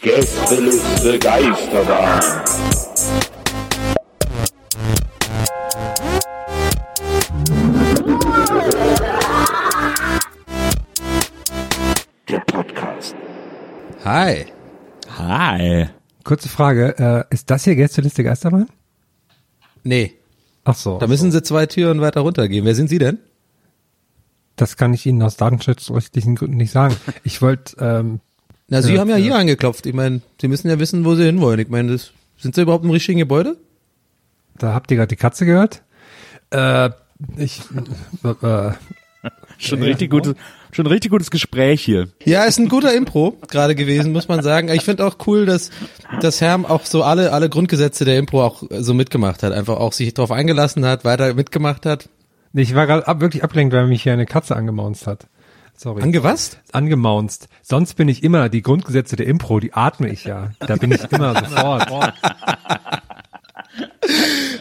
Gästeliste Geisterbahn. Der Podcast. Hi. Hi. Kurze Frage, äh, ist das hier Gästeliste Geisterbahn? Nee, Ach so. da müssen Sie zwei Türen weiter runtergehen. Wer sind Sie denn? Das kann ich Ihnen aus datenschutzrechtlichen Gründen nicht sagen. Ich wollte, ähm, Na, Sie Ja, haben ja, ja. hier angeklopft. Ich meine, Sie müssen ja wissen, wo Sie hinwollen. Ich meine, das, sind Sie überhaupt im richtigen Gebäude? da habt ihr gerade die Katze gehört. Äh, ich, äh, äh, Schon ein richtig gutes, schon richtig gutes Gespräch hier. Ja, ist ein guter Impro gerade gewesen, muss man sagen. Ich finde auch cool, dass, dass Herm auch so alle, alle Grundgesetze der Impro auch so mitgemacht hat. Einfach auch sich darauf eingelassen hat, weiter mitgemacht hat. Ich war gerade ab, wirklich abgelenkt, weil mich hier eine Katze angemaunzt hat. Sorry. Angewasst? angemaunzt. Sonst bin ich immer, die Grundgesetze der Impro, die atme ich ja. Da bin ich immer sofort.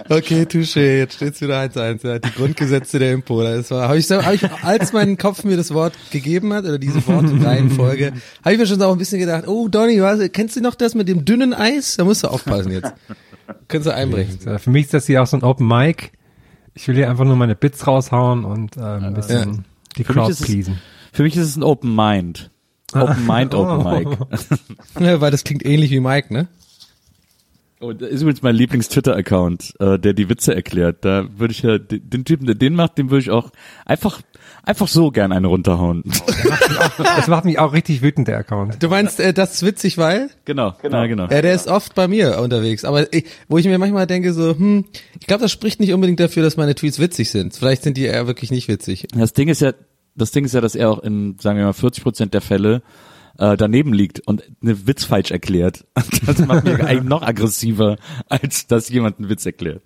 Okay, touché, jetzt steht's wieder 1-1. Ja, die Grundgesetze der Impro. Das war, hab ich, hab ich, als mein Kopf mir das Wort gegeben hat, oder diese Wortreihenfolge, habe ich mir schon so auch ein bisschen gedacht, oh Donny, was, kennst du noch das mit dem dünnen Eis? Da musst du aufpassen jetzt. Können sie einbrechen. Für mich ist das hier auch so ein Open Mic. Ich will hier einfach nur meine Bits raushauen und ähm, ein bisschen die Für mich, Crowd pleasen. für mich ist es ein Open Mind. Open Mind, Open Mic. Ja, weil das klingt ähnlich wie Mike, ne? Oh, das ist übrigens mein Lieblings-Twitter-Account, äh, der die Witze erklärt. Da würde ich ja, den, den Typen, der den macht, den würde ich auch einfach, einfach so gern eine runterhauen. Das macht mich auch richtig wütend, der Account. Du meinst, äh, das ist witzig, weil? genau, genau. Ja, genau. Ja, der ist oft bei mir unterwegs. Aber ich, wo ich mir manchmal denke so, hm, ich glaube, das spricht nicht unbedingt dafür, dass meine Tweets witzig sind. Vielleicht sind die eher wirklich nicht witzig. Das Ding ist ja, das Ding ist ja, dass er auch in, sagen wir mal, 40 Prozent der Fälle äh, daneben liegt und eine Witz falsch erklärt. Das macht mich eigentlich noch aggressiver, als dass jemand einen Witz erklärt.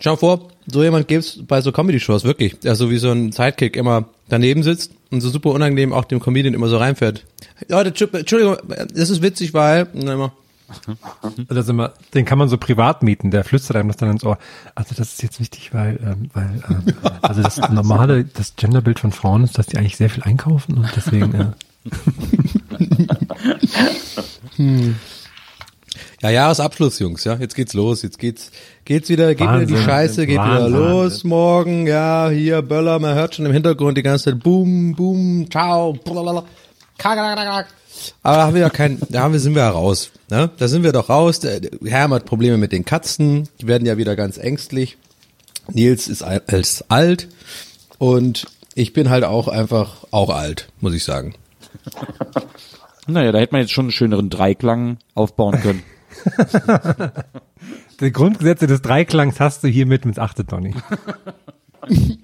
Schau vor, so jemand gibt's bei so Comedy-Shows wirklich, der so wie so ein Sidekick immer daneben sitzt und so super unangenehm auch dem Comedian immer so reinfährt. Leute, Tsch- Entschuldigung, das ist witzig, weil und dann immer, Ist immer, den kann man so privat mieten, der flüstert einem das dann ins Ohr. Also das ist jetzt wichtig, weil, ähm, weil ähm, also das normale, das Genderbild von Frauen ist, dass die eigentlich sehr viel einkaufen und deswegen, äh, ja, Jahresabschluss, Jungs, ja, jetzt geht's los, jetzt geht's, geht's wieder, geht wieder die Wahnsinn, Scheiße, geht Wahnsinn. wieder los morgen, ja, hier Böller, man hört schon im Hintergrund die ganze Zeit Boom, Boom, Ciao, blablabla. Aber da haben wir ja kein, da haben wir, sind wir ja raus, ne? Da sind wir doch raus. Der, der Herm hat Probleme mit den Katzen, die werden ja wieder ganz ängstlich. Nils ist, al- ist alt und ich bin halt auch einfach auch alt, muss ich sagen. Naja, da hätte man jetzt schon einen schöneren Dreiklang aufbauen können. die Grundgesetze des Dreiklangs hast du hiermit mit achte Donny.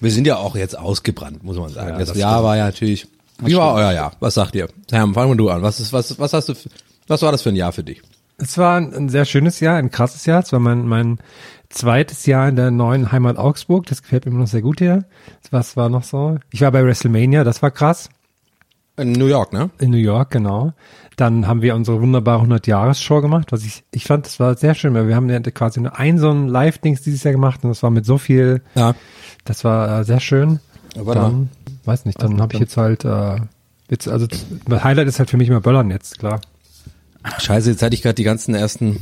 Wir sind ja auch jetzt ausgebrannt, muss man sagen. Ja, das das Jahr war ja natürlich. Wie war euer Jahr? Was sagt ihr? Herm, fang mal du an. Was ist, was, was hast du, was war das für ein Jahr für dich? Es war ein, ein sehr schönes Jahr, ein krasses Jahr. Es war mein, mein zweites Jahr in der neuen Heimat Augsburg. Das gefällt mir immer noch sehr gut hier. Was war noch so? Ich war bei WrestleMania, das war krass. In New York, ne? In New York, genau. Dann haben wir unsere wunderbare 100-Jahres-Show gemacht, was ich, ich fand, das war sehr schön, weil wir haben ja quasi nur ein so ein Live-Dings dieses Jahr gemacht und das war mit so viel, Ja. das war äh, sehr schön. Aber dann, weiß nicht, dann habe ich jetzt halt, äh, jetzt, also Highlight ist halt für mich immer Böllern jetzt, klar. Scheiße, jetzt hatte ich gerade die ganzen ersten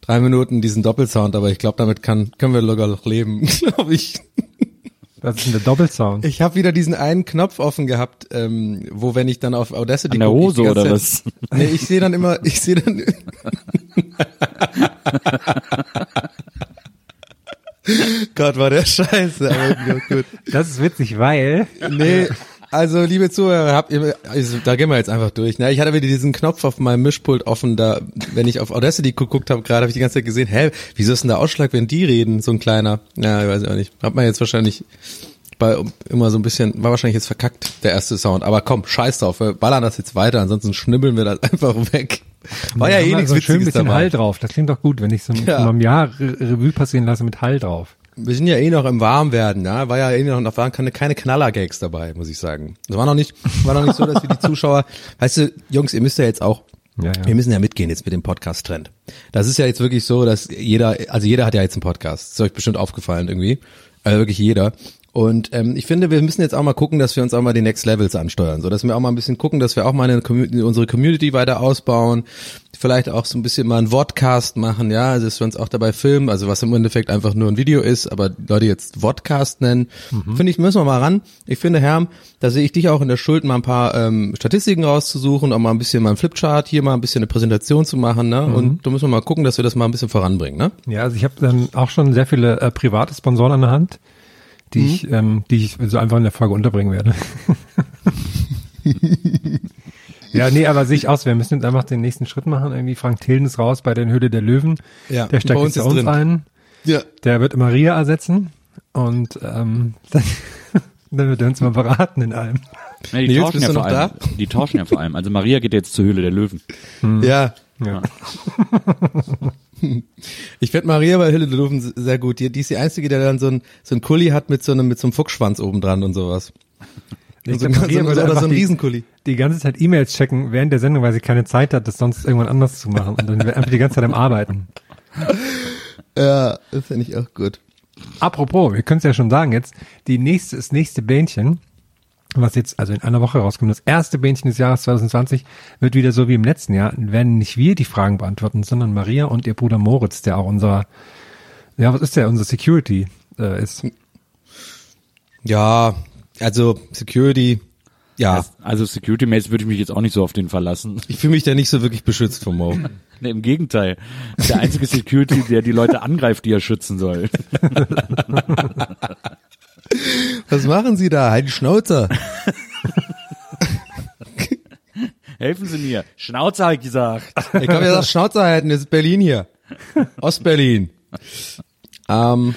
drei Minuten diesen Doppelsound, aber ich glaube, damit kann, können wir sogar noch leben, glaube ich. Das ist denn der Doppelsound. Ich habe wieder diesen einen Knopf offen gehabt, ähm, wo wenn ich dann auf Audacity An der guck, ich Hose die ganze oder was? Nee, ich sehe dann immer, ich sehe dann Gott, war der scheiße, aber gut. Das ist witzig, weil Nee, also liebe Zuhörer, habt ihr, also, da gehen wir jetzt einfach durch. Ne? Ich hatte wieder diesen Knopf auf meinem Mischpult offen, da, wenn ich auf Audacity geguckt habe, gerade habe ich die ganze Zeit gesehen, hä, wieso ist denn der Ausschlag, wenn die reden, so ein kleiner? Ja, ich weiß auch nicht. Hat man jetzt wahrscheinlich bei immer so ein bisschen, war wahrscheinlich jetzt verkackt, der erste Sound. Aber komm, scheiß drauf, wir ballern das jetzt weiter, ansonsten schnibbeln wir das einfach weg. War ja Da eh nichts so schön ein Witziges bisschen dabei. Hall drauf. Das klingt doch gut, wenn ich so ein, Ja. ja. einem Jahr Re Revue passieren lasse mit Hall drauf. Wir sind ja eh noch im Warmwerden, ja. War ja eh noch, noch waren keine, keine Knaller-Gags dabei, muss ich sagen. Es war noch nicht, war noch nicht so, dass wir die Zuschauer, weißt du, Jungs, ihr müsst ja jetzt auch, Ja, ja. wir müssen ja mitgehen jetzt mit dem Podcast-Trend. Das ist ja jetzt wirklich so, dass jeder, also jeder hat ja jetzt einen Podcast. Das ist euch bestimmt aufgefallen irgendwie. Also wirklich jeder. Und ähm, ich finde, wir müssen jetzt auch mal gucken, dass wir uns auch mal die Next Levels ansteuern, so dass wir auch mal ein bisschen gucken, dass wir auch mal eine unsere Community weiter ausbauen, vielleicht auch so ein bisschen mal einen Vodcast machen, ja, also dass wir uns auch dabei filmen, also was im Endeffekt einfach nur ein Video ist, aber Leute jetzt Vodcast nennen, finde ich, müssen wir mal ran. Ich finde, Herm, da sehe ich dich auch in der Schuld, mal ein paar ähm, Statistiken rauszusuchen, auch mal ein bisschen mal ein Flipchart hier mal ein bisschen eine Präsentation zu machen, ne? Und da müssen wir mal gucken, dass wir das mal ein bisschen voranbringen, ne? Ja, also ich habe dann auch schon sehr viele äh, private Sponsoren an der Hand, die Mhm. ich, ähm, die ich so einfach in der Folge unterbringen werde. ja, nee, aber sehe ich aus. Wir müssen jetzt einfach den nächsten Schritt machen. Irgendwie Frank Thelen ist raus bei den Höhle der Löwen. Ja, der steigt bei uns jetzt uns drin. ein. Ja. Der wird Maria ersetzen und ähm, dann, dann wird er uns mal beraten in allem. Ja, die, Nils, tauschen ja vor allem, die tauschen ja vor allem. Also Maria geht jetzt zur Höhle der Löwen. Ja. Ja. Ich finde Maria bei Hille de Löwen sehr gut. Die, die ist die einzige, der dann so ein, so ein Kuli hat mit so einem, mit so einem Fuchsschwanz oben dran und sowas. Ich Und so, glaub, so, Maria so, oder so ein die- Riesenkuli. Die ganze Zeit E-Mails checken während der Sendung, weil sie keine Zeit hat, das sonst irgendwann anders zu machen. Und dann einfach die ganze Zeit am Arbeiten. Ja, das finde ich auch gut. Apropos, wir können es ja schon sagen jetzt, die nächste, das nächste Bähnchen, was jetzt also in einer Woche rauskommt, das erste Bähnchen des Jahres 2020, wird wieder so wie im letzten Jahr, werden nicht wir die Fragen beantworten, sondern Maria und ihr Bruder Moritz, der auch unser, ja, was ist der, unser Security äh, ist. Ja, also Security, ja. Also Security-mäßig würde ich mich jetzt auch nicht so auf den verlassen. Ich fühle mich da nicht so wirklich beschützt vom Mo. Nee, Im Gegenteil. Der einzige Security, der die Leute angreift, die er schützen soll. Was machen Sie da? Halt die Schnauze. Helfen Sie mir. Schnauze, hab ich gesagt. Ich kann mir das Schnauze halten, das ist Berlin hier. Ostberlin. Ähm,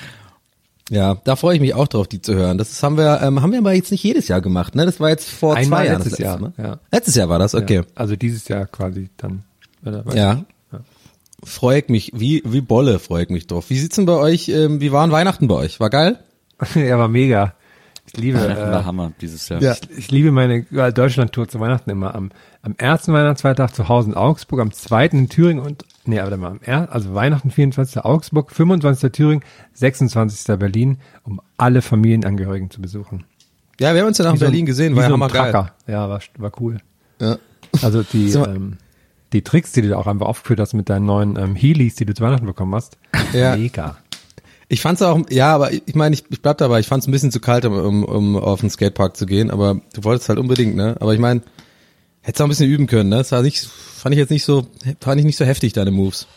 ja, da freue ich mich auch drauf, die zu hören. Das haben wir, ähm, haben wir aber jetzt nicht jedes Jahr gemacht, ne? Das war jetzt vor Einmal zwei Jahren. letztes Jahr, Mal. ja. Letztes Jahr war das, okay. Ja, also dieses Jahr quasi dann. Ja. Freue ich mich, wie, wie Bolle freue ich mich drauf. Wie sieht's denn bei euch, ähm, wie waren Weihnachten bei euch? War geil? ja, war mega. Ich liebe, Weihnachten war äh, Hammer dieses Jahr. Ja. ich liebe meine äh, Deutschland-Tour zu Weihnachten immer. Am, am ersten Weihnachtsfeiertag zu Hause in Augsburg, am zweiten in Thüringen und, nee, aber mal, am er, also Weihnachten 24. Augsburg, 25. Thüringen, 26. Berlin, um alle Familienangehörigen zu besuchen. Ja, wir haben uns ja nach Wie so Berlin gesehen, war ja so ein hammergeil. Tracker. Ja, war, war cool. Ja. Also die, ähm, die Tricks, die du da auch einfach aufgeführt hast mit deinen neuen ähm, Heelys, die du zu Weihnachten bekommen hast, Ja. mega. Ich fand's auch, ja, aber ich meine, ich, ich bleib dabei, ich fand's ein bisschen zu kalt, um, um, um auf den Skatepark zu gehen, aber du wolltest halt unbedingt, ne? Aber ich meine, hättest auch ein bisschen üben können, ne? Das war nicht, fand ich jetzt nicht so, fand ich nicht so heftig, deine Moves.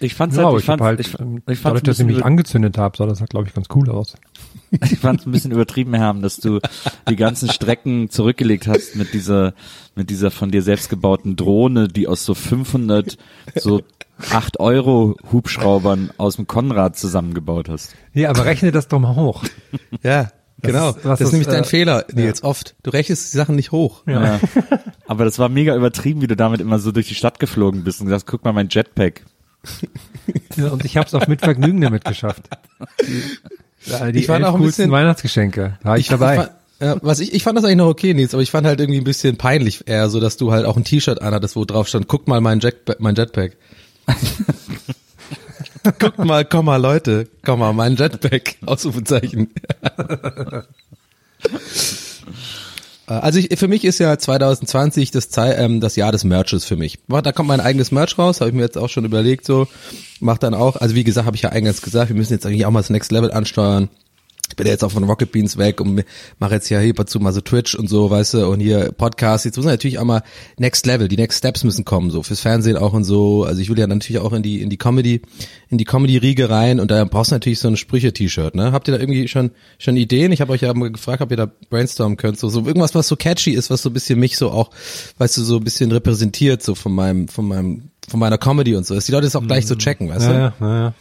Ich fand's Ja, halt, ich ich, hab fand's, halt, ich, ich fand's dadurch, dass ich mich angezündet habe, sah das halt, glaube ich, ganz cool aus. Ich fand es ein bisschen übertrieben, Herm, dass du die ganzen Strecken zurückgelegt hast mit dieser, mit dieser von dir selbst gebauten Drohne, die aus so 500 so 8 Euro Hubschraubern aus dem Konrad zusammengebaut hast. Ja, aber rechne das doch mal hoch. Ja, genau. ist- das ist ist, nämlich dein äh, Fehler, Nils, oft. Du rechnest die Sachen nicht hoch. Ja. Aber das war mega übertrieben, wie du damit immer so durch die Stadt geflogen bist und gesagt, guck mal mein Jetpack. Ja, und ich habe es auch mit Vergnügen damit geschafft. Die, die Ich fand auch ein bisschen- Weihnachtsgeschenke. War ich, dabei. fand, ja, was ich, ich fand das eigentlich noch okay, Nils, aber ich fand halt irgendwie ein bisschen peinlich eher so, dass du halt auch ein T-Shirt anhattest, wo drauf stand, guck mal mein, Jetpack, mein Jetpack. Guckt mal, komm mal Leute, komm mal, mein Jetpack, Ausrufezeichen. Äh, Also ich, für mich ist ja 2020 das, Zei- ähm, das Jahr des Merches für mich. Da kommt mein eigenes Merch raus, habe ich mir jetzt auch schon überlegt so. Mach dann auch, also wie gesagt, habe ich ja eingangs gesagt, wir müssen jetzt eigentlich auch mal das Next Level ansteuern. Ich bin ja jetzt auch von Rocket Beans weg und mache jetzt ja hier dazu mal so Twitch und so, weißt du, und hier Podcast. Jetzt muss man natürlich auch mal Next Level, die Next Steps müssen kommen, so fürs Fernsehen auch und so. Also ich will ja natürlich auch in die in die Comedy, in die Comedy-Riege rein und da brauchst du natürlich so ein Sprüche-T-Shirt, ne? Habt ihr da irgendwie schon schon Ideen? Ich habe euch ja mal gefragt, ob ihr da brainstormen könnt, so, so irgendwas, was so catchy ist, was so ein bisschen mich so auch, weißt du, so ein bisschen repräsentiert, so von meinem, von meinem, von meiner Comedy und so, dass die Leute das auch gleich so checken, weißt du? Ja, ja, ja,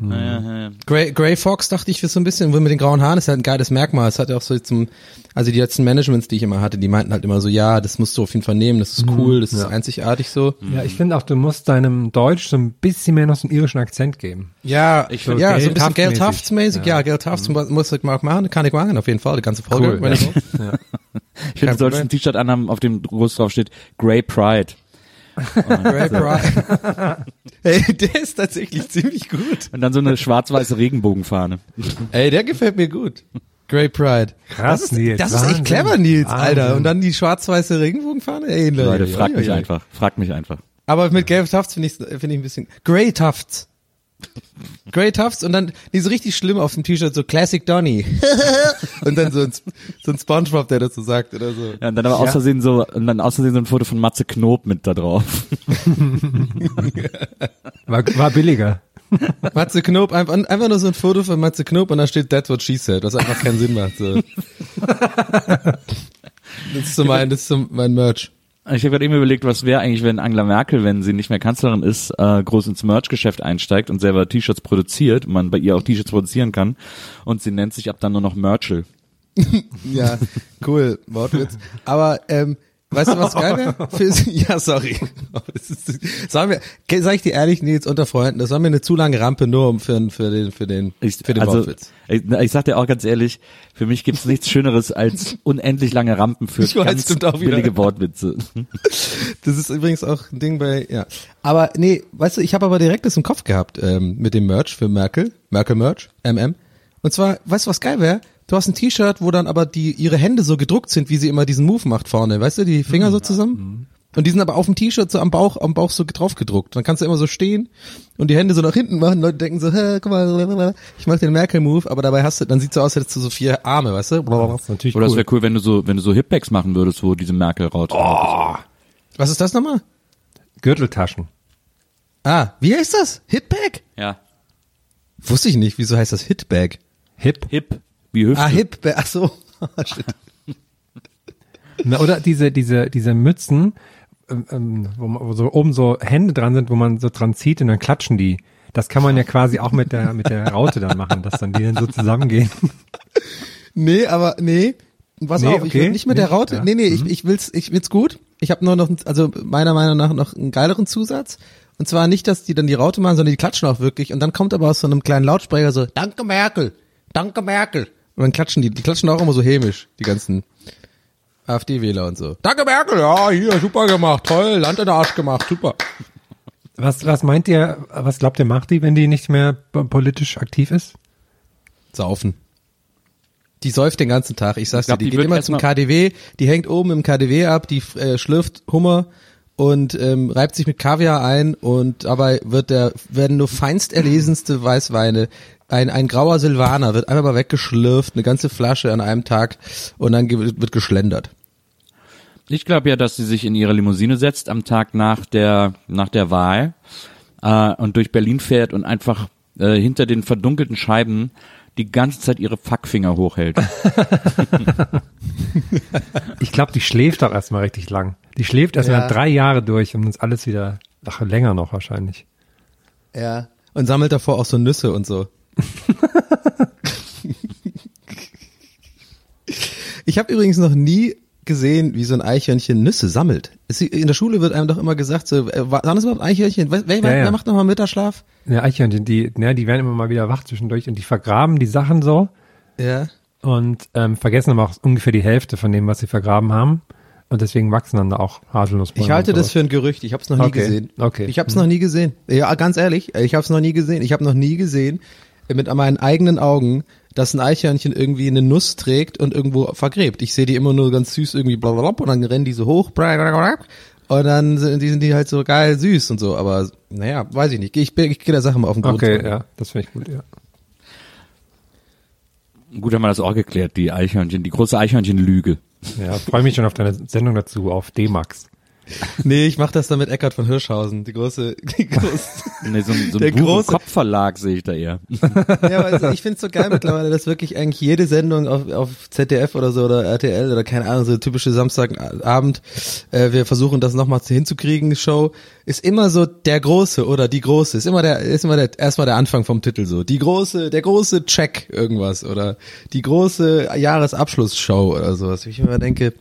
ja. Grey, Grey Fox dachte ich für so ein bisschen, mit den grauen Haaren ist halt ein geiles Merkmal. Es hat ja auch so zum, also die letzten Managements, die ich immer hatte, die meinten halt immer so, ja, das musst du auf jeden Fall nehmen, das ist cool, das ist ja. einzigartig so. Ja, ich finde auch, du musst deinem Deutsch so ein bisschen mehr noch so einen irischen Akzent geben. Ja, Ich ja, find- so ein bisschen Geld. Haftsmäßig, ja, Geld Hafts muss ich mal machen, kann ich machen, auf jeden Fall, die ganze Folge. Cool, ja. ich so. Ja. Finde, du solltest Problem. ein T-Shirt anhaben, auf dem groß drauf steht, Grey Pride. Grey Pride. Ey, der ist tatsächlich ziemlich gut. Und dann so eine schwarz-weiße Regenbogenfahne. Ey, der gefällt mir gut. Great Pride. Krass, das ist, Nils, Das ist echt Wahnsinn. clever, Nils, Wahnsinn. Alter. Und dann die schwarz-weiße Regenbogenfahne. Ey, Leute, fragt ey, mich einfach. Fragt mich einfach. Aber mit gelben Tufts finde ich, finde ich ein bisschen, Grey Tufts. Grey Tufts und dann die so richtig schlimm auf dem T-Shirt, so Classic Donny. und dann so ein, so ein Spongebob, der das so sagt oder so. Ja, und dann aber aus Versehen so, und dann aus Versehen so ein Foto von Matze Knob mit da drauf. War, war billiger. Matze Knob, einfach, einfach nur so ein Foto von Matze Knob und da steht That's what she said, was einfach keinen Sinn macht. So. Das ist so mein, das ist so mein Merch. Ich habe gerade eben überlegt, was wäre eigentlich, wenn Angela Merkel, wenn sie nicht mehr Kanzlerin ist, äh, groß ins Merch-Geschäft einsteigt und selber T-Shirts produziert, man bei ihr auch T-Shirts produzieren kann und sie nennt sich ab dann nur noch Merchel. Ja, cool, Wortwitz. Aber ähm, weißt du, was geil wäre? Ja, sorry. Sagen wir, sag ich dir ehrlich, Nils, unter Freunden, das war mir eine zu lange Rampe nur um für, für den, für den, Ich, für den also, Wortwitz. ich, ich sag dir auch ganz ehrlich, für mich gibt's nichts Schöneres als unendlich lange Rampen für Ich ganz auch wieder. billige Wortwitze. Das ist übrigens auch ein Ding bei, ja. Aber nee, weißt du, ich habe aber direkt das im Kopf gehabt ähm, mit dem Merch für Merkel, Merkel Merch, MM. Und zwar, weißt du, was geil wäre? Du hast ein T-Shirt, wo dann aber die ihre Hände so gedruckt sind, wie sie immer diesen Move macht vorne, weißt du, die Finger so zusammen. Und die sind aber auf dem T-Shirt so am Bauch, am Bauch so drauf gedruckt. Dann kannst du immer so stehen und die Hände so nach hinten machen. Leute denken so, hä, guck mal, ich mach den Merkel-Move, aber dabei hast du, dann sieht so aus, als hättest du so vier Arme, weißt du? Das ist natürlich Oder es cool. wäre cool, wenn du so, wenn du so Hipbags machen würdest, wo diese Merkel-Raute drauf Was ist das nochmal? Gürteltaschen. Ah, wie heißt das? Hitbag? Ja. Wusste ich nicht, wieso heißt das Hitbag? Hip. Hip. Wie Hüfte. Ah, Hitbag, ach so. Shit. Na, oder diese, diese, diese Mützen, ähm, ähm, wo, man, wo so oben so Hände dran sind, wo man so dran zieht und dann klatschen die. Das kann man ja quasi auch mit der, mit der Raute dann machen, dass dann die dann so zusammengehen. Nee, aber nee. Pass Nee, auf, ich okay. will nicht mit der Nicht, Raute. ja. Nee, nee, ich, ich will's, ich will's gut. Ich habe nur noch, also meiner Meinung nach noch einen geileren Zusatz. Und zwar nicht, dass die dann die Raute machen, sondern die klatschen auch wirklich. Und dann kommt aber aus so einem kleinen Lautsprecher so, Danke Merkel, Danke Merkel. Und dann klatschen die, die klatschen auch immer so hämisch, die ganzen AfD-Wähler und so. Danke Merkel, ja, hier, super gemacht, toll, Land in der Arsch gemacht, super. Was, was meint ihr, was glaubt ihr, macht die, wenn die nicht mehr politisch aktiv ist? Saufen. Die säuft den ganzen Tag. Ich sag's Ich glaub, dir, die, die geht immer zum KDW, die hängt oben im KDW ab, die äh, schlürft Hummer und ähm, reibt sich mit Kaviar ein und dabei wird der werden nur feinst erlesenste Weißweine ein, ein grauer Silvaner wird einfach mal weggeschlürft, eine ganze Flasche an einem Tag und dann wird geschlendert. Ich glaube ja, dass sie sich in ihre Limousine setzt am Tag nach der nach der Wahl äh, und durch Berlin fährt und einfach äh, hinter den verdunkelten Scheiben die ganze Zeit ihre Fackfinger hochhält. Ich glaube, die schläft auch erstmal richtig lang. Die schläft erstmal Ja. drei Jahre durch und uns alles wieder, ach, länger noch wahrscheinlich. Ja. Und sammelt davor auch so Nüsse und so. ich habe übrigens noch nie gesehen, wie so ein Eichhörnchen Nüsse sammelt. In der Schule wird einem doch immer gesagt, so, äh, waren das überhaupt Eichhörnchen? Wer, wer, Ja, wer ja. macht nochmal Mittagsschlaf? Ja, Eichhörnchen, die, ne, die werden immer mal wieder wach zwischendurch und die vergraben die Sachen so Ja. und ähm, vergessen aber auch ungefähr die Hälfte von dem, was sie vergraben haben. Und deswegen wachsen dann da auch Haselnussbäume. Ich halte das für ein Gerücht. Ich habe es noch nie Okay, gesehen. okay. Ich habe es noch nie gesehen. Ja, ganz ehrlich, ich habe es noch nie gesehen. Ich habe noch nie gesehen mit meinen eigenen Augen, dass ein Eichhörnchen irgendwie eine Nuss trägt und irgendwo vergräbt. Ich sehe die immer nur ganz süß irgendwie blablabla und dann rennen die so hoch und dann sind die, sind die halt so geil süß und so. Aber naja, weiß ich nicht. Ich, bin- ich gehe der Sache mal auf den Grund. Okay, ja, das finde ich gut, ja. Gut haben wir das auch geklärt, die Eichhörnchen, die große Eichhörnchenlüge. Ja, freue mich schon auf deine Sendung dazu, auf D-Max. Nee, ich mache das dann mit Eckart von Hirschhausen. Die große, die große Nee, so, ein- so Der ein große- Kopfverlag sehe ich da eher. Ja, aber also ich find's so geil mittlerweile, dass wirklich eigentlich jede Sendung auf, auf ZDF oder so oder RTL oder keine Ahnung, so typische Samstagabend, äh, wir versuchen das nochmal hinzukriegen, Show, ist immer so der Große oder die Große, ist immer der, ist immer der, erstmal der Anfang vom Titel so. Die große, der große Check irgendwas oder die große Jahresabschlussshow oder sowas. Ich immer denke,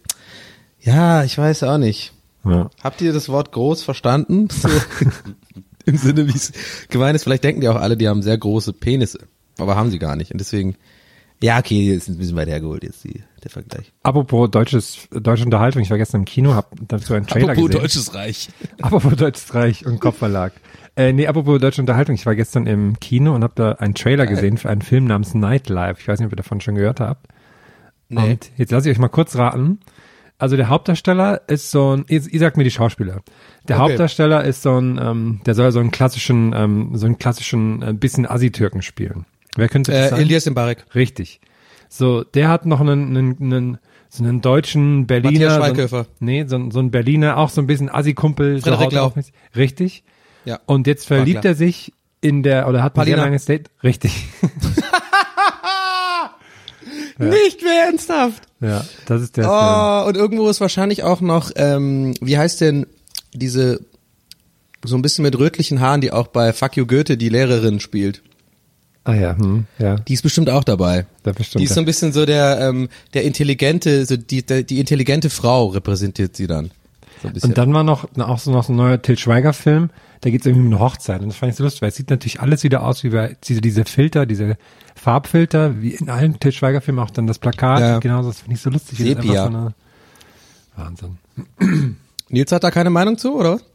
ja, ich weiß auch nicht. Ja. Habt ihr das Wort groß verstanden? So, Im Sinne, wie es gemeint ist. Vielleicht denken die auch alle, die haben sehr große Penisse. Aber haben sie gar nicht. Und deswegen, ja, okay, jetzt ist ein bisschen weit hergeholt jetzt die, der Vergleich. Apropos deutsches, deutsche Unterhaltung, ich war gestern im Kino, hab dazu einen Trailer gesehen. Deutsches Reich. Apropos Deutsches Reich und Kopfverlag. Äh, nee, apropos deutsche Unterhaltung, ich war gestern im Kino und habe da einen Trailer gesehen für einen Film namens Nightlife. Ich weiß nicht, ob ihr davon schon gehört habt. Nee. Und jetzt lasse ich euch mal kurz raten. Also der Hauptdarsteller ist so ein, ihr, ihr sagt mir die Schauspieler. Der Okay. Hauptdarsteller ist so ein, ähm, der soll so einen klassischen, ähm, so einen klassischen äh, bisschen Assi-Türken spielen. Wer könnte das Äh, sein? Elias Mbarek. Richtig. So, der hat noch einen, einen, einen so einen deutschen Berliner. Matthias so, Schweighöfer. nee, so, ein- so ein Berliner, auch so ein bisschen Assi-Kumpel. so Frederik Lau. mich. Richtig. Ja. Und jetzt verliebt er sich in der, oder hat ein sehr Paulina. langes Date. Richtig. Nicht mehr ernsthaft. Ja, das ist der Film. Oh, und irgendwo ist wahrscheinlich auch noch, ähm, wie heißt denn diese, so ein bisschen mit rötlichen Haaren, die auch bei Fuck You Goethe die Lehrerin spielt. Ah ja, hm, ja, Die ist bestimmt auch dabei. da bestimmt. Die ist so ein bisschen so der, ähm, der intelligente, so die, der, die intelligente Frau repräsentiert sie dann. So ein. Und dann war noch, auch so noch so ein neuer Til Schweiger Film, da geht es irgendwie um eine Hochzeit. Und das fand ich so lustig, weil es sieht natürlich alles wieder aus wie bei diese, diese Filter, diese Farbfilter, wie in allen Til Schweiger Filmen, auch dann das Plakat, Ja. genau, das finde ich so lustig. Das ist einfach Sepia. So eine, Wahnsinn. Nils hat da keine Meinung zu, oder? was?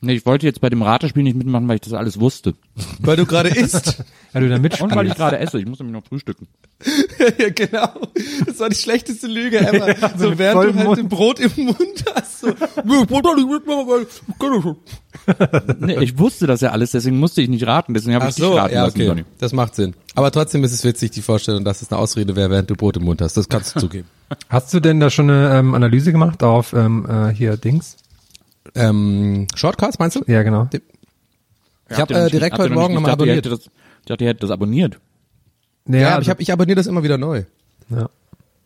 Nee, ich wollte jetzt bei dem Ratespiel nicht mitmachen, weil ich das alles wusste. Weil du gerade isst. Ja, du da Und weil ich mitspielst. gerade esse. Ich muss nämlich noch frühstücken. ja, genau. Das war die schlechteste Lüge ever. so mit während du halt Mund. ein Brot im Mund hast. So. Nee, ich wusste das ja alles, deswegen musste ich nicht raten. Deswegen habe ich dich so, raten ja, lassen, okay. Sonny. Das macht Sinn. Aber trotzdem ist es witzig, die Vorstellung, dass es eine Ausrede wäre, während du Brot im Mund hast. Das kannst du zugeben. Hast du denn da schon eine ähm, Analyse gemacht auf ähm, äh, hier Dings? Ähm, Shortcuts, meinst du? Ja, genau. Ich habe Habt ihr äh, nicht- direkt heute Morgen nicht- nochmal ich dachte, ihr abonniert. hättet Das, ich dachte, ihr hättet das abonniert. Nee, Ja, aber also- ich, hab, ich abonniere das immer wieder neu. ja.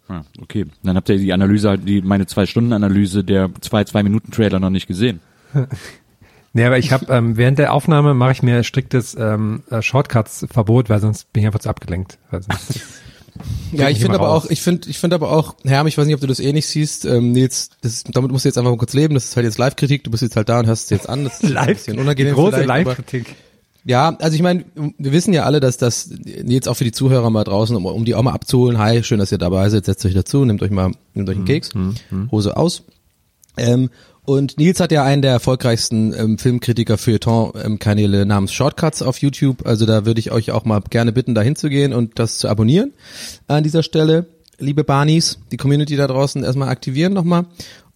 Ah, okay. Dann habt ihr die Analyse, halt, die meine zwei Stunden Analyse der zwei zwei Minuten Trailer noch nicht gesehen. Nee, aber ich habe ähm, während der Aufnahme mache ich mir striktes ähm, äh, Shortcuts-Verbot, weil sonst bin ich einfach zu abgelenkt. Also, Ja, ich finde aber raus. auch, ich finde, ich finde aber auch, Herm, ich weiß nicht, ob du das eh nicht siehst, ähm, Nils, das damit musst du jetzt einfach mal kurz leben. Das ist halt jetzt Live-Kritik. Du bist jetzt halt da und hörst es jetzt an. Das ist ein bisschen unangenehm große Live-Kritik. Ja, also ich meine, wir wissen ja alle, dass das jetzt auch für die Zuhörer mal draußen, um, um die auch mal abzuholen. Hi, schön, dass ihr dabei seid. Setzt euch dazu, nehmt euch mal, nehmt euch einen Keks, Hose aus. Ähm, und Nils hat ja einen der erfolgreichsten ähm, Filmkritiker Feuilleton Kanäle namens Shortcuts auf YouTube. Also da würde ich euch auch mal gerne bitten, da hinzugehen und das zu abonnieren. An dieser Stelle, liebe Barnies, die Community da draußen erstmal aktivieren nochmal.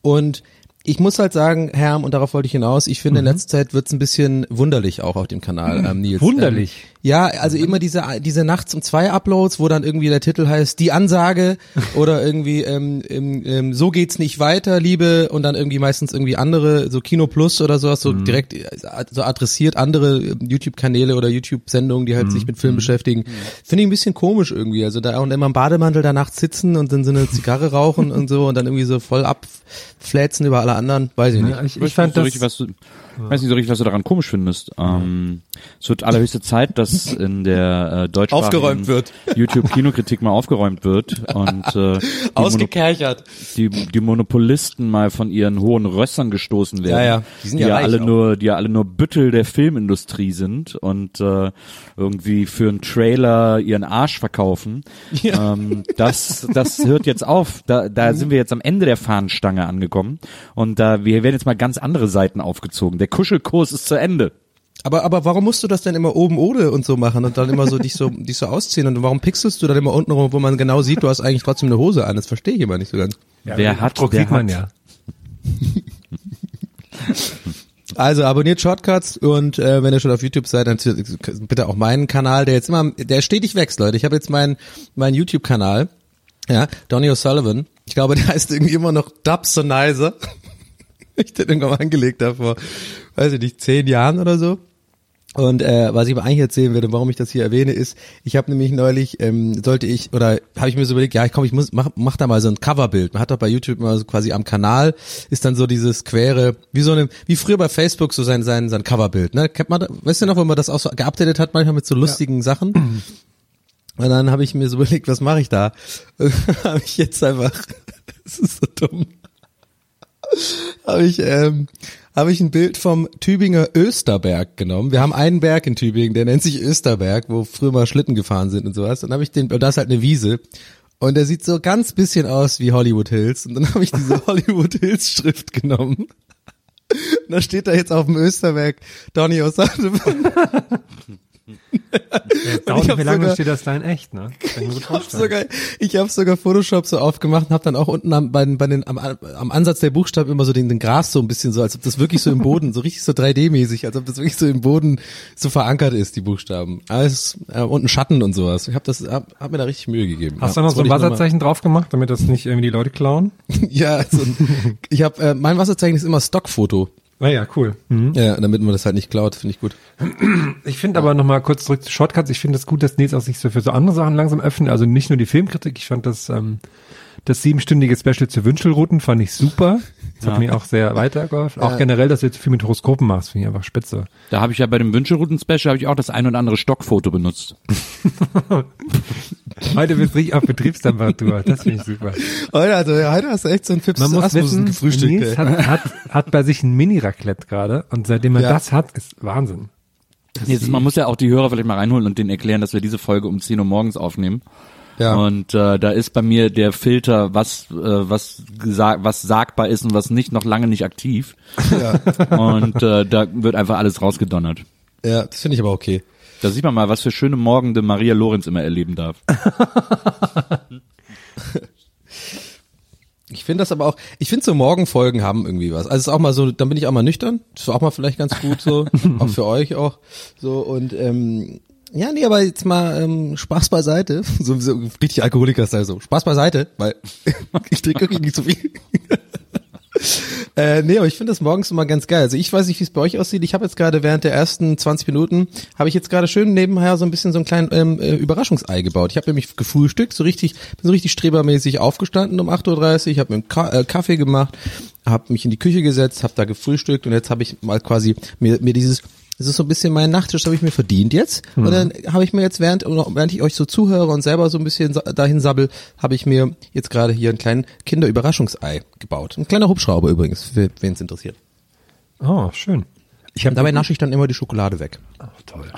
Und ich muss halt sagen, Herm, und darauf wollte ich hinaus, ich finde, in letzter Zeit wird's ein bisschen wunderlich auch auf dem Kanal, ähm, Nils. Wunderlich? Ähm, ja, also immer diese, diese nachts um zwei Uploads, wo dann irgendwie der Titel heißt, die Ansage oder irgendwie ähm, ähm, ähm, so geht's nicht weiter, Liebe und dann irgendwie meistens irgendwie andere, so Kino Plus oder sowas, so direkt äh, so adressiert andere äh, YouTube-Kanäle oder YouTube-Sendungen, die halt sich mit Film beschäftigen. Finde ich ein bisschen komisch irgendwie. Also da und immer im Bademantel da nachts sitzen und dann so eine Zigarre rauchen und so und dann irgendwie so voll abfläzen über alle anderen, weiß ich nicht. Ja, ich, Ich, ich fand so das, richtig, was du, ich weiß nicht so richtig, was du daran komisch findest. Ähm, es wird allerhöchste Zeit, dass in der äh, deutschsprachigen Aufgeräumt wird. YouTube-Kinokritik mal aufgeräumt wird und äh, die, Mono Ausgekerchert. die, die Monopolisten mal von ihren hohen Rössern gestoßen werden. Ja, ja. Die sind ja ja reich alle auch. nur, die ja alle nur Büttel der Filmindustrie sind und äh, irgendwie für einen Trailer ihren Arsch verkaufen. Ähm, das, das hört jetzt auf. Da, da sind wir jetzt am Ende der Fahnenstange angekommen und da wir werden jetzt mal ganz andere Seiten aufgezogen. Der Kuschelkurs ist zu Ende. Aber, aber warum musst du das denn immer oben ohne und so machen und dann immer so dich so, dich so ausziehen und warum pixelst du dann immer unten rum, wo man genau sieht, du hast eigentlich trotzdem eine Hose an? Das verstehe ich immer nicht so ganz. ja, wer hat- Abdruck wer sieht man hat- ja. Also abonniert Shortcuts und äh, wenn ihr schon auf YouTube seid, dann bitte auch meinen Kanal, der jetzt immer, der stetig wächst, Leute. Ich habe jetzt meinen meinen YouTube-Kanal, ja, Donny O'Sullivan. Ich glaube, der heißt irgendwie immer noch Dubsonizer. ich den irgendwann mal angelegt habe vor, weiß ich nicht, zehn Jahren oder so. Und äh, was ich aber eigentlich erzählen werde, warum ich das hier erwähne, ist, ich habe nämlich neulich, ähm, sollte ich, oder habe ich mir so überlegt, ja, komm, ich muss, mach, mach da mal so ein Coverbild. Man hat doch bei YouTube immer so quasi am Kanal, ist dann so dieses quere, wie so eine, wie früher bei Facebook so sein, sein, sein Coverbild, ne? Kennt man, weißt du noch, wenn man das auch so geupdatet hat, manchmal mit so lustigen Sachen? Und dann habe ich mir so überlegt, was mache ich da? habe ich jetzt einfach, das ist so dumm, habe ich, ähm, habe ich ein Bild vom Tübinger Österberg genommen. Wir haben einen Berg in Tübingen, der nennt sich Österberg, wo früher mal Schlitten gefahren sind und sowas. Dann habe ich den, und da ist halt eine Wiese. Und der sieht so ganz bisschen aus wie Hollywood Hills. Und dann habe ich diese Hollywood Hills Schrift genommen. Und da steht da jetzt auf dem Österberg Donny O'Sullivan. Dauert ich nicht hab mehr lange sogar- steht das da in echt, ne? Ich habe sogar, ich hab sogar Photoshop so aufgemacht und habe dann auch unten am, bei, den- bei den, am, am Ansatz der Buchstaben immer so den, den Gras so ein bisschen so, als ob das wirklich so im Boden, so richtig so 3D-mäßig, als ob das wirklich so im Boden so verankert ist, die Buchstaben. Alles äh, und ein Schatten und sowas. Ich habe das, hab, hab mir da richtig Mühe gegeben. Hast ja, du noch so ein Wasserzeichen drauf gemacht, damit das nicht irgendwie die Leute klauen? Ja, so ein, ich habe äh, mein Wasserzeichen ist immer Stockfoto. Ah ja, cool. Mhm. Ja, damit man das halt nicht klaut, finde ich gut. Ich finde aber nochmal kurz zurück zu Shortcuts. Ich finde es das gut, dass Nils auch sich so für so andere Sachen langsam öffnet. Also nicht nur die Filmkritik. Ich fand das, ähm, das siebenstündige Special zu Wünschelrouten fand ich super. Das hat mir auch sehr weitergeholfen. Auch generell, dass du jetzt viel mit Horoskopen machst, finde ich einfach spitze. Da habe ich ja bei dem Wünschelrouten-Special habe ich auch das ein oder andere Stockfoto benutzt. Heute bist du richtig auf Betriebstemperatur. Das finde ich super. Heute, also, heute hast du echt so ein Fips Man muss wissen, gefrühstückt. Nils hat, hat, hat bei sich ein Mini-Raclette gerade und seitdem er Ja. das hat, ist Wahnsinn. Jetzt, man muss ja auch die Hörer vielleicht mal reinholen und denen erklären, dass wir diese Folge um 10 Uhr morgens aufnehmen. Ja. Und äh, da ist bei mir der Filter, was äh, was gesagt, was sagbar ist und was nicht, noch lange nicht aktiv. Und äh, da wird einfach alles rausgedonnert. Ja, das finde ich aber okay. Da sieht man mal, was für schöne Morgende Maria Lorenz immer erleben darf. Ich finde das aber auch, ich finde so Morgenfolgen haben irgendwie was. Also es ist auch mal so, dann bin ich auch mal nüchtern. Das ist auch mal vielleicht ganz gut so, auch für euch auch. So und ähm, ja, nee, aber jetzt mal ähm, Spaß beiseite. So, so richtig Alkoholiker-Style so. Spaß beiseite, weil ich trinke wirklich nicht so viel. Äh, nee, aber ich finde das morgens immer ganz geil. Also ich weiß nicht, wie es bei euch aussieht. Ich habe jetzt gerade während der ersten 20 Minuten, habe ich jetzt gerade schön nebenher so ein bisschen so ein kleinen ähm, äh, Überraschungsei gebaut. Ich habe nämlich gefrühstückt, so richtig, bin so richtig strebermäßig aufgestanden um 8.30 Uhr, ich habe mir einen Ka äh, Kaffee gemacht, habe mich in die Küche gesetzt, habe da gefrühstückt und jetzt habe ich mal quasi mir, mir dieses das ist so ein bisschen mein Nachtisch, habe ich mir verdient jetzt. Und dann habe ich mir jetzt, während, während ich euch so zuhöre und selber so ein bisschen dahin sabbel, habe ich mir jetzt gerade hier einen kleinen Kinderüberraschungsei gebaut. Ein kleiner Hubschrauber übrigens, für wen es interessiert. Oh, schön. Ich Und dabei nasche ich dann immer die Schokolade weg. Ach, toll.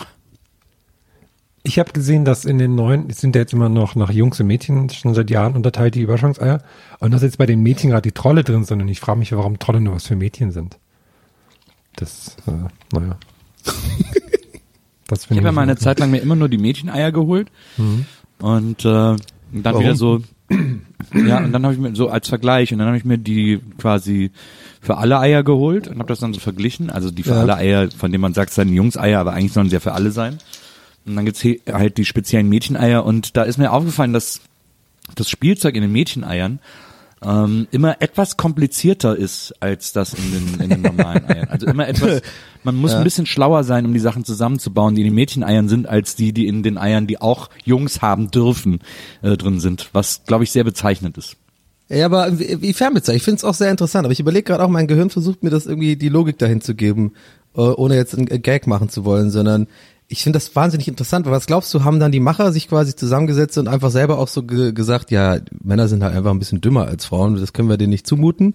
Ich habe gesehen, dass in den neuen, es sind ja jetzt immer noch nach Jungs und Mädchen schon seit Jahren unterteilt, die Überraschungseier. Und dass jetzt bei den Mädchen gerade die Trolle drin sind. Und ich frage mich, warum Trolle nur was für Mädchen sind. Das, äh, naja. Das Ich habe ja mal eine Zeit lang mir immer nur die Mädcheneier geholt und äh, dann Warum? wieder so ja und dann habe ich mir so als Vergleich und dann habe ich mir die quasi für alle Eier geholt und habe das dann so verglichen, also die für Ja. alle Eier, von denen man sagt, es seien Jungseier, aber eigentlich sollen sie ja für alle sein. Und dann gibt's halt die speziellen Mädcheneier und da ist mir aufgefallen, dass das Spielzeug in den Mädcheneiern ähm, immer etwas komplizierter ist als das in den, in den normalen Eiern. Also immer etwas, man muss ein bisschen schlauer sein, um die Sachen zusammenzubauen, die in den Mädcheneiern sind, als die, die in den Eiern, die auch Jungs haben dürfen, äh, drin sind. Was, glaube ich, sehr bezeichnend ist. Ja, aber wie, wie fernbezeichnet? Ich finde es auch sehr interessant, aber ich überlege gerade auch, mein Gehirn versucht mir das irgendwie die Logik dahin zu geben, äh, ohne jetzt einen Gag machen zu wollen, sondern ich finde das wahnsinnig interessant, weil was glaubst du, haben dann die Macher sich quasi zusammengesetzt und einfach selber auch so ge gesagt, ja, Männer sind halt einfach ein bisschen dümmer als Frauen, das können wir denen nicht zumuten?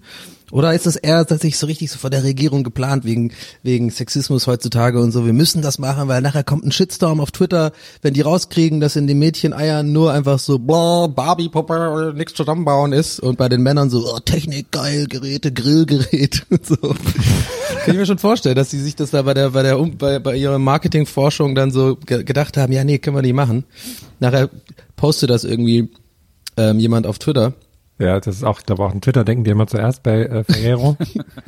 Oder ist das eher tatsächlich so richtig so von der Regierung geplant, wegen, wegen Sexismus heutzutage und so, wir müssen das machen, weil nachher kommt ein Shitstorm auf Twitter, wenn die rauskriegen, dass in den Mädcheneiern nur einfach so blah, Barbie-Puppe, nichts zusammenbauen ist und bei den Männern so, oh, Technik, geil, Geräte, Grillgerät und so. Kann ich mir schon vorstellen, dass sie sich das da bei der, bei der, bei, bei ihrer Marketingforschung dann so ge gedacht haben, ja, nee, können wir nicht machen. Nachher postet das irgendwie ähm, jemand auf Twitter. Ja, das ist auch, ich glaube auch in Twitter denken die immer zuerst bei äh, Ferrero.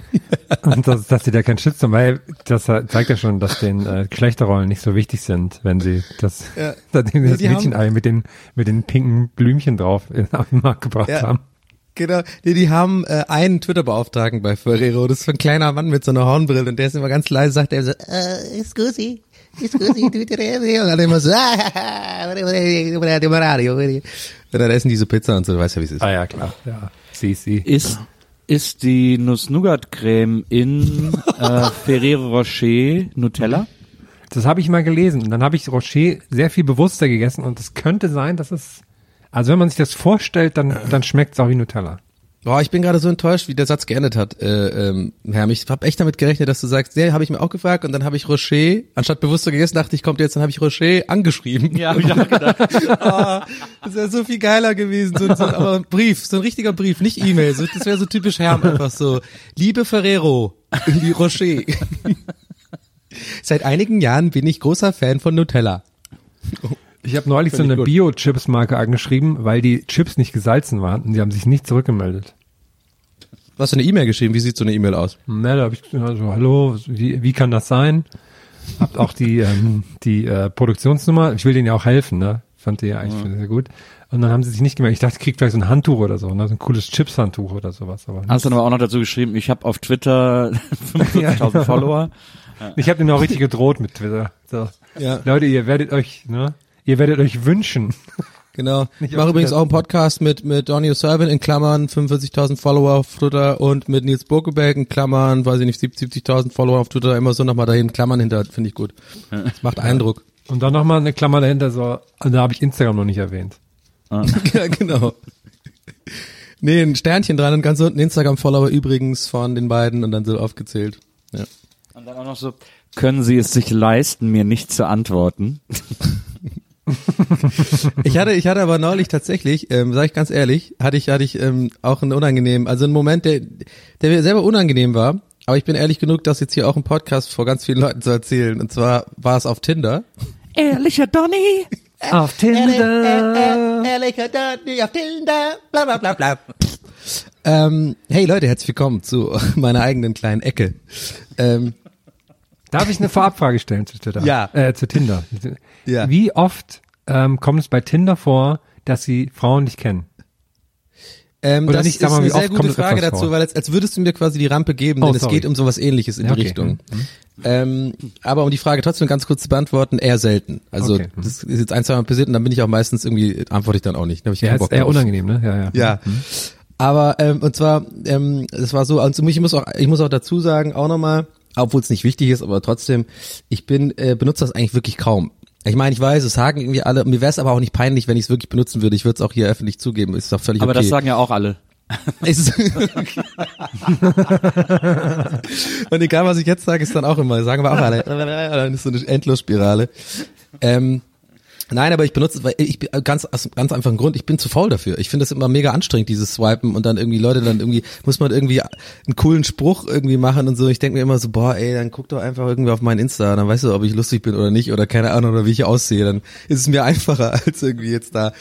und das, dass sie da keinen Shitstorm, weil das zeigt ja schon, dass den äh, Geschlechterrollen nicht so wichtig sind, wenn sie das, Ja. das die haben- Mädchenei mit den, mit den pinken Blümchen drauf in, auf den Markt gebracht Ja. haben. Genau, nee, die haben äh, einen Twitter-Beauftragten bei Ferrero. Das ist so ein kleiner Mann mit so einer Hornbrille und der ist immer ganz leise, sagt er so, äh, scusi, und dann immer so, Radio. Und dann essen die so Pizza und so, du weißt ja, wie es ist. Ah ja, klar, ja. Sie, sie. Ist, ist die Nuss-Nougat-Creme in äh, Ferrero Rocher Nutella? Das habe ich mal gelesen. Und dann habe ich Rocher sehr viel bewusster gegessen und es könnte sein, dass es, also wenn man sich das vorstellt, dann, dann schmeckt es auch wie Nutella. Boah, ich bin gerade so enttäuscht, wie der Satz geendet hat, äh, ähm, Herr. Ich habe echt damit gerechnet, dass du sagst, nee, habe ich mir auch gefragt und dann habe ich Rocher, anstatt bewusster gegessen, dachte ich, kommt jetzt, dann habe ich Rocher angeschrieben. Ja, hab ich auch gedacht. Ah, das wäre so viel geiler gewesen. So, so, aber ein Brief, so ein richtiger Brief, nicht E-Mail. So, das wäre so typisch Herm, einfach so. Liebe Ferrero, wie Rocher. Seit einigen Jahren bin ich großer Fan von Nutella. Ich habe neulich so Finde eine. Bio-Chips-Marke angeschrieben, weil die Chips nicht gesalzen waren und die haben sich nicht zurückgemeldet. Du hast du eine E-Mail geschrieben? Wie sieht so eine E-Mail aus? Na, da habe ich gesagt, so, hallo, wie, wie kann das sein? Habt auch die, ähm, die äh, Produktionsnummer. Ich will denen ja auch helfen, ne? Fand die ja eigentlich sehr gut. Und dann haben sie sich nicht gemeldet. Ich dachte, ich krieg vielleicht so ein Handtuch oder so, ne? So ein cooles Chips-Handtuch oder sowas. Aber Hast du aber auch noch dazu geschrieben, ich habe auf Twitter 55.000 Follower. ich habe denen auch richtig gedroht mit Twitter. So. Ja. Leute, ihr werdet euch, ne? Ihr werdet euch wünschen. Genau. Ich Nicht mache auf übrigens auch einen Podcast mit, mit Donny O'Sullivan in Klammern 45.000 Follower auf Twitter und mit Nils Burkeberg in Klammern, weiß ich nicht, 70.000 Follower auf Twitter. Immer so nochmal dahin Klammern hinter, finde ich gut. Das macht Eindruck. Und dann nochmal eine Klammer dahinter, so, und da habe ich Instagram noch nicht erwähnt. ja, genau. Nee, ein Sternchen dran und ganz unten Instagram-Follower übrigens von den beiden und dann so aufgezählt. Ja. Und dann auch noch so, können Sie es sich leisten, mir nicht zu antworten? Ich hatte, ich hatte aber neulich tatsächlich, ähm, sage ich ganz ehrlich, hatte ich, hatte ich ähm, auch einen unangenehmen, also einen Moment, der, der mir selber unangenehm war. Aber ich bin ehrlich genug, das jetzt hier auch im Podcast vor ganz vielen Leuten zu erzählen. Und zwar war es auf Tinder. Ehrlicher Donny? Auf Tinder. Ehrlicher Donny auf Tinder, bla bla bla bla. Ähm, hey Leute, herzlich willkommen zu meiner eigenen kleinen Ecke. Ähm, Darf ich eine Vorabfrage stellen zu Tinder? Ja. Äh, zu Tinder. Ja. Wie oft ähm, kommt es bei Tinder vor, dass sie Frauen nicht kennen? Ähm, Oder das nicht, ist mal, eine sehr gute es Frage dazu, vor? weil als, als würdest du mir quasi die Rampe geben, Oh, denn es sorry. geht um sowas ähnliches in Ja, die okay. Richtung. Ähm, aber um die Frage trotzdem ganz kurz zu beantworten, eher selten. Also Okay. Mhm. das ist jetzt ein, zwei Mal passiert und dann bin ich auch meistens irgendwie, antworte ich dann auch nicht. Da ich Ja, ist eher drauf. unangenehm, ne? Ja, ja. Ja. Aber ähm, und zwar, ähm, es war so, also ich muss auch, ich muss auch dazu sagen, auch nochmal, obwohl es nicht wichtig ist, aber trotzdem, ich bin äh, benutze das eigentlich wirklich kaum. Ich meine, ich weiß, es sagen irgendwie alle, mir wäre es aber auch nicht peinlich, wenn ich es wirklich benutzen würde. Ich würde es auch hier öffentlich zugeben. Ist doch völlig Aber okay. das sagen ja auch alle. Und egal, was ich jetzt sage, ist dann auch immer, sagen wir auch alle, dann ist so eine Endlosspirale. Ähm, nein, aber ich benutze es, weil ich bin ganz, aus ganz einfachen Grund, ich bin zu faul dafür. Ich finde das immer mega anstrengend, dieses Swipen und dann irgendwie Leute dann irgendwie, muss man irgendwie einen coolen Spruch irgendwie machen und so. Ich denke mir immer so, boah, ey, dann guck doch einfach irgendwie auf mein Insta, dann weißt du, ob ich lustig bin oder nicht oder keine Ahnung oder wie ich aussehe. Dann ist es mir einfacher, als irgendwie jetzt da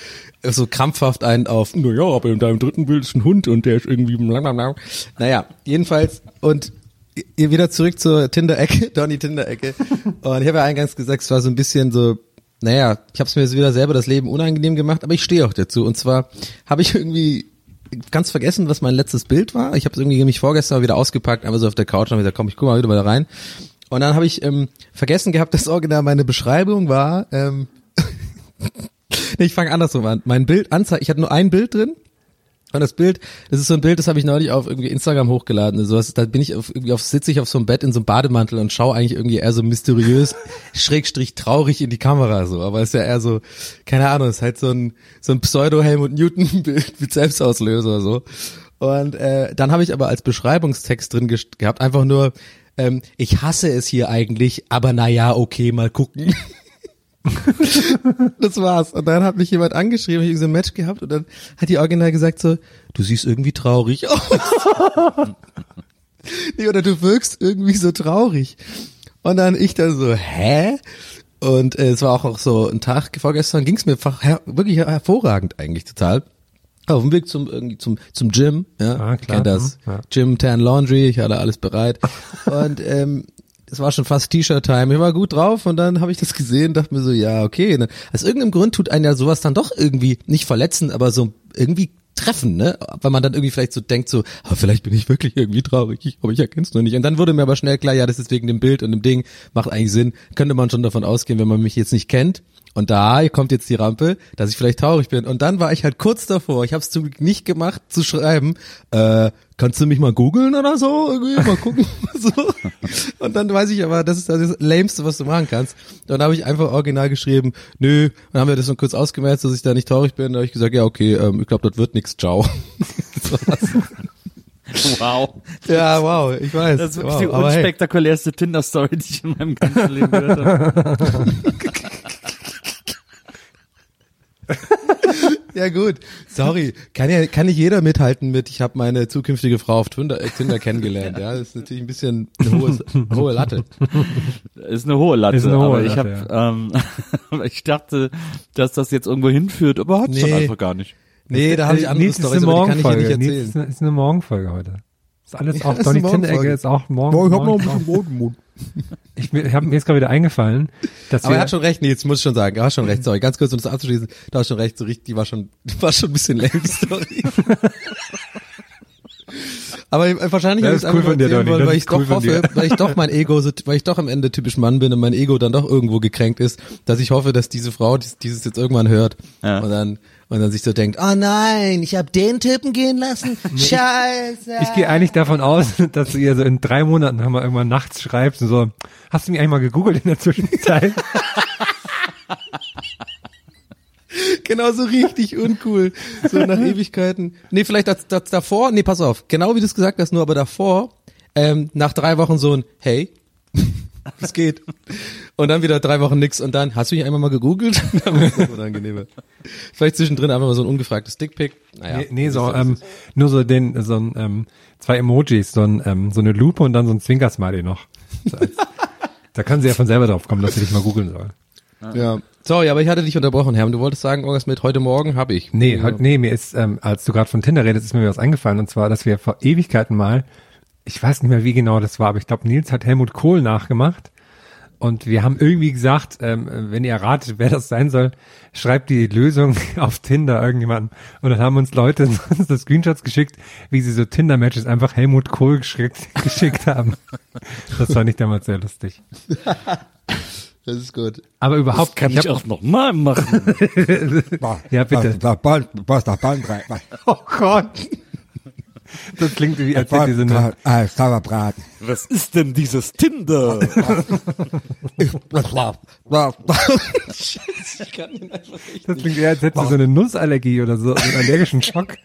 so krampfhaft einen auf, na ja, aber in deinem dritten Bild ist ein Hund und der ist irgendwie blablabla. Naja, jedenfalls und ihr wieder zurück zur Tinder-Ecke, Donny Tinder-Ecke. Und ich habe ja eingangs gesagt, es war so ein bisschen so, naja, ich habe es mir jetzt wieder selber das Leben unangenehm gemacht, aber ich stehe auch dazu. Und zwar habe ich irgendwie ganz vergessen, was mein letztes Bild war. Ich habe es irgendwie nämlich vorgestern mal wieder ausgepackt, einfach so auf der Couch und hab gesagt, komm, ich guck mal wieder mal da rein. Und dann habe ich ähm, vergessen gehabt, dass original meine Beschreibung war, ähm, nee, ich fange andersrum an. Mein Bild, Anzeige, ich hatte nur ein Bild drin und das Bild, das ist so ein Bild, das habe ich neulich auf irgendwie Instagram hochgeladen. Also das, da bin ich auf, irgendwie auf, sitze ich auf so einem Bett in so einem Bademantel und schaue eigentlich irgendwie eher so mysteriös, schrägstrich traurig in die Kamera so. Aber es ist ja eher so, keine Ahnung, es ist halt so ein, so ein Pseudo-Helmut Newton-Bild mit Selbstauslöser so. Und äh, dann habe ich aber als Beschreibungstext drin gehabt, einfach nur, ähm, ich hasse es hier eigentlich, aber naja, okay, mal gucken. Das war's. Und dann hat mich jemand angeschrieben, ich hab so ein Match gehabt und dann hat die Original gesagt so, du siehst irgendwie traurig aus. nee, oder du wirkst irgendwie so traurig. Und dann ich dann so, hä? Und äh, es war auch noch so ein Tag vorgestern, ging's mir her wirklich hervorragend eigentlich total. Auf dem Weg zum irgendwie zum zum Gym, ja, Ah, ich klar. kenn das. Mhm, ja. Gym, Tan Laundry, ich hatte alles bereit. Und ähm, es war schon fast T-Shirt-Time. Ich war gut drauf und dann habe ich das gesehen, dachte mir so, ja, okay. Ne? Aus irgendeinem Grund tut einen ja sowas dann doch irgendwie nicht verletzen, aber so irgendwie treffen, ne? Weil man dann irgendwie vielleicht so denkt, so, ah, vielleicht bin ich wirklich irgendwie traurig, ich, aber ich erkenn's nur nicht. Und dann wurde mir aber schnell klar, ja, das ist wegen dem Bild und dem Ding, macht eigentlich Sinn. Könnte man schon davon ausgehen, wenn man mich jetzt nicht kennt. Und da kommt jetzt die Rampe, dass ich vielleicht traurig bin. Und dann war ich halt kurz davor, ich habe es zum Glück nicht gemacht, zu schreiben, äh, kannst du mich mal googeln oder so? Irgendwie mal gucken. so. Und dann weiß ich aber, das ist das Lämste, was du machen kannst. Dann habe ich einfach original geschrieben, nö, dann haben wir das noch kurz ausgemerzt, dass ich da nicht traurig bin. Dann habe ich gesagt, ja, okay, ähm, ich glaube, das wird nix, ciao. Wow. ja, wow, ich weiß. Das ist wirklich wow, die aber hey. unspektakulärste Tinder-Story, die ich in meinem ganzen Leben gehört habe. Ja gut, sorry, kann ja kann nicht jeder mithalten mit. Ich habe meine zukünftige Frau auf Tinder, äh, Tinder kennengelernt. Ja, das ist natürlich ein bisschen eine hohe, eine hohe Latte. Ist eine hohe Latte, Ist eine hohe aber ich Latte, habe, ähm, ich dachte, dass das jetzt irgendwo hinführt, aber hat es dann Nee. einfach gar nicht. Nee, da habe ich andere Nils ist Storys, eine aber die kann ich hier nicht erzählen. ist eine, ist eine Morgenfolge heute. Ist alles Ja, auch Donny Tinder-Ecke Morgenfolge. ist auch morgen. Morgenmund. Ich, mir, ich hab, mir ist gerade wieder eingefallen, dass Aber wir, er hat schon recht, Nils, muss ich schon sagen. Er hat schon recht, sorry. Ganz kurz, um das abzuschließen. Du hast schon recht, so richtig, die war schon, die war schon ein bisschen lame, die Story. Aber wahrscheinlich habe ich ist es cool einfach von dir, wollen, weil ich doch cool von hoffe, weil ich doch mein Ego, so, weil ich doch am Ende typisch Mann bin und mein Ego dann doch irgendwo gekränkt ist, dass ich hoffe, dass diese Frau dies- dieses jetzt irgendwann hört Ja. und dann und dann sich so denkt, oh nein, ich habe den Typen gehen lassen, scheiße. ich gehe eigentlich davon aus, dass du ihr so in drei Monaten nochmal irgendwann nachts schreibst und so, hast du mich eigentlich mal gegoogelt in der Zwischenzeit? Genau so richtig uncool. So nach Ewigkeiten. Nee, vielleicht das, das davor, nee, pass auf, genau wie du es gesagt hast, nur aber davor, ähm, nach drei Wochen so ein Hey, es geht. Und dann wieder drei Wochen nix und dann, hast du dich einmal mal gegoogelt? Vielleicht zwischendrin einfach mal so ein ungefragtes Dickpick. Naja. nee, nee, so, ähm, nur so den, so ein, ähm, zwei Emojis, so ein, ähm, so eine Lupe und dann so ein Zwinkersmiley noch. So als, da kann sie ja von selber drauf kommen, dass sie dich mal googeln soll. Ja. Sorry, aber ich hatte dich unterbrochen, Herr. Du wolltest sagen, irgendwas mit heute Morgen habe ich. Nee, halt, nee, mir ist, ähm, als du gerade von Tinder redest, ist mir was eingefallen und zwar, dass wir vor Ewigkeiten mal, ich weiß nicht mehr, wie genau das war, aber ich glaube, Nils hat Helmut Kohl nachgemacht und wir haben irgendwie gesagt, ähm, wenn ihr erratet, wer das sein soll, schreibt die Lösung auf Tinder irgendjemandem und dann haben uns Leute so Screenshots geschickt, wie sie so Tinder-Matches einfach Helmut Kohl geschickt, geschickt haben. Das fand ich damals sehr lustig. Das ist gut. Aber überhaupt Kann ich ich auch noch mal machen. Ja, bitte. Was, was, was da Bandbreite? Was, Oh Gott. Das klingt wie, als hätte diese eine, äh, Sauerbraten. Was ist denn dieses Tinder? Was war, was, Das klingt eher, als hättest du so eine Nussallergie oder so, einen allergischen Schock.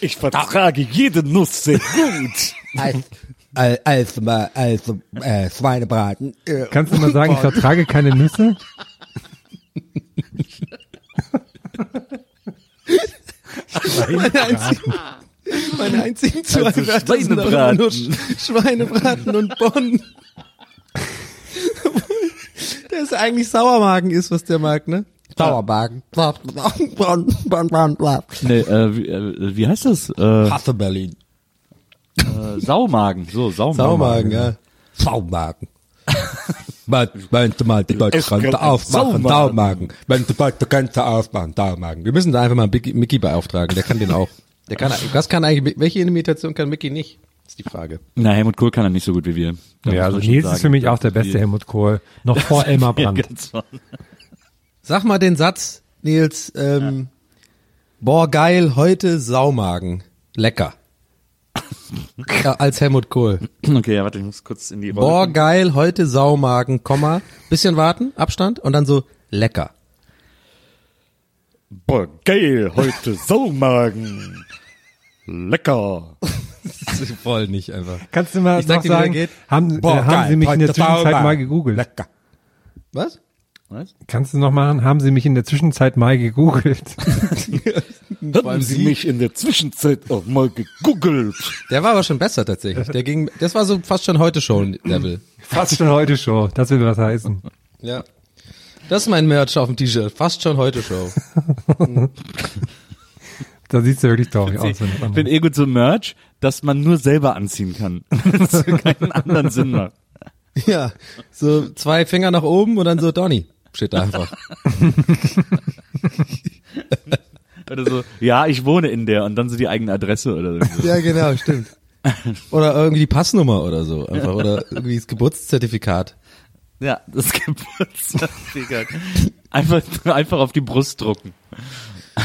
Ich vertrage jede Nuss sehr gut. als, als, als, als äh, Schweinebraten. Kannst du mal sagen, ich vertrage keine Nüsse? Meine einzigen, meine einzigen zwei Also Schweinebraten. nur Sch Schweinebraten und Bonn. der ist eigentlich Sauermagen ist, was der mag, ne? Blan. Nee, äh, wie, äh, wie heißt das? Äh, Hasse Berlin. äh, Saumagen. So, Saumagen. Sauermagen, ja. Saumagen. Wenn wenn du mal die ein aufmachen. Saumagen. Wenn du mal die Grenze aufmachen, Saumagen. Wir müssen da einfach mal Mickey, beauftragen, der kann den auch. Der kann, was kann eigentlich, welche Imitation kann Mickey nicht? Ist die Frage. Na, Helmut Kohl kann er nicht so gut wie wir. Da Ja, also Nils sagen, ist für mich auch der beste Helmut Kohl. Noch vor Elmar Ja, Brandt. Sag mal den Satz, Nils, ähm, boah, geil, heute Saumagen. Lecker. Ja, als Helmut Kohl. Okay, ja, warte, ich muss kurz in die Rolle. Boah, geil, heute Saumagen, Komma, bisschen warten, Abstand und dann so lecker. Boah, geil, heute Saumagen. Lecker. Voll nicht einfach. Kannst du mal Ich sag noch dir, sagen, geht. haben, Boah, äh, haben geil, Sie mich in der Zwischenzeit Saumagen. mal gegoogelt? Lecker. Was? Was? Kannst du noch machen, haben Sie mich in der Zwischenzeit mal gegoogelt? Haben Sie mich in der Zwischenzeit auch mal gegoogelt? Der war aber schon besser tatsächlich. Der ging, das war so fast schon heute schon Level. Fast schon heute Show. Das will was heißen. Ja. Das ist mein Merch auf dem T-Shirt. Fast schon heute Show. Da sieht's ja wirklich traurig aus. Ich bin eh gut so Merch, dass man nur selber anziehen kann. das keinen anderen Sinn macht. Ja. So zwei Finger nach oben und dann so Donny. Steht da einfach. Oder so, ja, ich wohne in der und dann so die eigene Adresse oder so. Ja, genau, stimmt. Oder irgendwie die Passnummer oder so. Einfach. Oder irgendwie das Geburtszertifikat. Ja, das Geburtszertifikat. Einfach, einfach auf die Brust drucken.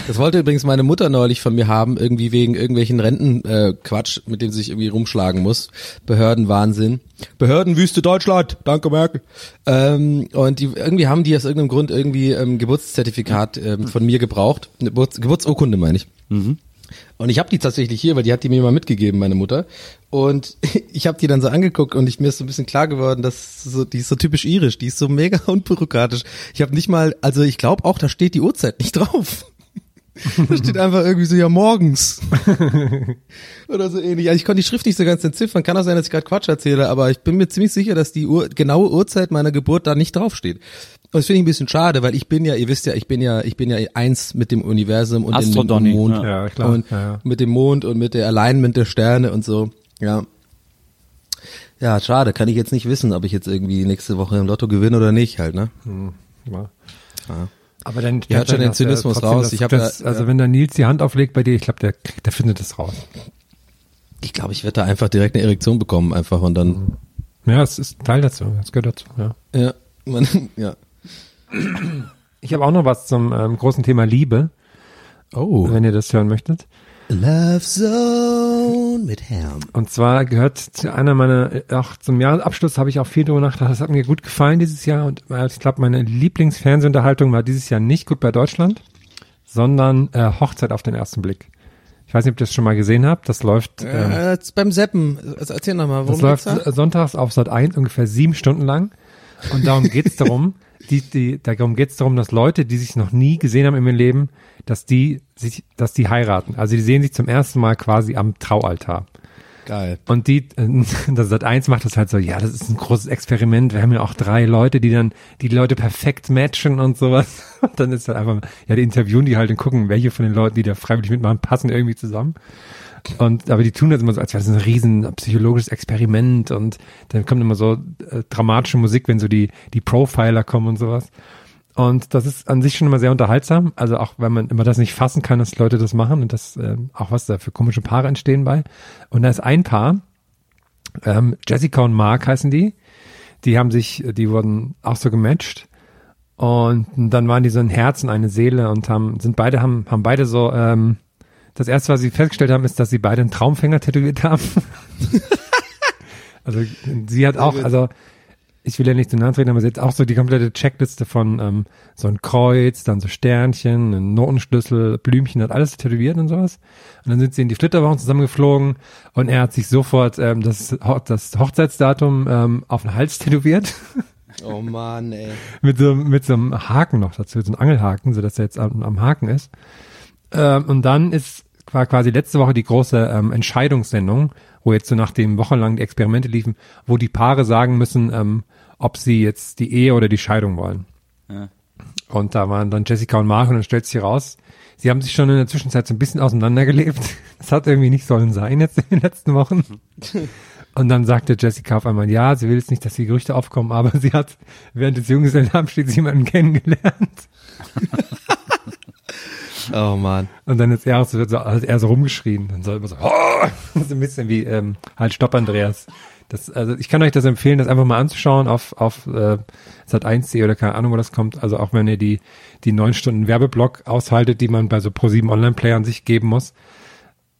Das wollte übrigens meine Mutter neulich von mir haben, irgendwie wegen irgendwelchen Rentenquatsch, äh, mit dem sie sich irgendwie rumschlagen muss. Behördenwahnsinn. Behördenwüste Deutschland, danke Merkel. Ähm, und die, irgendwie haben die aus irgendeinem Grund irgendwie ähm, Geburtszertifikat ähm, von mir gebraucht. Eine Geburts Geburtsurkunde meine ich. Und ich habe die tatsächlich hier, weil die hat die mir mal mitgegeben, meine Mutter. Und ich habe die dann so angeguckt und ich, mir ist so ein bisschen klar geworden, dass so, die ist so typisch irisch, die ist so mega unbürokratisch. Ich habe nicht mal, also ich glaube auch, da steht die Uhrzeit nicht drauf. Da steht einfach irgendwie so, ja, morgens. Oder so ähnlich. Also ich konnte die Schrift nicht so ganz entziffern. Kann auch sein, dass ich gerade Quatsch erzähle, aber ich bin mir ziemlich sicher, dass die Uhr, genaue Uhrzeit meiner Geburt da nicht draufsteht. Und das finde ich ein bisschen schade, weil ich bin ja, ihr wisst ja, ich bin ja, ich bin ja eins mit dem Universum und dem Mond. ja. Ja, klar. Und Ja, ja. mit dem Mond und mit der Alignment der Sterne und so. Ja. Ja, schade. Kann ich jetzt nicht wissen, ob ich jetzt irgendwie nächste Woche im Lotto gewinne oder nicht halt, ne? Ja. Aber dann hört schon den Zynismus trotzdem raus. Das, Ich hab das, ja- also ja. wenn da Nils die Hand auflegt bei dir, ich glaube, der, der findet das raus. Ich glaube, ich werde da einfach direkt eine Erektion bekommen einfach und dann, Ja, es ist Teil dazu. Das gehört dazu. Ja. ja, man, ja. Ich habe auch noch was zum ähm, großen Thema Liebe, Oh. wenn ihr das hören möchtet. Love Zone mit Herrn. Und zwar gehört zu einer meiner, äh, auch zum Jahresabschluss habe ich auch viel drüber nachgedacht. Das hat mir gut gefallen dieses Jahr. Und äh, ich glaube, meine Lieblingsfernsehunterhaltung war dieses Jahr nicht gut bei Deutschland, sondern äh, Hochzeit auf den ersten Blick. Ich weiß nicht, ob ihr das schon mal gesehen habt. Das läuft, Äh, jetzt beim Seppen, also erzähl nochmal, das worum läuft geht's da? sonntags auf Sat 1 ungefähr sieben Stunden lang. Und darum geht's darum, die, die, darum geht's darum, dass Leute, die sich noch nie gesehen haben in ihrem Leben, dass die sich, dass die heiraten. Also die sehen sich zum ersten Mal quasi am Traualtar. Geil. Und die, äh, das Sat 1 macht das halt so, ja, das ist ein großes Experiment. Wir haben ja auch drei Leute, die dann die Leute perfekt matchen und sowas. Und dann ist halt einfach, ja, die interviewen die halt und gucken, welche von den Leuten, die da freiwillig mitmachen, passen irgendwie zusammen. Und aber die tun das immer so, als wäre das ein riesen psychologisches Experiment und dann kommt immer so äh, dramatische Musik, wenn so die die Profiler kommen und sowas. Und das ist an sich schon immer sehr unterhaltsam. Also auch wenn man immer das nicht fassen kann, dass Leute das machen und das äh, auch was da für komische Paare entstehen bei. Und da ist ein Paar, ähm, Jessica und Mark heißen die. Die haben sich, die wurden auch so gematcht. Und dann waren die so ein Herz und eine Seele und haben, sind beide, haben, haben beide so, ähm, das erste, was sie festgestellt haben, ist, dass sie beide einen Traumfänger tätowiert haben. also sie hat auch, also ich will ja nicht zu nahe treten, aber sie hat auch so die komplette Checkliste von ähm, so ein Kreuz, dann so Sternchen, ein Notenschlüssel, Blümchen, hat alles tätowiert und sowas. Und dann sind sie in die Flitterwochen zusammengeflogen und er hat sich sofort ähm, das, das Hochzeitsdatum ähm, auf den Hals tätowiert. Oh Mann, ey. mit so, mit so einem Haken noch dazu, so einem Angelhaken, so dass er jetzt am, am Haken ist. Ähm, und dann ist war quasi letzte Woche die große ähm, Entscheidungssendung, wo jetzt so nach dem wochenlang die Experimente liefen, wo die Paare sagen müssen, ähm, ob sie jetzt die Ehe oder die Scheidung wollen. Ja. Und da waren dann Jessica und Mark und dann stellt sich raus, sie haben sich schon in der Zwischenzeit so ein bisschen auseinandergelebt. Das hat irgendwie nicht sollen sein jetzt in den letzten Wochen. Und dann sagte Jessica auf einmal, ja, sie will jetzt nicht, dass die Gerüchte aufkommen, aber sie hat während des Junggesellenabschieds jemanden kennengelernt. Oh Mann. Und dann ist er, so, hat er so rumgeschrien. Dann so immer so, oh! so ein bisschen wie ähm, halt Stopp Andreas. Das, also ich kann euch das empfehlen, das einfach mal anzuschauen auf, auf äh, Sat 1.de oder keine Ahnung, wo das kommt. Also auch wenn ihr die, die neun Stunden Werbeblock aushaltet, die man bei so Pro7 Online-Playern sich geben muss.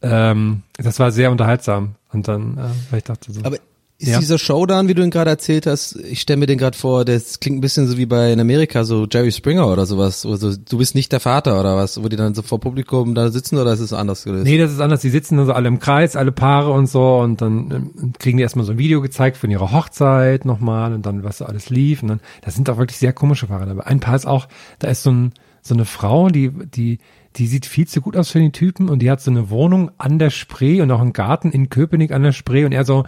Ähm, das war sehr unterhaltsam. Und dann, äh, weil ich dachte so. Aber ist Ja. dieser Showdown, wie du ihn gerade erzählt hast, ich stelle mir den gerade vor, das klingt ein bisschen so wie bei in Amerika, so Jerry Springer oder sowas, wo so, du bist nicht der Vater oder was, wo die dann so vor Publikum da sitzen oder ist es anders gelöst? Nee, das ist anders. Die sitzen dann so alle im Kreis, alle Paare und so und dann ähm, kriegen die erstmal so ein Video gezeigt von ihrer Hochzeit nochmal und dann, was so alles lief und dann, das sind auch wirklich sehr komische Paare dabei. Ein Paar ist auch, da ist so, ein, so eine Frau, die, die, die sieht viel zu gut aus für den Typen und die hat so eine Wohnung an der Spree und auch einen Garten in Köpenick an der Spree und er so,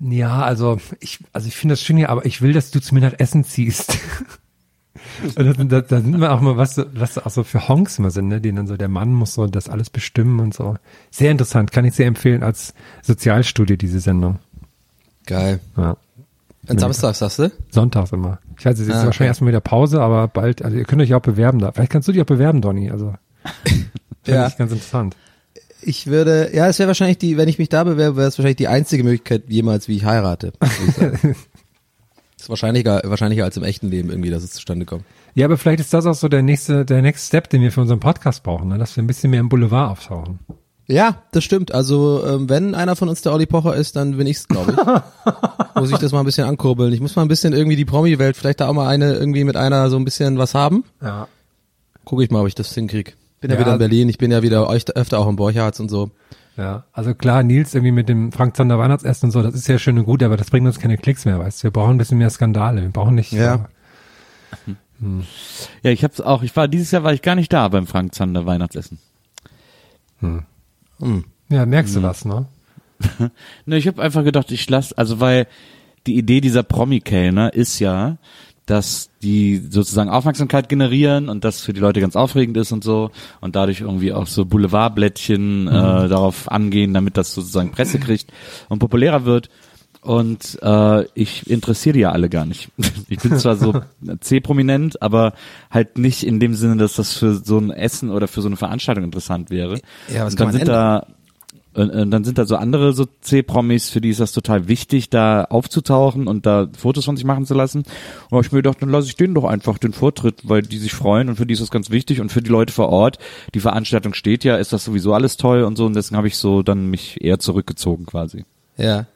ja, also ich, also ich finde das schön hier, aber ich will, dass du zu mir nach Essen ziehst. Und da, da, sind wir auch mal, was, was auch so für Honks immer sind, ne? die dann so, der Mann muss so das alles bestimmen und so. Sehr interessant, kann ich sehr empfehlen als Sozialstudie, diese Sendung. Geil. Ja. Und Samstag sagst du? Sonntags immer. Ich weiß, es ist Ah, okay. wahrscheinlich erstmal wieder Pause, aber bald, also ihr könnt euch auch bewerben da. Vielleicht kannst du dich auch bewerben, Donny. Also, finde Ja. ich ganz interessant. Ich würde, ja, es wäre wahrscheinlich die, wenn ich mich da bewerbe, wäre es wahrscheinlich die einzige Möglichkeit jemals, wie ich heirate. ich ist wahrscheinlicher, wahrscheinlicher als im echten Leben irgendwie, dass es zustande kommt. Ja, aber vielleicht ist das auch so der nächste, der Next Step, den wir für unseren Podcast brauchen, ne? dass wir ein bisschen mehr im Boulevard auftauchen. Ja, das stimmt. Also ähm, wenn einer von uns der Olli Pocher ist, dann bin ich's, glaube ich. muss ich das mal ein bisschen ankurbeln. Ich muss mal ein bisschen irgendwie die Promi-Welt, vielleicht da auch mal eine irgendwie mit einer so ein bisschen was haben. Ja. Gucke ich mal, ob ich das hinkrieg. Bin ja, Ja. wieder in Berlin, ich bin ja wieder öfter, öfter auch im Borchards und so. Ja, also klar, Nils irgendwie mit dem Frank Zander Weihnachtsessen und so, das ist ja schön und gut, aber das bringt uns keine Klicks mehr, weißt du. Wir brauchen ein bisschen mehr Skandale. Wir brauchen nicht Ja. so, Ja, ich hab's auch, ich war, dieses Jahr war ich gar nicht da beim Frank Zander Weihnachtsessen. Ja, merkst du was, ne? Ne, ich habe einfach gedacht, ich lass, also weil die Idee dieser Promi-Kellner ist ja, dass die sozusagen Aufmerksamkeit generieren und das für die Leute ganz aufregend ist und so und dadurch irgendwie auch so Boulevardblättchen äh, darauf angehen, damit das sozusagen Presse kriegt und populärer wird. Und äh, ich interessiere die ja alle gar nicht. Ich bin zwar so C-prominent, aber halt nicht in dem Sinne, dass das für so ein Essen oder für so eine Veranstaltung interessant wäre. Ja, was und dann sind da und, und dann sind da so andere so C-Promis, für die ist das total wichtig, da aufzutauchen und da Fotos von sich machen zu lassen. Und hab ich mir gedacht, dann lasse ich denen doch einfach den Vortritt, weil die sich freuen und für die ist das ganz wichtig und für die Leute vor Ort, die Veranstaltung steht ja, ist das sowieso alles toll und so und deswegen habe ich so dann mich eher zurückgezogen quasi. Ja.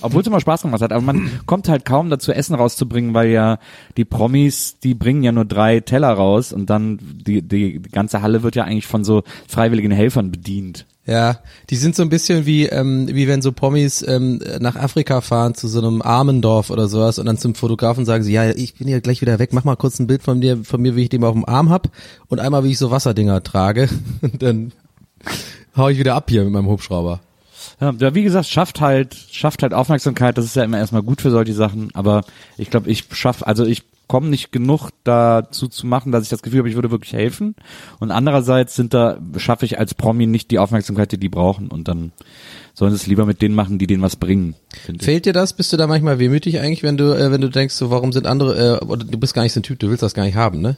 Obwohl es immer Spaß gemacht hat, aber man kommt halt kaum dazu, Essen rauszubringen, weil ja die Promis, die bringen ja nur drei Teller raus und dann die, die, die ganze Halle wird ja eigentlich von so freiwilligen Helfern bedient. Ja, die sind so ein bisschen wie, ähm, wie wenn so Promis ähm, nach Afrika fahren zu so einem armen Dorf oder sowas und dann zum Fotografen sagen sie, ja, ich bin ja gleich wieder weg, mach mal kurz ein Bild von mir, von mir, wie ich den auf dem Arm hab und einmal, wie ich so Wasserdinger trage und dann hau ich wieder ab hier mit meinem Hubschrauber. Ja, wie gesagt, schafft halt, schafft halt Aufmerksamkeit. Das ist ja immer erstmal gut für solche Sachen. Aber ich glaube, ich schaff, also ich komme nicht genug dazu zu machen, dass ich das Gefühl habe, ich würde wirklich helfen. Und andererseits sind da schaffe ich als Promi nicht die Aufmerksamkeit, die die brauchen. Und dann sollen sie es lieber mit denen machen, die denen was bringen. finde ich. Fehlt dir das? Bist du da manchmal wehmütig eigentlich, wenn du, äh, wenn du denkst, so, warum sind andere, äh, oder du bist gar nicht so ein Typ, du willst das gar nicht haben, ne?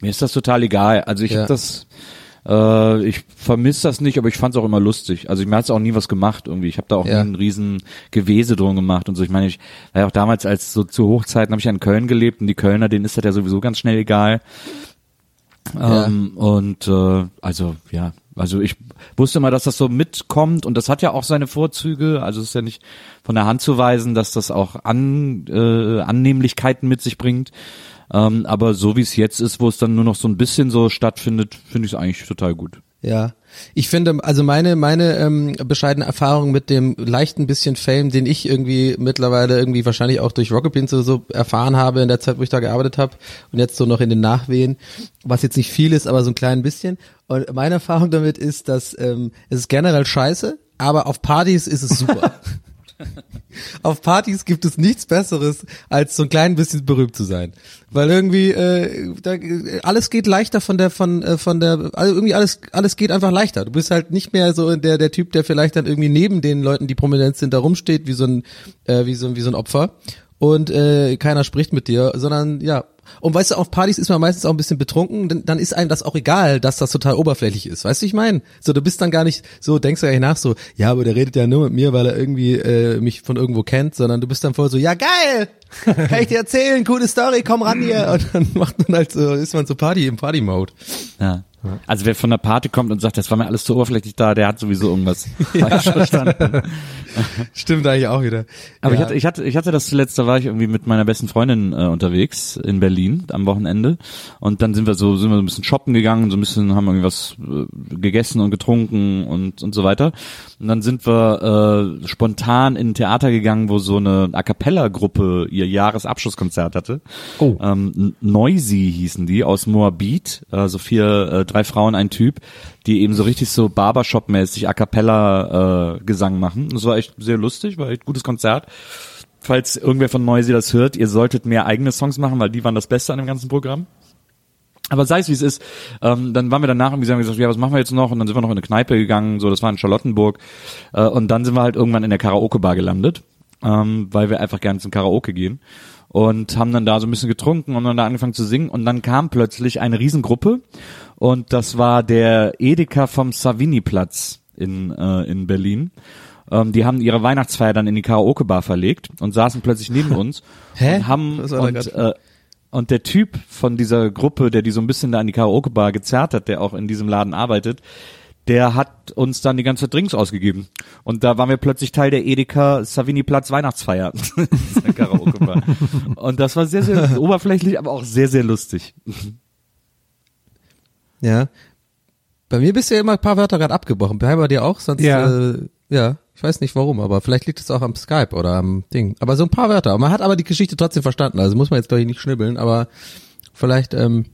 Mir ist das total egal. Also ich Ja. hab das, äh, ich vermisse das nicht, aber ich fand es auch immer lustig. Also mir hat's auch nie was gemacht irgendwie. Ich habe da auch Ja. nie einen riesen Gewese drum gemacht und so. Ich meine, ich war ja auch damals, als so zu Hochzeiten habe ich ja in Köln gelebt und die Kölner, denen ist das ja sowieso ganz schnell egal. Ja. Ähm, und äh, also ja, also ich wusste mal, dass das so mitkommt und das hat ja auch seine Vorzüge. Also es ist ja nicht von der Hand zu weisen, dass das auch An, äh, Annehmlichkeiten mit sich bringt. Ähm, aber so wie es jetzt ist, wo es dann nur noch so ein bisschen so stattfindet, finde ich es eigentlich total gut. Ja, ich finde, also meine meine ähm, bescheidene Erfahrung mit dem leichten bisschen Fame, den ich irgendwie mittlerweile irgendwie wahrscheinlich auch durch Rocket Beans oder so erfahren habe in der Zeit, wo ich da gearbeitet habe und jetzt so noch in den Nachwehen, was jetzt nicht viel ist, aber so ein klein bisschen. Und meine Erfahrung damit ist, dass ähm, es ist generell scheiße, aber auf Partys ist es super. Auf Partys gibt es nichts Besseres, als so ein klein bisschen berühmt zu sein, weil irgendwie äh, da, alles geht leichter von der von äh, von der also irgendwie alles alles geht einfach leichter. Du bist halt nicht mehr so der der Typ, der vielleicht dann irgendwie neben den Leuten, die prominent sind, da rumsteht wie so ein äh, wie so ein wie so ein Opfer und äh, keiner spricht mit dir, sondern ja. Und weißt du, auf Partys ist man meistens auch ein bisschen betrunken, denn, dann ist einem das auch egal, dass das total oberflächlich ist. Weißt du, ich meine? So, du bist dann gar nicht so, denkst du gar nicht nach so, ja, aber der redet ja nur mit mir, weil er irgendwie äh, mich von irgendwo kennt, sondern du bist dann voll so, ja geil, kann ich dir erzählen, coole Story, komm ran hier. Und dann macht man halt so, ist man so Party im Party-Mode. Ja. Also wer von der Party kommt und sagt, das war mir alles zu oberflächlich da, der hat sowieso irgendwas falsch verstanden. Stimmt eigentlich auch wieder. Aber ja. ich hatte, ich hatte, ich hatte das zuletzt, da war ich irgendwie mit meiner besten Freundin äh, unterwegs in Berlin am Wochenende und dann sind wir so, sind wir so ein bisschen shoppen gegangen, so ein bisschen haben irgendwie was äh, gegessen und getrunken und und so weiter. Und dann sind wir äh, spontan in ein Theater gegangen, wo so eine A cappella Gruppe ihr Jahresabschlusskonzert hatte. Oh. Ähm, Noisy hießen die aus Moabit, also vier, äh, drei Frauen, ein Typ, die eben so richtig so Barbershop-mäßig A cappella äh, machen. Das war echt sehr lustig, war echt gutes Konzert. Falls irgendwer von Noisy das hört, ihr solltet mehr eigene Songs machen, weil die waren das Beste an dem ganzen Programm. Aber sei es wie es ist, ähm, dann waren wir danach irgendwie haben gesagt, ja, was machen wir jetzt noch? Und dann sind wir noch in eine Kneipe gegangen, so, das war in Charlottenburg. Äh, und dann sind wir halt irgendwann in der Karaoke-Bar gelandet, ähm, weil wir einfach gerne zum Karaoke gehen. Und haben dann da so ein bisschen getrunken und dann da angefangen zu singen. Und dann kam plötzlich eine Riesengruppe. Und das war der Edeka vom Savini-Platz in, äh, in Berlin. Ähm, die haben ihre Weihnachtsfeier dann in die Karaoke-Bar verlegt und saßen plötzlich neben uns Hä? und haben und, äh, und der Typ von dieser Gruppe, der die so ein bisschen da in die Karaoke-Bar gezerrt hat, der auch in diesem Laden arbeitet, der hat uns dann die ganze Drinks ausgegeben. Und da waren wir plötzlich Teil der Edeka Savini Platz Weihnachtsfeier. Karaoke-Bar. Und das war sehr, sehr oberflächlich, aber auch sehr, sehr lustig. Ja. Bei mir bist du ja immer ein paar Wörter gerade abgebrochen. Bei dir auch? Sonst, Ja. Äh, ja. Ich weiß nicht warum, aber vielleicht liegt es auch am Skype oder am Ding. Aber so ein paar Wörter. Man hat aber die Geschichte trotzdem verstanden. Also muss man jetzt glaube ich nicht schnibbeln, aber Vielleicht ähm,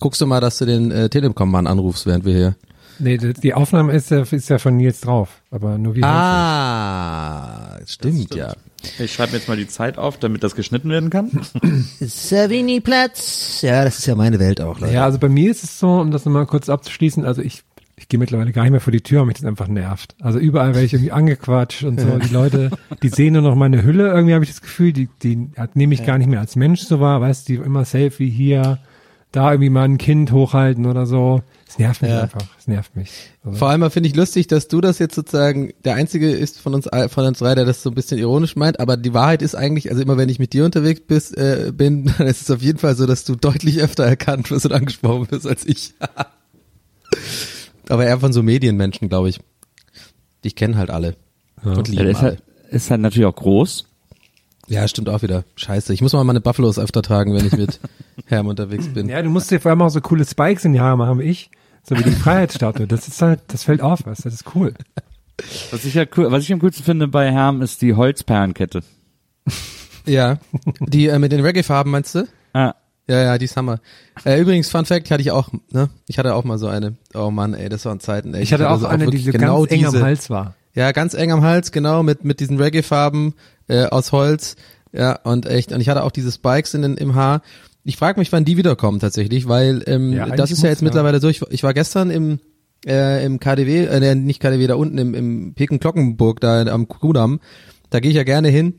guckst du mal, dass du den äh, Telekom-Mann anrufst, während wir hier. Nee, die, Aufnahme ist ja, ist ja von Nils drauf, aber nur wie Ah, stimmt, ja. Ich schreibe mir jetzt mal die Zeit auf, damit das geschnitten werden kann. Savini-Platz. Ja, das ist ja meine Welt auch, Leute. Ja, also bei mir ist es so, um das nochmal kurz abzuschließen, also ich, ich gehe mittlerweile gar nicht mehr vor die Tür, weil mich das einfach nervt. Also überall werde ich irgendwie angequatscht und so. Die Leute, die sehen nur noch meine Hülle, irgendwie habe ich das Gefühl, die, die hat- nehme ich gar nicht mehr als Mensch so wahr, weißt du, die immer Selfie hier, da irgendwie mal ein Kind hochhalten oder so. Es nervt mich Ja. einfach. Es nervt mich. Also, Vor allem finde ich lustig, dass du das jetzt sozusagen der einzige ist von uns von uns drei, der das so ein bisschen ironisch meint, aber die Wahrheit ist eigentlich, also immer wenn ich mit dir unterwegs bist, äh, bin, dann ist es auf jeden Fall so, dass du deutlich öfter erkannt wirst und angesprochen wirst als ich. aber eher von so Medienmenschen, glaube ich. Ich kenne halt alle. Und Ja, lieben der ist alle. halt, ist halt natürlich auch groß. Ja, stimmt auch wieder. Scheiße. Ich muss mal meine Buffalos öfter tragen, wenn ich mit Herm unterwegs bin. ja, du musst dir vor allem auch so coole Spikes in die Haare machen wie ich. So wie die Freiheitsstatue. Das ist halt, das fällt auf, du, das ist cool. Was ich ja cool, was ich am coolsten finde bei Herm ist die Holzperlenkette. Ja. Die äh, mit den Reggae-Farben meinst du? Ah, Ja, ja, die ist Hammer. Äh, übrigens, Fun Fact, hatte ich auch, ne? Ich hatte auch mal so eine. Oh Mann, ey, das waren Zeiten, ey. Ich hatte auch so eine, die wirklich so genau ganz eng diese, am Hals war. Ja, ganz eng am Hals, genau, mit, mit diesen Reggae-Farben äh, aus Holz. Ja, und echt, und ich hatte auch diese Spikes in den, im Haar. Ich frage mich, wann die wiederkommen tatsächlich, weil ähm, Ja, das ist ja muss, jetzt ja. mittlerweile durch. Ich war gestern im äh, im KDW, äh, nicht KDW, da unten im, im Peken-Glockenburg, da am Kudamm. Da gehe ich ja gerne hin,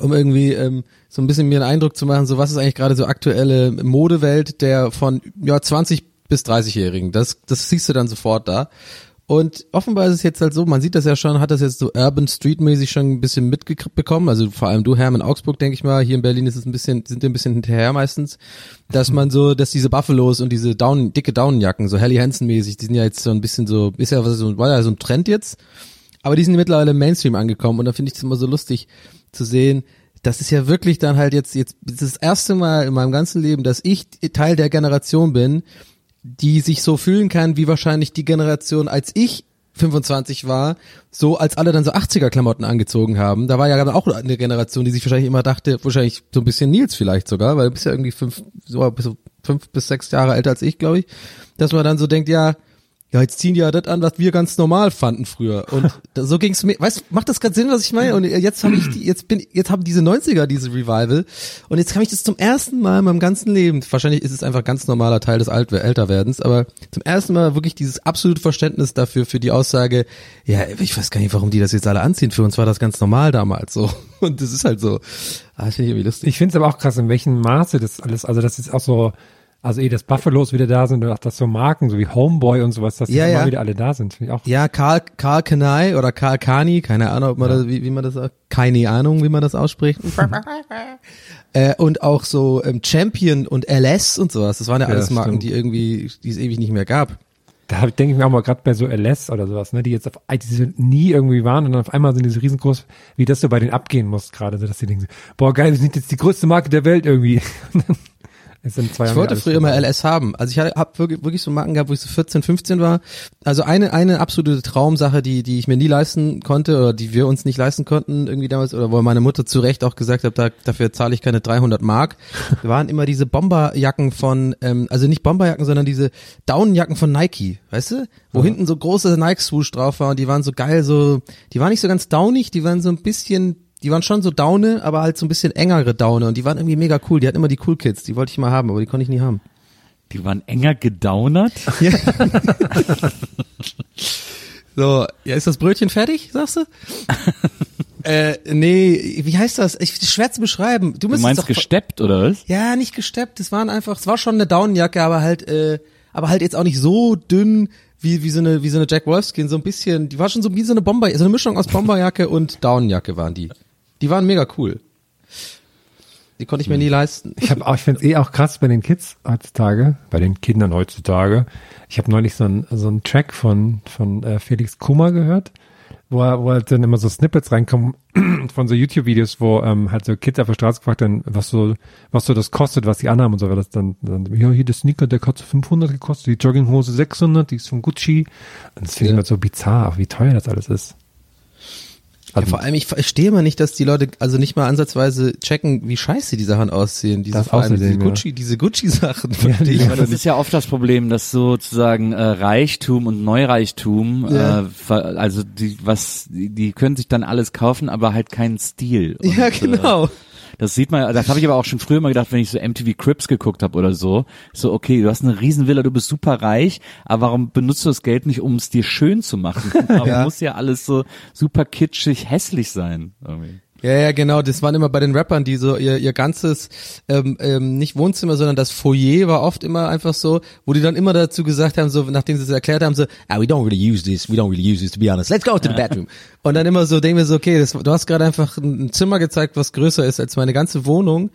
um irgendwie ähm, so ein bisschen mir einen Eindruck zu machen, so was ist eigentlich gerade so aktuelle Modewelt der von ja 20 bis 30-Jährigen. Das, das siehst du dann sofort da. Und offenbar ist es jetzt halt so, man sieht das ja schon, hat das jetzt so Urban Street mäßig schon ein bisschen mitbekommen, also vor allem du Herm in Augsburg, denke ich mal, hier in Berlin ist es ein bisschen, sind die ein bisschen hinterher meistens, dass man so, dass diese Buffalos und diese Down, dicke Daunenjacken, so Helly Hansen mäßig, die sind ja jetzt so ein bisschen so, ist ja was so, war ja so ein Trend jetzt, aber die sind mittlerweile im Mainstream angekommen und da finde ich es immer so lustig zu sehen, das ist ja wirklich dann halt jetzt, jetzt, das erste Mal in meinem ganzen Leben, dass ich Teil der Generation bin, die sich so fühlen kann, wie wahrscheinlich die Generation, als ich 25 war, so als alle dann so 80er Klamotten angezogen haben. Da war ja auch eine Generation, die sich wahrscheinlich immer dachte, wahrscheinlich so ein bisschen Nils vielleicht sogar, weil du bist ja irgendwie fünf, so fünf bis sechs Jahre älter als ich, glaube ich, dass man dann so denkt, ja, ja, jetzt ziehen die ja das an, was wir ganz normal fanden früher. Und so ging's mir. Weißt, du, macht das gerade Sinn, was ich meine? Und jetzt habe ich, die, jetzt bin, jetzt haben diese 90er diese Revival. Und jetzt habe ich das zum ersten Mal in meinem ganzen Leben. Wahrscheinlich ist es einfach ganz normaler Teil des Alt Älterwerdens, aber zum ersten Mal wirklich dieses absolute Verständnis dafür für die Aussage. Ja, ich weiß gar nicht, warum die das jetzt alle anziehen. Für uns war das ganz normal damals so. Und das ist halt so. Ah, finde ich irgendwie lustig. Ich finde es aber auch krass, in welchem Maße das alles, also das ist auch so, also eh, dass Buffalos wieder da sind und auch das so Marken, so wie Homeboy und sowas, dass die Ja, immer ja. wieder alle da sind, finde ich auch. Ja, Karl, Karl Kanai oder Karl Kani, keine Ahnung, ob man das, wie, wie man das, keine Ahnung, wie man das ausspricht. äh, und auch so ähm, Champion und LS und sowas. Das waren ja Ja, alles Marken, stimmt. die irgendwie, die es ewig nicht mehr gab. Da denke ich mir auch mal gerade bei so LS oder sowas, ne, die jetzt auf die nie irgendwie waren und dann auf einmal sind die so riesengroß, wie das so bei denen abgehen muss gerade, so dass die denken, boah geil, wir sind jetzt die größte Marke der Welt irgendwie. Es sind zwei Ich wollte früher immer. LS haben. Also ich habe wirklich, wirklich so Marken gehabt, wo ich so 14, 15 war. Also eine eine absolute Traumsache, die die ich mir nie leisten konnte oder die wir uns nicht leisten konnten irgendwie damals oder wo meine Mutter zu Recht auch gesagt hat, da, dafür zahle ich keine 300 Mark. waren immer diese Bomberjacken von, ähm, also nicht Bomberjacken, sondern diese Daunenjacken von Nike, weißt du? Wo hinten so große Nike-Swoosh drauf war und die waren so geil, so, die waren nicht so ganz downig, die waren so ein bisschen die waren schon so Daune, aber halt so ein bisschen engere Daune und die waren irgendwie mega cool. Die hatten immer die Cool Kids, die wollte ich mal haben, aber die konnte ich nie haben. die waren enger gedownert. So, ja, ist das Brötchen fertig, sagst du? äh, nee, wie heißt das? Ich schwer zu beschreiben. Du, Du meinst doch, gesteppt oder was? Ja, nicht gesteppt. Es waren einfach, es war schon eine Daunenjacke, aber halt, äh, aber halt jetzt auch nicht so dünn wie wie so eine wie so eine Jack Wolfskin. So ein bisschen, die war schon so wie so eine Bomber, so eine Mischung aus Bomberjacke und Daunenjacke waren die. Die waren mega cool. Die konnte ich mir nie leisten. Ich habe auch, ich finde es eh auch krass bei den Kids heutzutage, bei den Kindern heutzutage. Ich habe neulich so einen so einen Track von von äh, Felix Kummer gehört, wo er, wo halt dann immer so Snippets reinkommen von so YouTube-Videos, wo ähm, halt so Kids auf der Straße gefragt werden, was so was so das kostet, was die anhaben und so. Weil das dann, dann ja hier der Sneaker, der hat so 500 gekostet, die Jogginghose 600, die ist von Gucci. Und das finde ich Ja. immer so bizarr, wie teuer das alles ist. Ja, vor allem, ich verstehe mal nicht, dass die Leute also nicht mal ansatzweise checken, wie scheiße die Sachen aussehen. Diese, Das vor allem diese außerdem, ja. Gucci, diese Gucci-Sachen. ich Aber mal das ist ja oft das Problem, dass sozusagen äh, Reichtum und Neureichtum, Ja. äh, also die was, die, die können sich dann alles kaufen, aber halt keinen Stil. Und, Ja, Äh, genau. Das sieht man, das habe ich aber auch schon früher mal gedacht, wenn ich so MTV Crips geguckt habe oder so. So, okay, du hast eine Riesenvilla, du bist super reich, aber warum benutzt du das Geld nicht, um es dir schön zu machen? Aber Ja. muss ja alles so super kitschig hässlich sein. Irgendwie. Ja, ja, genau. Das waren immer bei den Rappern, die so ihr, ihr ganzes, ähm, ähm, nicht Wohnzimmer, sondern das Foyer war oft immer einfach so, wo die dann immer dazu gesagt haben, so, nachdem sie es erklärt haben, so, ah, we don't really use this, we don't really use this, to be honest. Let's go to the bedroom. Und dann immer so, denken wir so, okay, das, du hast gerade einfach ein ein Zimmer gezeigt, was größer ist als meine ganze Wohnung.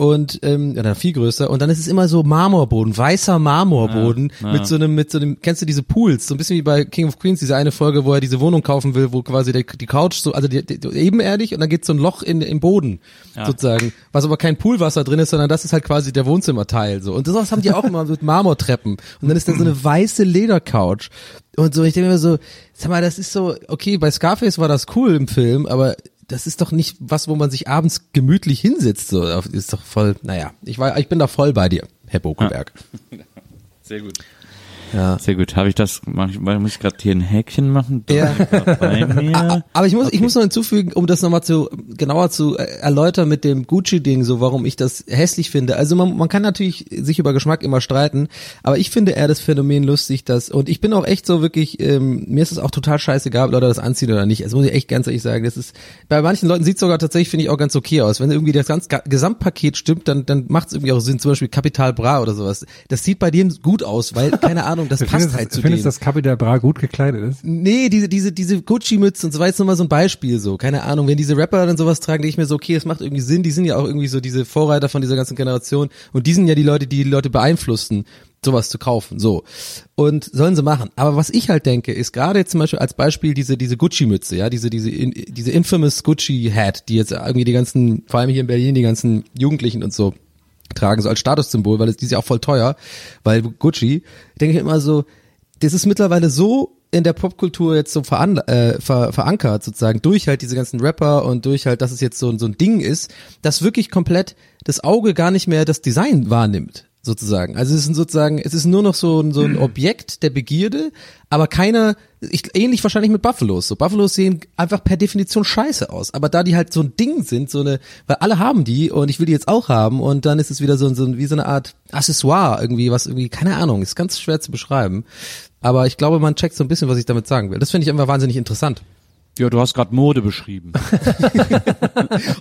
Und ähm, oder viel größer. Und dann ist es immer so Marmorboden, weißer Marmorboden mit so einem mit so einem kennst du diese Pools, so ein bisschen wie bei King of Queens diese eine Folge, wo er diese Wohnung kaufen will, wo quasi der, die Couch so also die, die, ebenerdig und dann geht so ein Loch in im Boden sozusagen, was aber kein Poolwasser drin ist, sondern das ist halt quasi der Wohnzimmerteil so. Und sowas haben die auch immer mit Marmortreppen. Und dann ist da so eine weiße Ledercouch. Und so ich denke mir so, sag mal, das ist so okay, bei Scarface war das cool im Film, aber das ist doch nicht was, wo man sich abends gemütlich hinsetzt. So, ist doch voll, naja, ich war, ich bin da voll bei dir, Herr Bokelberg. Sehr gut. Ja. Sehr gut. Habe ich das, mach ich, muss ich gerade hier ein Häkchen machen? Ja. Aber ich muss, ich muss noch hinzufügen, um das nochmal zu genauer zu äh, erläutern mit dem Gucci-Ding, so warum ich das hässlich finde. Also man, man kann natürlich sich über Geschmack immer streiten, aber ich finde eher das Phänomen lustig, dass und ich bin auch echt so wirklich, ähm, mir ist es auch total scheißegal, ob Leute das anziehen oder nicht. Das muss ich echt ganz ehrlich sagen. Das ist bei manchen Leuten sieht sogar tatsächlich finde ich auch ganz okay aus. Wenn irgendwie das ganze Gesamtpaket stimmt, dann dann macht es irgendwie auch Sinn. Zum Beispiel Capital Bra oder sowas. Das sieht bei denen gut aus, weil keine Ahnung, das Du passt findest, halt zu findest denen. dass Capital Bra gut gekleidet ist? Nee, diese, diese, diese Gucci-Mütze und so war jetzt nur mal so ein Beispiel so. Keine Ahnung, wenn diese Rapper dann sowas tragen, denke ich mir so, okay, es macht irgendwie Sinn, die sind ja auch irgendwie so diese Vorreiter von dieser ganzen Generation und die sind ja die Leute, die die Leute beeinflussen, sowas zu kaufen, so. Und sollen sie machen. Aber was ich halt denke, ist gerade jetzt zum Beispiel als Beispiel diese, diese Gucci-Mütze, ja, diese, diese, in, diese infamous Gucci-Hat, die jetzt irgendwie die ganzen, vor allem hier in Berlin, die ganzen Jugendlichen und so tragen, so als Statussymbol, weil es die ist ja auch voll teuer, weil Gucci, denke ich immer so, das ist mittlerweile so in der Popkultur jetzt so veran äh, ver verankert sozusagen durch halt diese ganzen Rapper und durch halt, dass es jetzt so, so ein Ding ist, dass wirklich komplett das Auge gar nicht mehr das Design wahrnimmt sozusagen. Also es ist sozusagen, es ist nur noch so, ein- so ein Objekt der Begierde, aber keiner, ich, ähnlich wahrscheinlich mit Buffalos. So Buffalos sehen einfach per Definition scheiße aus, aber da die halt so ein Ding sind, so eine, weil alle haben die und ich will die jetzt auch haben und dann ist es wieder so, so ein- wie so eine Art Accessoire irgendwie, was irgendwie, keine Ahnung, ist ganz schwer zu beschreiben. Aber ich glaube, man checkt so ein bisschen, was ich damit sagen will. Das finde ich einfach wahnsinnig interessant. Ja, du hast gerade Mode beschrieben.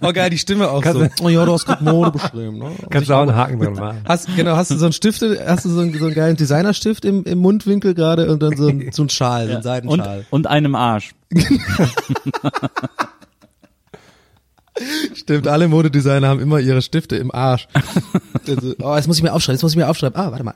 Oh geil, die Stimme auch so. Oh ja, du hast gerade Mode beschrieben. Ne? Kannst du auch einen Haken dran machen. Hast, genau, hast du so einen Stift, hast du so einen, so einen geilen Designerstift im, im Mundwinkel gerade und dann so ein, so ein Schal, so ein Und, Seidenschal. und einem Arsch. Stimmt, alle Modedesigner haben immer ihre Stifte im Arsch. Also, oh, jetzt muss ich mir aufschreiben, jetzt muss ich mir aufschreiben. Ah, warte mal.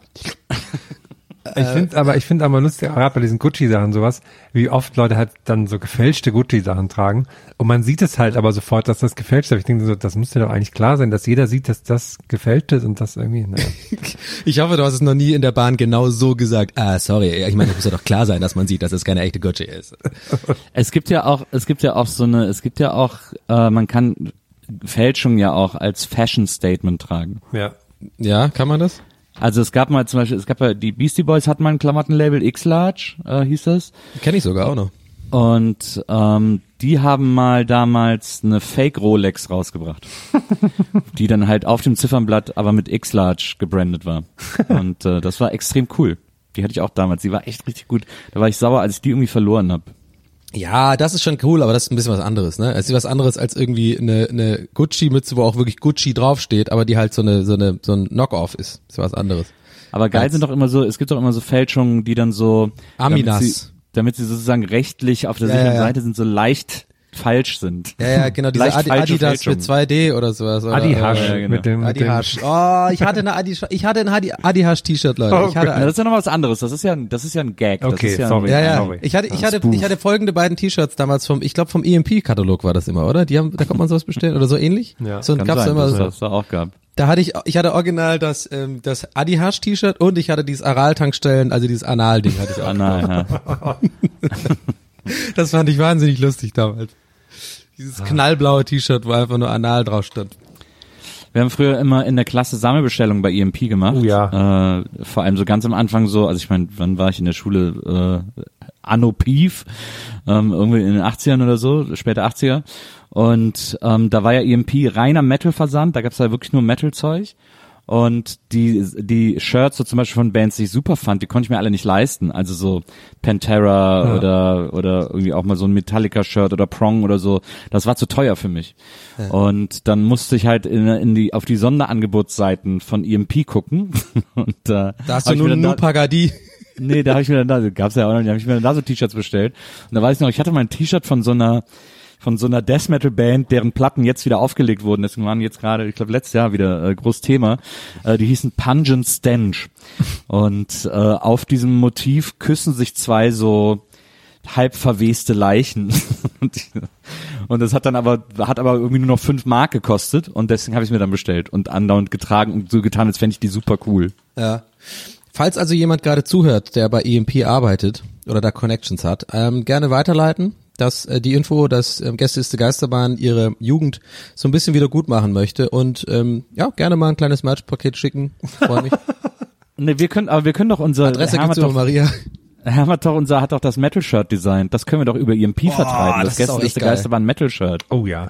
Ich finde aber, ich finde aber lustig, gerade bei diesen Gucci-Sachen sowas, wie oft Leute halt dann so gefälschte Gucci-Sachen tragen. Und man sieht es halt aber sofort, dass das gefälscht ist. Ich denke so, das muss ja doch eigentlich klar sein, dass jeder sieht, dass das gefälscht ist und das irgendwie, naja. Ich hoffe, du hast es noch nie in der Bahn genau so gesagt. Ah, sorry, ich meine, es muss ja doch klar sein, dass man sieht, dass es keine echte Gucci ist. Es gibt ja auch, es gibt ja auch so eine, es gibt ja auch, äh, man kann Fälschung ja auch als Fashion Statement tragen. Ja. Ja, kann man das? Also es gab mal zum Beispiel, es gab ja, die Beastie Boys hatten mal ein Klamottenlabel, X-Large äh, hieß das. Kenne ich sogar auch noch. Und ähm, die haben mal damals eine Fake Rolex rausgebracht, die dann halt auf dem Ziffernblatt aber mit X-Large gebrandet war. Und äh, das war extrem cool. Die hatte ich auch damals. Die war echt richtig gut. Da war ich sauer, als ich die irgendwie verloren habe. Ja, das ist schon cool, aber das ist ein bisschen was anderes, ne? Es ist was anderes als irgendwie eine, eine Gucci-Mütze, wo auch wirklich Gucci draufsteht, aber die halt so eine, so eine, so ein Knock-off ist. ist was anderes. Aber geil Als- sind doch immer so, es gibt doch immer so Fälschungen, die dann so Aminas. Damit sie, damit sie sozusagen rechtlich auf der Ja, sicheren ja, ja. Seite sind, so leicht falsch sind. Ja, ja, genau, diese Leicht Adi Adidas Fälschung. mit 2D oder sowas. Oder, Adi oder- Hasch ja, genau. mit dem, mit Adi dem Hasch. Oh, ich hatte eine Adi, ich hatte ein Adi, Adi Hasch T-Shirt, Leute. Ich hatte ein, das ist ja noch was anderes. Das ist ja, ein- das ist ja ein Gag. Das Okay, ist ja sorry. ja, ja. Sorry. Ich hatte, ich hatte, Spoof. ich hatte folgende beiden T-Shirts damals vom, ich glaube vom EMP-Katalog war das immer, oder? Die haben, da konnte man sowas bestellen oder so ähnlich. Ja, so Kann gab's sein, da immer so. es das da auch gab. Da hatte ich, ich hatte original das, ähm, das Adi Hasch T-Shirt und ich hatte dieses Aral-Tankstellen, also dieses Anal-Ding hatte ich auch. Nein, ja. Das fand ich wahnsinnig lustig damals. Dieses knallblaue T-Shirt, wo einfach nur anal drauf stand. Wir haben früher immer in der Klasse Sammelbestellungen bei EMP gemacht. Oh ja. Äh, vor allem so ganz am Anfang so, also ich meine, wann war ich in der Schule? Äh, Anno Pief, ähm, irgendwie in den 80ern oder so, später 80er. Und ähm, da war ja EMP reiner Metal-Versand, da gab's ja wirklich nur Metal-Zeug. Und die, die Shirts so zum Beispiel von Bands, die ich super fand, die konnte ich mir alle nicht leisten. Also so Pantera Ja. oder, oder irgendwie auch mal so ein Metallica-Shirt oder Prong oder so. Das war zu teuer für mich. Und dann musste ich halt in, in die, auf die Sonderangebotsseiten von EMP gucken. Und äh, Da hast du nur dann nur Pagadi. Nee, da habe ich mir dann da, gab's ja auch noch, da habe ich mir dann da so T-Shirts bestellt. Und da weiß ich noch, ich hatte mal ein T-Shirt von so einer von so einer Death Metal Band, deren Platten jetzt wieder aufgelegt wurden. Deswegen waren jetzt gerade, ich glaube letztes Jahr wieder äh, groß Thema. Äh, die hießen Pungent Stench. Und äh, auf diesem Motiv küssen sich zwei so halb verweste Leichen. und, das hat dann aber, hat aber irgendwie nur noch fünf Mark gekostet und deswegen habe ich mir dann bestellt und andauernd getragen und so getan, als fände ich die super cool. Ja. Falls also jemand gerade zuhört, der bei EMP arbeitet oder da Connections hat, ähm, gerne weiterleiten, dass äh, die Info, dass ähm, Gästeliste Geisterbahn ihre Jugend so ein bisschen wieder gut machen möchte und ähm, ja, gerne mal ein kleines Merch-Paket schicken. Freue mich. Nee, wir können, aber wir können doch unser Adresse Herr gibt's doch, Maria. Herr hat doch unser hat doch das Metal Shirt designt. Das können wir doch über EMP vertreiben. Das, das ist auch gestern ist der geil. Geisterbahn Metal Shirt. Oh ja.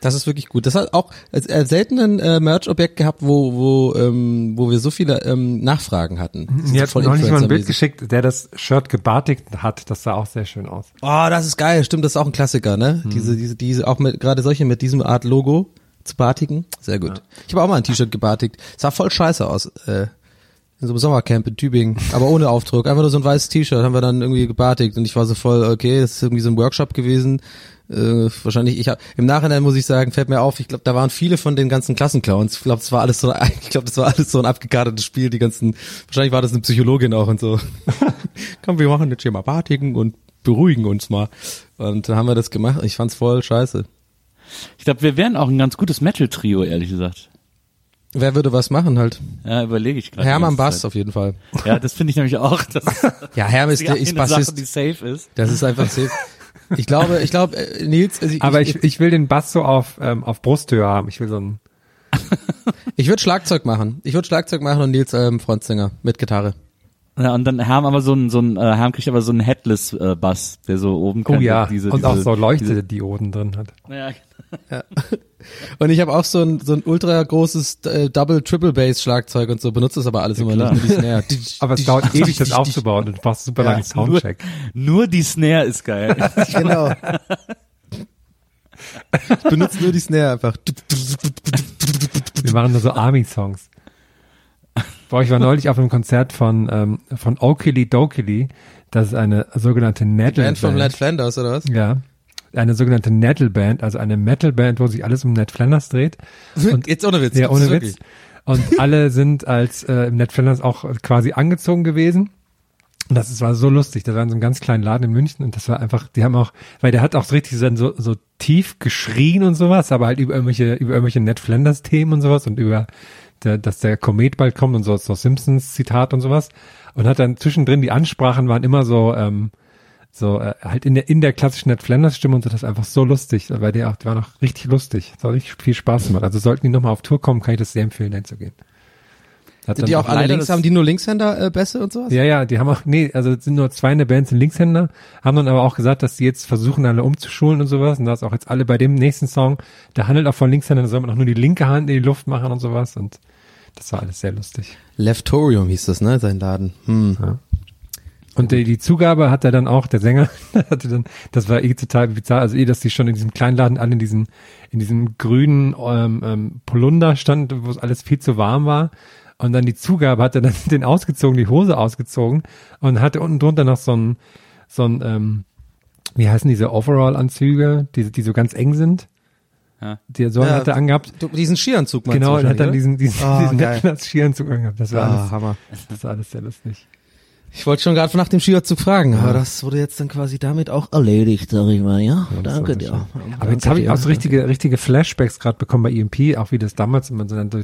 Das ist wirklich gut. Das hat auch äh, selten ein äh, Merch-Objekt gehabt, wo wo ähm, wo wir so viele ähm, Nachfragen hatten. Mir hat voll neulich mal ein Bild geschickt, der das Shirt gebartigt hat. Das sah auch sehr schön aus. Oh, das ist geil. Stimmt, das ist auch ein Klassiker, ne? Diese, diese, diese, auch mit, gerade solche mit diesem Art Logo zu batigen. Sehr gut. Ich habe auch mal ein T-Shirt gebartigt. Sah voll scheiße aus, äh, in so einem Sommercamp in Tübingen, aber ohne Aufdruck. Einfach nur so ein weißes T-Shirt haben wir dann irgendwie gebartigt und ich war so voll, okay, das ist irgendwie so ein Workshop gewesen. Äh, wahrscheinlich, ich hab, im Nachhinein muss ich sagen, fällt mir auf, ich glaube, da waren viele von den ganzen Klassenclowns. Ich glaube, das war alles so, ich glaube, das war alles so ein abgekartetes Spiel, die ganzen, wahrscheinlich war das eine Psychologin auch und so. Komm, wir machen jetzt hier mal Batigen und beruhigen uns mal. Und dann haben wir das gemacht. Ich fand's voll scheiße. Ich glaube, wir wären auch ein ganz gutes Metal Trio, ehrlich gesagt. Wer würde was machen halt? Ja, überlege ich gerade. Hermann Bass auf jeden Fall. Ja, das finde ich nämlich auch. Ja, Herm ist der ist Sache, Bassist. die safe ist. Das ist einfach safe. Ich glaube, ich glaube, äh, Nils, also Aber ich, ich, ich will den Bass so auf, ähm, auf Brusthöhe haben. Ich will so ein, ich würde Schlagzeug machen. Ich würde Schlagzeug machen und Nils ähm, Frontsänger mit Gitarre. Ja, und dann Herm aber so ein, so ein, äh, Herm kriegt aber so einen Headless äh, Bass, der so oben oh kann. ja, diese, und diese, auch so diese, Leuchtedioden drin hat. ja, Und ich habe auch so ein so ein ultra großes äh, Double Triple Bass Schlagzeug und so benutze das aber alles immer klar. nicht nur die Snare. Aber es dauert ewig, das aufzubauen und du brauchst super Ja, langen Soundcheck. nur die Snare ist geil. genau. Ich benutze nur die Snare einfach. Wir machen nur so Army-Songs. Boah, ich war neulich auf einem Konzert von, ähm, von Okili Dokili. Das ist eine sogenannte Band Metal-Band. von Ned Flanders oder was? Ja. Eine sogenannte Metal-Band, also eine Metal-Band, wo sich alles um Ned Flanders dreht. Und, Jetzt ohne Witz. ja, ohne das Witz. Und alle sind als äh, Ned Flanders auch quasi angezogen gewesen. Und das ist- war so lustig. Das war in so einem ganz kleinen Laden in München und das war einfach, die haben auch, weil der hat auch so richtig so, so tief geschrien und sowas, aber halt über irgendwelche, über irgendwelche Ned Flanders Themen und sowas und über, der, dass der Komet bald kommt und so, so Simpsons Zitat und sowas. Und hat dann zwischendrin, die Ansprachen waren immer so, ähm, so äh, halt in der in der klassischen Ned Flanders Stimme und so das ist einfach so lustig, weil der auch, die war noch richtig lustig, das hat richtig viel Spaß gemacht. Also sollten die nochmal auf Tour kommen, kann ich das sehr empfehlen, hinzugehen. Hat Sind die auch alle links, das- haben die nur Linkshänder äh, Bässe und sowas? ja, ja, die haben auch, nee, also es sind nur zwei in der Band, sind Linkshänder, haben dann aber auch gesagt, dass die jetzt versuchen, alle umzuschulen und sowas. Und da ist auch jetzt alle bei dem nächsten Song, der handelt auch von Linkshändern, da soll man auch nur die linke Hand in die Luft machen und sowas. Und das war alles sehr lustig. Leftorium hieß das, ne, sein Laden. Hm. Und die, die Zugabe hat er dann auch, der Sänger, hatte dann, das war eh total bizarr, also eh, dass die schon in diesem kleinen Laden alle in diesem, in diesem grünen ähm, ähm, Polunder standen, wo es alles viel zu warm war. Und dann die Zugabe hat er dann den ausgezogen, die Hose ausgezogen und hatte unten drunter noch so ein, so ein, ähm, wie heißen diese Overall-Anzüge, die, die so ganz eng sind. Ja. Die, so Ja, hat er angehabt. Diesen Skianzug meinst Genau, und hat dann diesen, diesen, Ah, diesen geil. Netflix Skianzug angehabt. Das war? Ah, alles, Hammer. das war alles sehr lustig. Ich wollte schon gerade nach dem Skianzug fragen, aber das wurde jetzt dann quasi damit auch erledigt, sag ich mal, ja? Danke war dir. Aber jetzt habe ich auch so richtige, richtige Flashbacks gerade bekommen bei EMP, auch wie das damals immer so dann so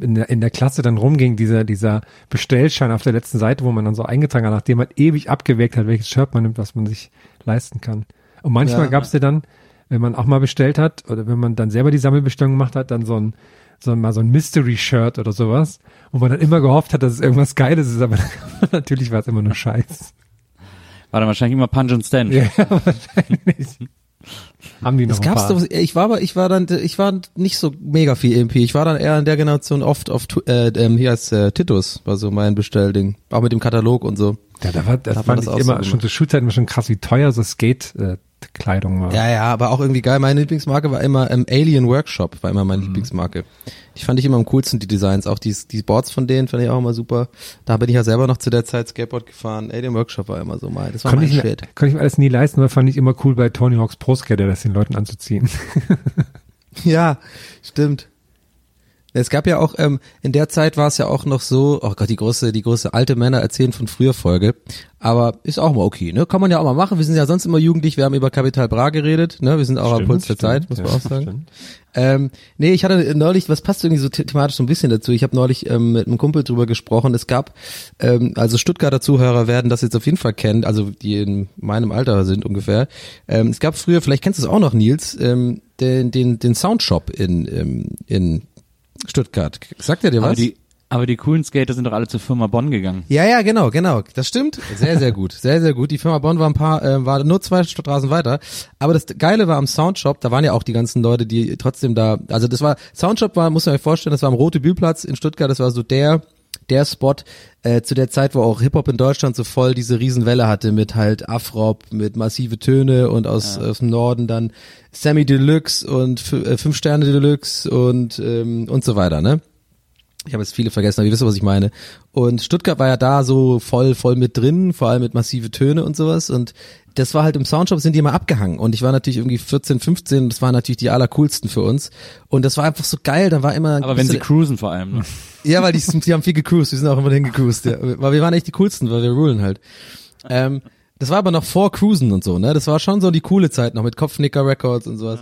in der, in der Klasse dann rumging, dieser, dieser Bestellschein auf der letzten Seite, wo man dann so eingetragen hat, nachdem man ewig abgewägt hat, welches Shirt man nimmt, was man sich leisten kann. Und manchmal Ja. gab's ja dann, wenn man auch mal bestellt hat oder wenn man dann selber die Sammelbestellung gemacht hat, dann so ein so mal so ein Mystery-Shirt oder sowas, wo man dann immer gehofft hat, dass es irgendwas Geiles ist, aber natürlich war es immer nur Scheiß. War dann wahrscheinlich immer Punch and Stand. Ja, wahrscheinlich. Haben die noch Es gab's doch, ich war aber, ich war dann, ich war nicht so mega viel EMP. Ich war dann eher in der Generation oft auf, äh, ähm, hier als äh, Titus, war so mein Bestellding. Auch mit dem Katalog und so. Ja, da war, das man fand das ich auch so immer, schon zu Schulzeiten war schon krass, wie teuer so Skate-Kleidung war. Ja, ja, aber auch irgendwie geil. Meine Lieblingsmarke war immer ähm, Alien Workshop, war immer meine Lieblingsmarke. Die fand ich immer am coolsten, die Designs. Auch die, die Boards von denen fand ich auch immer super. Da bin ich ja selber noch zu der Zeit Skateboard gefahren. Alien Workshop war immer so mein. Das war Konnte mein ich, Shit. konnte ich mir alles nie leisten, aber fand ich immer cool bei Tony Hawk's Pro Skater, das den Leuten anzuziehen. Ja, stimmt. Es gab ja auch, ähm, in der Zeit war es ja auch noch so, oh Gott, die große, die große alte Männer erzählen von früher Folge. Aber ist auch mal okay, ne? Kann man ja auch mal machen. Wir sind ja sonst immer jugendlich, wir haben über Capital Bra geredet, ne? Wir sind auch am Puls der Zeit, muss man Ja, auch sagen. stimmt. Ähm, nee, ich hatte neulich, was passt irgendwie so the thematisch so ein bisschen dazu. Ich habe neulich ähm, mit einem Kumpel drüber gesprochen. Es gab, ähm, also Stuttgarter Zuhörer werden das jetzt auf jeden Fall kennen, also die in meinem Alter sind ungefähr. Ähm, es gab früher, vielleicht kennst du es auch noch, Nils, ähm, den, den, den Soundshop in, ähm, in Stuttgart. Sagt er dir was? Aber die, aber die coolen Skater sind doch alle zur Firma Bonn gegangen. Ja, ja, genau, genau. Das stimmt. Sehr, sehr gut. Sehr, sehr gut. Die Firma Bonn war ein paar, äh, war nur zwei Straßen weiter. Aber das Geile war am Soundshop, da waren ja auch die ganzen Leute, die trotzdem da, also das war, Soundshop war, muss man sich vorstellen, das war am Rote Bühlplatz in Stuttgart, das war so der, der Spot äh, zu der Zeit, wo auch Hip-Hop in Deutschland so voll diese Riesenwelle hatte mit halt Afrop, mit massive Töne und aus, aus dem Norden dann Sammy Deluxe und F- äh, Fünf Sterne Deluxe und, ähm, und so weiter, ne? Ich habe jetzt viele vergessen, aber ihr wisst, was ich meine. Und Stuttgart war ja da so voll, voll mit drin, vor allem mit massive Töne und sowas. Und das war halt im Soundshop sind die immer abgehangen. Und ich war natürlich irgendwie 14, 15, das waren natürlich die allercoolsten für uns. Und das war einfach so geil, da war immer. Aber wenn sie cruisen vor allem. Ne? Ja, weil die, die haben viel gecruised, die sind auch immer hingecruised. Ja. Weil wir waren echt die coolsten, weil wir rulen halt. Ähm, das war aber noch vor Cruisen und so, ne? Das war schon so die coole Zeit noch mit Kopfnicker Records und sowas.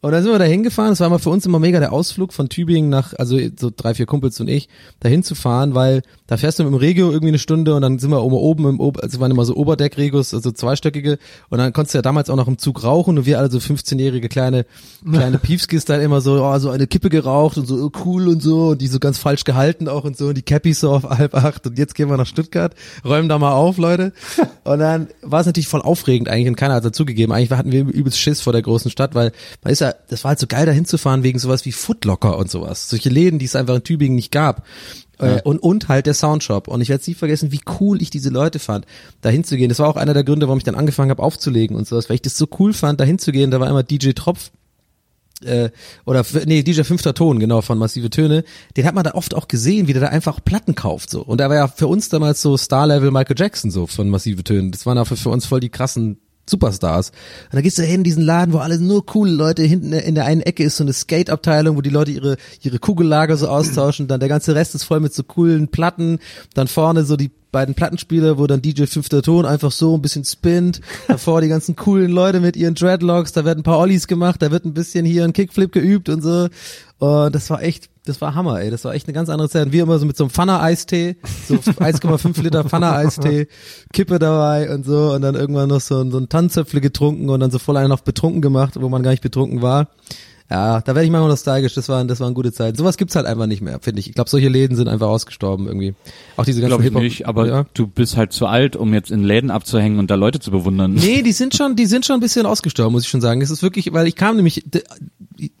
Und dann sind wir da hingefahren, das war mal für uns immer mega der Ausflug von Tübingen nach, also so drei, vier Kumpels und ich, da hinzufahren, weil da fährst du mit dem Regio irgendwie eine Stunde und dann sind wir oben, oben im, Ober- also waren immer so Oberdeck-Regos, also zweistöckige und dann konntest du ja damals auch noch im Zug rauchen und wir alle so 15-jährige kleine, kleine Piefskis da immer so, oh, so eine Kippe geraucht und so oh, cool und so. Und die so ganz falsch gehalten auch und so. Und die Cappies so auf halb acht. Und jetzt gehen wir nach Stuttgart, räumen da mal auf, Leute. Und dann war es natürlich voll aufregend eigentlich und keiner hat dazugegeben. Eigentlich hatten wir übelst Schiss vor der großen Stadt, weil man ist ja, das war halt so geil da hinzufahren wegen sowas wie Footlocker und sowas. Solche Läden, die es einfach in Tübingen nicht gab. Äh, Und, und halt der Soundshop. Und ich werde nie vergessen, wie cool ich diese Leute fand, da hinzugehen. Das war auch einer der Gründe, warum ich dann angefangen habe aufzulegen und sowas, weil ich das so cool fand, da hinzugehen. Da war immer DJ Tropf äh, oder nee, DJ Fünfter Ton, genau, von Massive Töne, den hat man da oft auch gesehen, wie der da einfach Platten kauft, so. Und er war ja für uns damals so Star-Level Michael Jackson, so, von Massive Töne. Das waren auch für, für uns voll die krassen Superstars. Und da gehst du hin in diesen Laden, wo alle nur coole Leute, hinten in der einen Ecke ist so eine Skate-Abteilung, wo die Leute ihre, ihre Kugellager so austauschen, dann der ganze Rest ist voll mit so coolen Platten, dann vorne so die beiden Plattenspieler, wo dann DJ Fünfter Ton einfach so ein bisschen spinnt, davor die ganzen coolen Leute mit ihren Dreadlocks, da werden ein paar Ollies gemacht, da wird ein bisschen hier ein Kickflip geübt und so. Und das war echt, das war Hammer, ey. Das war echt eine ganz andere Zeit. Und wir immer so mit so einem Pfanner-Eistee, so 1,5 Liter Pfanner-Eistee, Kippe dabei und so. Und dann irgendwann noch so, ein- so ein Tannenzöpfle getrunken und dann so voll einen auf betrunken gemacht, wo man gar nicht betrunken war. Ja, da werde ich manchmal nostalgisch. Das waren, das waren gute Zeiten. Sowas gibt's halt einfach nicht mehr, finde ich. Ich glaube, solche Läden sind einfach ausgestorben irgendwie. Auch diese ganzen Glaube ich nicht, aber ja. du bist halt zu alt, um jetzt in Läden abzuhängen und da Leute zu bewundern. Nee, die sind schon, die sind schon ein bisschen ausgestorben, muss ich schon sagen. Es ist wirklich, weil ich kam nämlich,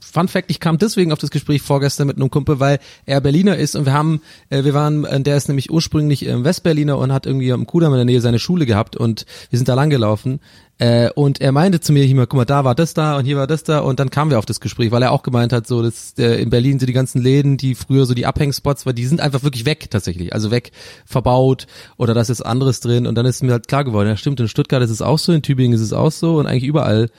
Fun Fact, ich kam deswegen auf das Gespräch vorgestern mit einem Kumpel, weil er Berliner ist und wir haben, äh, wir waren, äh, der ist nämlich ursprünglich ähm, Westberliner und hat irgendwie am Kudamm in der Nähe seine Schule gehabt und wir sind da langgelaufen. Äh, und er meinte zu mir, hier mal, guck mal, da war das da und hier war das da und dann kamen wir auf das Gespräch, weil er auch gemeint hat, so, dass äh, in Berlin so die ganzen Läden, die früher so die Abhängspots war, die sind einfach wirklich weg tatsächlich, also weg verbaut oder da ist jetzt anderes drin und dann ist mir halt klar geworden, ja stimmt, in Stuttgart ist es auch so, in Tübingen ist es auch so und eigentlich überall.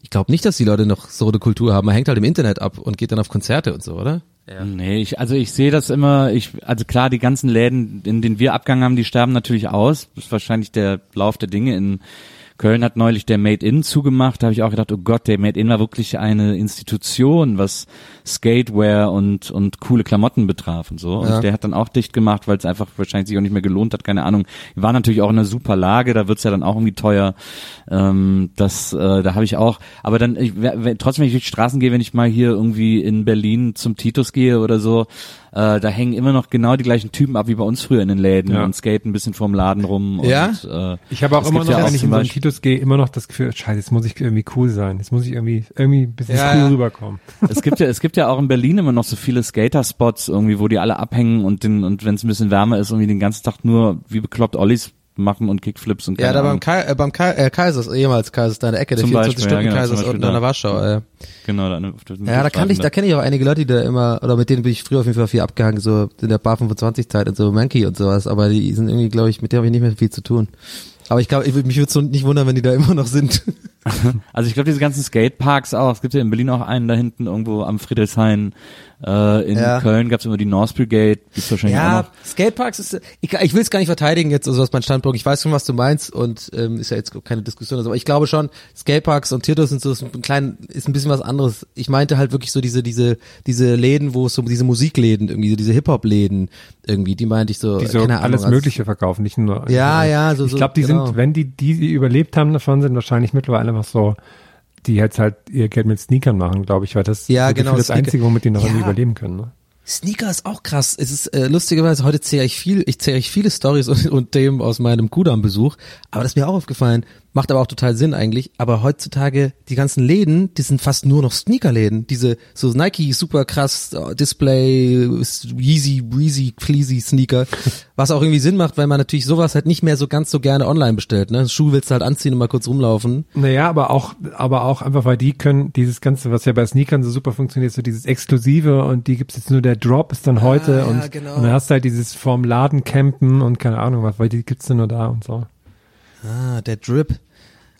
Ich glaube nicht, dass die Leute noch so eine Kultur haben. Man hängt halt im Internet ab und geht dann auf Konzerte und so, oder? Nee, ich, also ich sehe das immer, ich, also klar, die ganzen Läden, in denen wir Abgang haben, die sterben natürlich aus. Das ist wahrscheinlich der Lauf der Dinge in Köln hat neulich der Made In zugemacht, da habe ich auch gedacht, oh Gott, der Made In war wirklich eine Institution, was Skatewear und und coole Klamotten betraf und so. Und Ja. der hat dann auch dicht gemacht, weil es einfach wahrscheinlich sich auch nicht mehr gelohnt hat, keine Ahnung. War natürlich auch in einer super Lage, da wird's ja dann auch irgendwie teuer. Ähm, das, äh, da habe ich auch. Aber dann, ich, wenn, trotzdem, wenn ich durch die Straßen gehe, wenn ich mal hier irgendwie in Berlin zum Titus gehe oder so, äh, da hängen immer noch genau die gleichen Typen ab wie bei uns früher in den Läden Ja. und skaten ein bisschen vorm Laden rum. Ja? Und, äh, Ich habe auch immer noch, ja auch wenn ich in so einen Beispiel- Titus gehe, immer noch das Gefühl, scheiße, jetzt muss ich irgendwie cool sein. Jetzt muss ich irgendwie, irgendwie ein bisschen Ja, cool ja. rüberkommen. es gibt ja, es gibt ja auch in Berlin immer noch so viele Skater-Spots irgendwie, wo die alle abhängen und den, und wenn es ein bisschen wärmer ist, irgendwie den ganzen Tag nur wie bekloppt Ollies machen und Kickflips und Ja, da beim. Kai, äh, beim Kai, äh, Kaisers, ehemals Kaisers, da in der Ecke, der Zum 24 Beispiel, Stunden ja, genau, unten an der. Warschau. Äh. Genau, da, dem Ja, da kann ich, da kenne ich auch einige Leute, die da immer, oder mit denen bin ich früher auf jeden Fall viel abgehangen, so in der Bar 25 Zeit und so Monkey und sowas, aber die sind irgendwie, glaube ich, mit denen habe ich nicht mehr viel zu tun. Aber ich glaube, mich würde es nicht wundern, wenn die da immer noch sind. Also ich glaube, diese ganzen Skateparks auch, es gibt ja in Berlin auch einen da hinten irgendwo am Friedrichshain, äh, in Ja. Köln gab's immer die North Brigade, gibt's wahrscheinlich auch Ja, noch. Skateparks ist, ich, ich will es gar nicht verteidigen jetzt, also aus meinem Standpunkt. Ich weiß schon, was du meinst und ähm, ist ja jetzt keine Diskussion, aber ich glaube schon, Skateparks und Theaters sind so ist ein klein, ist ein bisschen was anderes. Ich meinte halt wirklich so diese diese diese Läden, wo es so diese Musikläden irgendwie, so diese Hip Hop Läden irgendwie, die meinte ich so. Die so keine Ahnung, alles als- Mögliche verkaufen, nicht nur. Ja, ja, so Ich glaube, die genau. sind, wenn die, die, die überlebt haben davon, sind wahrscheinlich mittlerweile einfach so, die jetzt halt ihr Geld mit Sneakern machen, glaube ich, weil das Ja, so genau, das Sneaker. Einzige, womit die noch Ja. irgendwie überleben können. Ne? Sneaker ist auch krass. Es ist äh, lustigerweise heute zähle ich viel, ich zähle ich viele Stories und, und Themen aus meinem Kudam-Besuch, aber das ist mir auch aufgefallen. Macht aber auch total Sinn eigentlich. Aber heutzutage die ganzen Läden, die sind fast nur noch Sneakerläden. Diese so Nike super krass äh, Display, Yeezy, Breezy, Fleezy Sneaker, was auch irgendwie Sinn macht, weil man natürlich sowas halt nicht mehr so ganz so gerne online bestellt. Ne, Schuh willst du halt anziehen und mal kurz rumlaufen. Naja, aber auch, aber auch einfach, weil die können dieses Ganze, was ja bei Sneakern so super funktioniert, so dieses Exklusive und die gibt's jetzt nur, der Drop ist dann heute ja, und, genau. und dann hast du halt dieses vorm Laden campen und keine Ahnung was, weil die gibt's dann nur da und so. Ah, der Drip.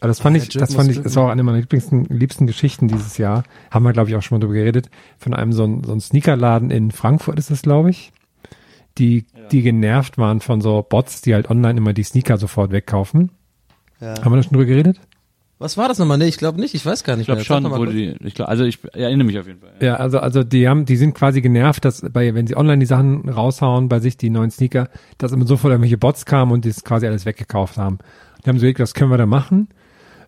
Aber das fand ich, das fand ich, das war auch eine meiner liebsten, liebsten Geschichten dieses Jahr. Haben wir, glaube ich, auch schon mal drüber geredet. Von einem so so ein Sneakerladen in Frankfurt ist das, glaube ich. Die, die genervt waren von so Bots, die halt online immer die Sneaker sofort wegkaufen. Ja. Haben wir da schon drüber geredet? Was war das nochmal? Nee, ich glaube nicht. Ich weiß gar nicht Ich glaube schon, wo die, ich glaub, also ich erinnere mich auf jeden Fall. Ja, also, also die haben, die sind quasi genervt, dass bei, wenn sie online die Sachen raushauen, bei sich die neuen Sneaker, dass immer sofort irgendwelche Bots kamen und das quasi alles weggekauft haben. Die haben so überlegt, was können wir da machen?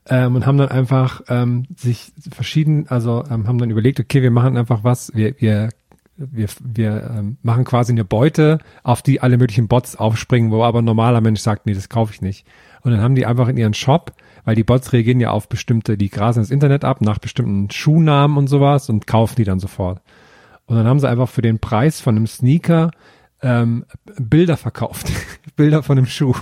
Ähm, und haben dann einfach ähm, sich verschieden, also ähm, haben dann überlegt, okay, wir machen einfach was, wir, wir, wir, wir ähm, machen quasi eine Beute, auf die alle möglichen Bots aufspringen, wo aber ein normaler Mensch sagt, nee, das kaufe ich nicht. Und dann haben die einfach in ihren Shop, weil die Bots reagieren ja auf bestimmte, die grasen das Internet ab, nach bestimmten Schuhnamen und sowas und kaufen die dann sofort. Und dann haben sie einfach für den Preis von einem Sneaker ähm, Bilder verkauft. Bilder von einem Schuh.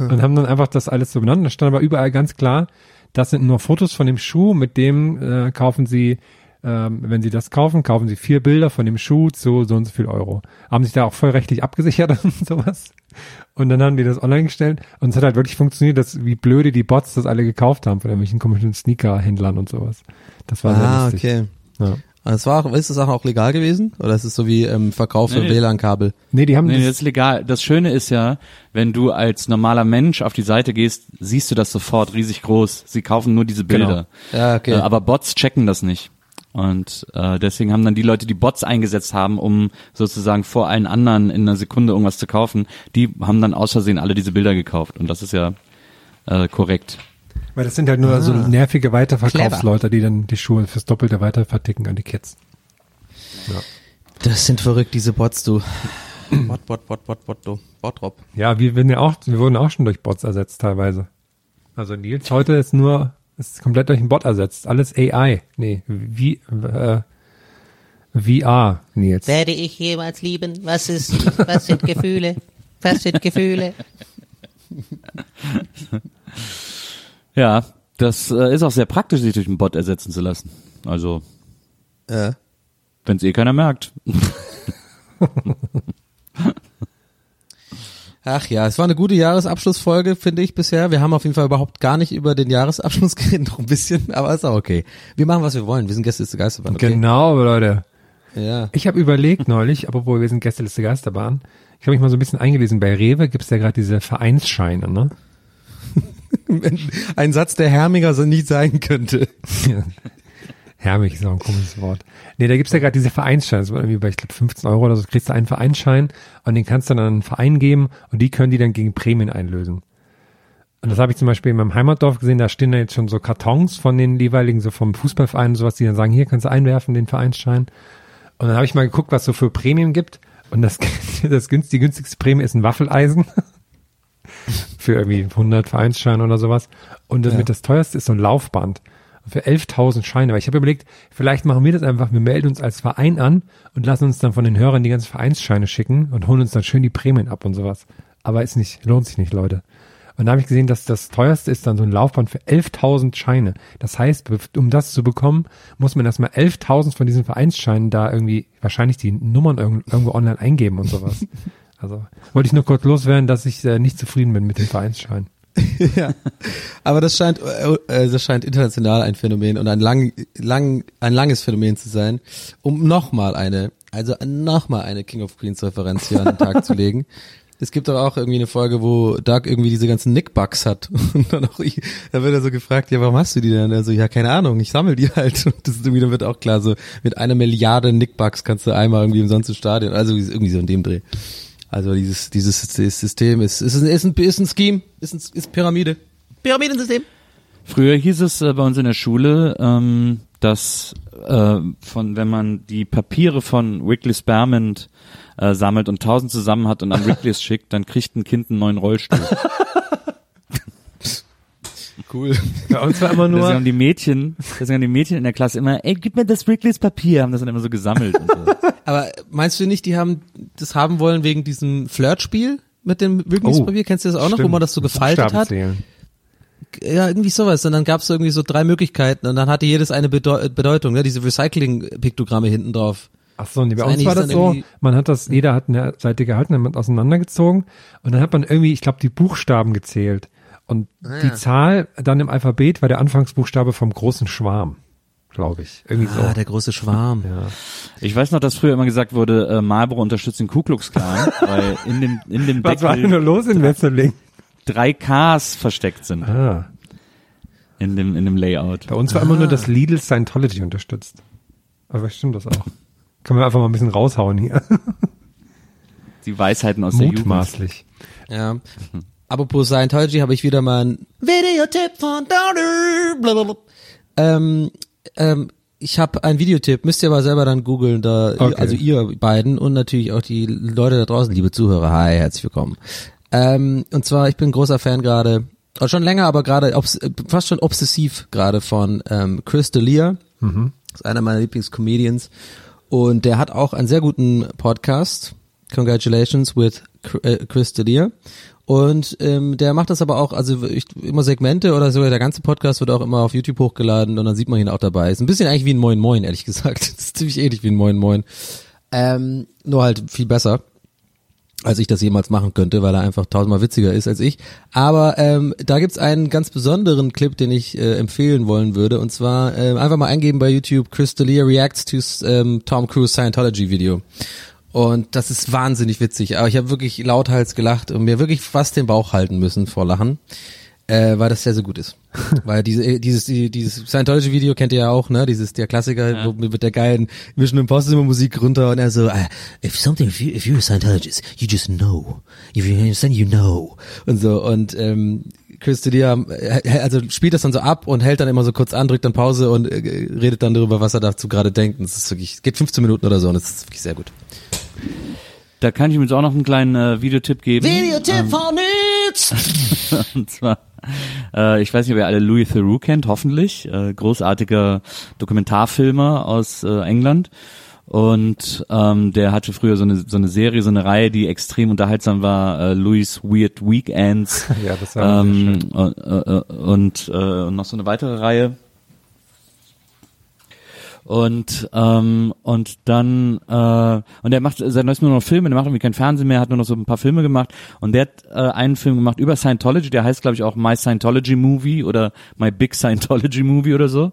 Und haben dann einfach das alles so benannt. Da stand aber überall ganz klar, das sind nur Fotos von dem Schuh, mit dem äh, kaufen sie, ähm, wenn sie das kaufen, kaufen sie vier Bilder von dem Schuh zu so und so viel Euro. Haben sich da auch voll rechtlich abgesichert und sowas. Und dann haben die das online gestellt und es hat halt wirklich funktioniert, dass wie blöde die Bots das alle gekauft haben von irgendwelchen komischen Sneaker-Händlern und sowas. Das war Ah, sehr lustig. okay. Ja. Also es war auch, ist das auch legal gewesen? Oder ist es so wie ähm, Verkauf für Nee, nee. WLAN-Kabel? Nee, die haben Nee, das, das ist legal. Das Schöne ist ja, wenn du als normaler Mensch auf die Seite gehst, siehst du das sofort riesig groß. Sie kaufen nur diese Bilder. Ja, okay. Äh, aber Bots checken das nicht. Und äh, deswegen haben dann die Leute, die Bots eingesetzt haben, um sozusagen vor allen anderen in einer Sekunde irgendwas zu kaufen, die haben dann aus Versehen alle diese Bilder gekauft. Und das ist ja äh, korrekt. Weil das sind halt nur so nervige Weiterverkaufsleute, die dann die Schuhe fürs Doppelte weiter verticken an die Kids. das sind verrückt, diese Bots, du. Bot, Bot, Bot, Bot, Bot, du. Botrop. Ja, wir werden ja auch, wir wurden auch schon durch Bots ersetzt teilweise. Also Nils heute ist nur, ist komplett durch einen Bot ersetzt. Alles AI. Nee, wie, äh, VR, Nils. Werde ich jemals lieben? Was ist, was sind Gefühle? Was sind Gefühle? Ja, das äh, ist auch sehr praktisch, sich durch einen Bot ersetzen zu lassen. Also, Ja. wenn es eh keiner merkt. Ach ja, es war eine gute Jahresabschlussfolge, finde ich bisher. Wir haben auf jeden Fall überhaupt gar nicht über den Jahresabschluss geredet, noch ein bisschen, aber ist auch okay. Wir machen, was wir wollen. Wir sind Gäste des Geisterbahn, okay? Genau, Leute. Ja. Ich habe überlegt neulich, obwohl wir sind Gästeliste Geisterbahn, ich habe mich mal so ein bisschen eingelesen, bei Rewe gibt's ja gerade diese Vereinsscheine, ne? Ein Satz, der hermiger so nicht sein könnte. Hermig ist auch ein komisches Wort. Nee, da gibt's ja gerade diese Vereinsscheine, das war irgendwie bei, ich glaube, 15 Euro oder so, kriegst du einen Vereinsschein und den kannst du dann an einen Verein geben und die können die dann gegen Prämien einlösen. Und das habe ich zum Beispiel in meinem Heimatdorf gesehen, da stehen da jetzt schon so Kartons von den jeweiligen, so vom Fußballverein und sowas, die dann sagen, hier kannst du einwerfen, den Vereinsschein. Und dann habe ich mal geguckt, was so für Prämien gibt. Und das, das günst, die günstigste Prämie ist ein Waffeleisen. Für irgendwie 100 Vereinsscheine oder sowas. Und das, Ja. das teuerste ist so ein Laufband. Für 11.000 Scheine. Weil ich habe überlegt, vielleicht machen wir das einfach, wir melden uns als Verein an und lassen uns dann von den Hörern die ganzen Vereinsscheine schicken und holen uns dann schön die Prämien ab und sowas. Aber ist nicht, lohnt sich nicht, Leute. Und da habe ich gesehen, dass das teuerste ist dann so ein Laufband für 11.000 Scheine. Das heißt, um das zu bekommen, muss man erstmal 11.000 von diesen Vereinsscheinen da irgendwie wahrscheinlich die Nummern irg- irgendwo online eingeben und sowas. Also wollte ich nur kurz loswerden, dass ich äh, nicht zufrieden bin mit dem Vereinsschein. ja. Aber das scheint, äh, äh, das scheint international ein Phänomen und ein lang, lang, ein langes Phänomen zu sein, um nochmal eine, also nochmal eine King of Queens Referenz hier an den Tag zu legen. Es gibt aber auch irgendwie eine Folge, wo Doug irgendwie diese ganzen Nickbugs hat. Und dann auch ich, da wird er so gefragt, ja, warum hast du die denn? Also, ja, keine Ahnung, ich sammel die halt. Und das ist irgendwie, dann wird auch klar, so mit einer Milliarde Nickbugs kannst du einmal irgendwie umsonst ins Stadion. Also irgendwie so in dem Dreh. Also dieses, dieses System ist, ist, ein, ist, ein, ist ein Scheme, ist, ein, ist Pyramide. Pyramidensystem. Früher hieß es äh, bei uns in der Schule, ähm, dass äh, von wenn man die Papiere von Wrigley Spearmint äh, sammelt und tausend zusammen hat und an Wrigley's schickt, dann kriegt ein Kind einen neuen Rollstuhl. Cool. Bei uns war immer Deswegen nur, haben die Mädchen, deswegen haben die Mädchen in der Klasse immer, ey, gib mir das Wrigley's Papier, haben das dann immer so gesammelt und so. Aber meinst du nicht, die haben das haben wollen wegen diesem Flirtspiel mit dem Wirkungspapier? Kennst du das auch noch, wo stimmt, man das so gefaltet hat? Ja, irgendwie sowas. Und dann gab es irgendwie so drei Möglichkeiten und dann hatte jedes eine Bedeu Bedeutung, ne? diese Recycling-Piktogramme hinten drauf. Ach so, nee, bei Das uns war das so, man hat das, jeder hat eine Seite gehalten, dann hat man auseinandergezogen und dann hat man irgendwie, ich glaube, die Buchstaben gezählt. Und die Zahl dann im Alphabet war der Anfangsbuchstabe vom großen Schwarm, glaube ich. Irgendwie so. Ah, der große Schwarm. ja. Ich weiß noch, dass früher immer gesagt wurde, äh, Marlboro unterstützt den Ku Klux Klan, weil in dem, in dem Was war denn nur Deckel los in Wesseling? drei Ks versteckt sind Ah, in dem, in dem Layout. bei uns war immer nur, dass Lidl Scientology unterstützt. Aber stimmt das auch? Können wir einfach mal ein bisschen raushauen hier. Die Weisheiten aus der Jugend. Mutmaßlich. Ja. Apropos Scientology habe ich wieder mal ein Videotipp von Downer. Blablabla. Ähm, ähm, ich habe einen Videotipp, müsst ihr aber selber dann googeln, da, Okay. also ihr beiden und natürlich auch die Leute da draußen, liebe Zuhörer. Hi, herzlich willkommen. Ähm, und zwar, ich bin ein großer Fan gerade, schon länger, aber gerade fast schon obsessiv gerade von ähm, Chris D'Elia. ist einer meiner Lieblingscomedians. Und der hat auch einen sehr guten Podcast. Congratulations with Chris D'Elia. Und ähm, der macht das aber auch, also ich, immer Segmente oder so, der ganze Podcast wird auch immer auf YouTube hochgeladen und dann sieht man ihn auch dabei. Ist ein bisschen eigentlich wie ein Moin Moin, ehrlich gesagt. Ist ziemlich ähnlich wie ein Moin Moin. Ähm, nur halt viel besser als ich das jemals machen könnte, weil er einfach tausendmal witziger ist als ich. Aber ähm, da gibt's einen ganz besonderen Clip, den ich äh, empfehlen wollen würde. Und zwar ähm, einfach mal eingeben bei YouTube, Chris D'Elia reacts to ähm, Tom Cruise Scientology Video. Und das ist wahnsinnig witzig. Aber ich habe wirklich lauthals gelacht und mir wirklich fast den Bauch halten müssen vor Lachen. Äh, weil das sehr, sehr gut ist. weil diese, äh, dieses, die, dieses Scientology-Video kennt ihr ja auch, ne? Dieses, der Klassiker, wo mit der geilen Mission Impossible Musik runter und er so, uh, if something, if, you, if you're a Scientologist, you just know. If you understand, you know. Und so, und, ähm, Chris D'Elia, äh, also spielt das dann so ab und hält dann immer so kurz an, drückt dann Pause und äh, redet dann darüber, was er dazu gerade denkt. Und das ist wirklich, es geht 15 Minuten oder so und das ist wirklich sehr gut. Da kann ich ihm jetzt auch noch einen kleinen äh, Videotipp geben. Videotipp von Nils. Und zwar, äh, ich weiß nicht, ob ihr alle Louis Theroux kennt, hoffentlich. Äh, großartiger Dokumentarfilmer aus äh, England. Und ähm, der hatte früher so eine, so eine Serie, so eine Reihe, die extrem unterhaltsam war, äh, Louis Weird Weekends. Ja, das war ähm, äh, äh, und äh, noch so eine weitere Reihe. Und ähm, und dann äh, und er macht seit neuestem nur noch Filme, der macht irgendwie kein Fernsehen mehr, hat nur noch so ein paar Filme gemacht. Und der hat äh, einen Film gemacht über Scientology, der heißt glaube ich auch My Scientology Movie oder My Big Scientology Movie oder so.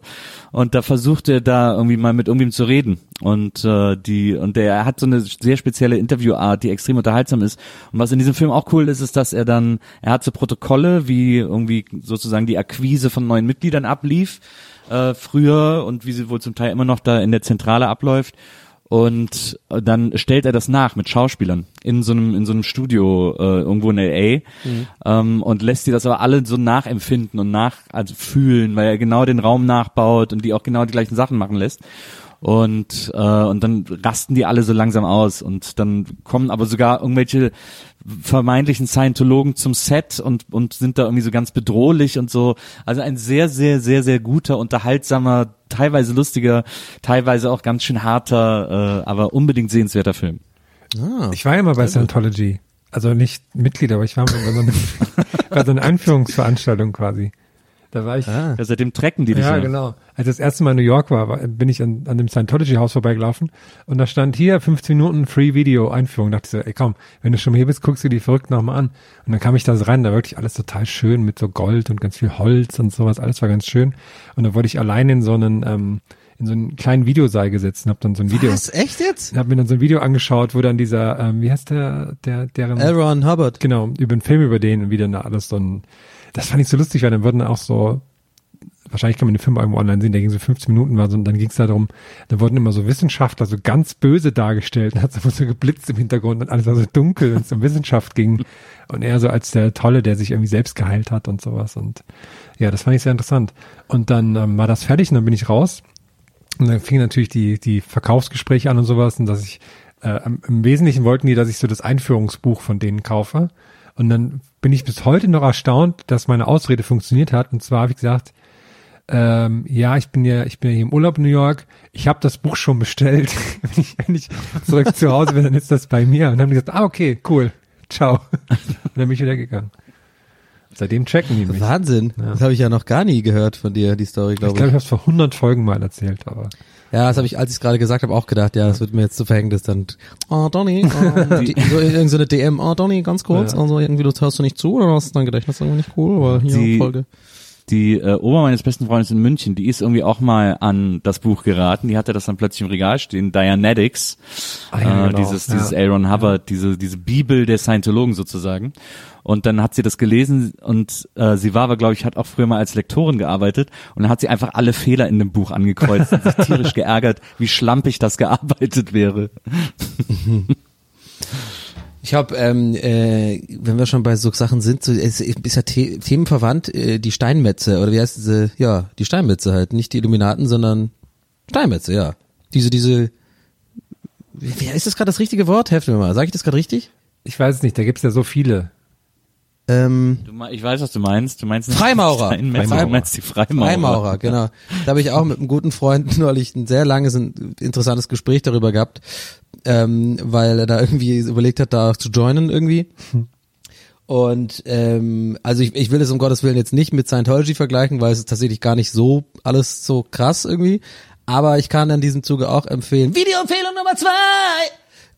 Und da versucht er da irgendwie mal mit irgendwem zu reden. Und äh, die und der hat so eine sehr spezielle Interviewart, die extrem unterhaltsam ist. Und was in diesem Film auch cool ist, ist, dass er dann er hat so Protokolle, wie irgendwie sozusagen die Akquise von neuen Mitgliedern ablief äh, früher und wie sie wohl zum Teil immer noch da in der Zentrale abläuft. Und dann stellt er das nach mit Schauspielern in so einem in so einem Studio äh, irgendwo in LA ähm, und lässt die das aber alle so nachempfinden und nach also fühlen, weil er genau den Raum nachbaut und die auch genau die gleichen Sachen machen lässt. Und äh, und dann rasten die alle so langsam aus. Und dann kommen aber sogar irgendwelche vermeintlichen Scientologen zum Set und und sind da irgendwie so ganz bedrohlich und so also ein sehr sehr sehr sehr guter unterhaltsamer teilweise lustiger teilweise auch ganz schön harter äh, aber unbedingt sehenswerter Film Ah, Ich war ja mal bei Scientology. Also nicht Mitglied, aber ich war mal bei so einer, bei so einer Einführungsveranstaltung quasi. Da war ich. ah. ja, seitdem trecken die dich Ja, genau. Als ich das erste Mal in New York war, war bin ich an, an dem Scientology-Haus vorbeigelaufen und da stand hier 15 Minuten Free Video Einführung. Da dachte ich so, ey komm, wenn du schon mal hier bist, guckst du die verrückt nochmal an. Und dann kam ich da rein, da war wirklich alles total schön mit so Gold und ganz viel Holz und sowas. Alles war ganz schön. Und da wurde ich allein in so einen, ähm, in so einen kleinen Videosaal gesetzt und hab dann so ein Video, Was? Echt jetzt? hab mir dann so ein Video angeschaut, wo dann dieser, ähm, wie heißt der, der, deren, L. Ron Hubbard. genau, über einen Film über den und wie dann da alles so ein, das fand ich so lustig, weil dann wurden auch so, wahrscheinlich kann man den Film irgendwo online sehen, der ging so 15 Minuten war so, und dann ging es darum, da wurden immer so Wissenschaftler so ganz böse dargestellt und hat so so geblitzt im Hintergrund und alles war so dunkel, wenn es um Wissenschaft ging und er so als der Tolle, der sich irgendwie selbst geheilt hat und sowas und ja, das fand ich sehr interessant. Und dann ähm, war das fertig und dann bin ich raus und dann fingen natürlich die, die Verkaufsgespräche an und sowas und dass ich, äh, im Wesentlichen wollten die, dass ich so das Einführungsbuch von denen kaufe. Und dann bin ich bis heute noch erstaunt, dass meine Ausrede funktioniert hat. Und zwar habe ich gesagt, ähm, ja, ich bin ja, ich bin ja hier im Urlaub in New York. Ich habe das Buch schon bestellt. wenn, ich, wenn ich zurück zu Hause bin, dann ist das bei mir. Und dann haben die gesagt, ah, okay, cool. Ciao. Und dann bin ich wieder gegangen. Seitdem checken die mich. Wahnsinn. Das habe ich ja noch gar nie gehört von dir, die Story, Ich glaube glaube, ich. ich habe es vor 100 Folgen mal erzählt, aber Ja, das habe ich, als ich es gerade gesagt habe, auch gedacht, ja, das wird mir jetzt zu Verhängnis dann. Oh, Donny, oh, die, so irgend so eine DM, oh, Donny, ganz kurz, Ja. also irgendwie, du hörst du nicht zu oder hast du dein Gedächtnis irgendwie nicht cool, aber hier Die- Folge. die äh, Oma meines besten Freundes in München, die ist irgendwie auch mal an das Buch geraten. Die hatte das dann plötzlich im Regal stehen, Dianetics, Ah ja, äh, genau. dieses Ja. dieses Aaron Hubbard, diese diese Bibel der Scientologen sozusagen. Und dann hat sie das gelesen und äh, sie war aber, glaube ich, hat auch früher mal als Lektorin gearbeitet und dann hat sie einfach alle Fehler in dem Buch angekreuzt und sich tierisch geärgert, wie schlampig das gearbeitet wäre. Ich habe, ähm, äh, wenn wir schon bei so Sachen sind, so, es ist ja The themenverwandt, äh, die Steinmetze, oder wie heißt diese, ja, die Steinmetze halt, nicht die Illuminaten, sondern Steinmetze, ja. Diese, diese, wie, wie- ist das gerade das richtige Wort? Helft mir mal, sage ich das gerade richtig? ich weiß es nicht, da gibt's ja so viele. Ähm, Du, ich weiß, was du meinst. Du meinst Freimaurer. die Steinmetze, Freimaurer. Du meinst die Freimaurer. Freimaurer, genau. Da habe ich auch mit einem guten Freund neulich ein sehr langes, ein interessantes Gespräch darüber gehabt, ähm, weil er da irgendwie überlegt hat, da zu joinen irgendwie. Und ähm, also ich, ich will es um Gottes Willen jetzt nicht mit Scientology vergleichen, weil es ist tatsächlich gar nicht so alles so krass irgendwie. Aber ich kann in diesem Zuge auch empfehlen. Videoempfehlung Nummer zwei!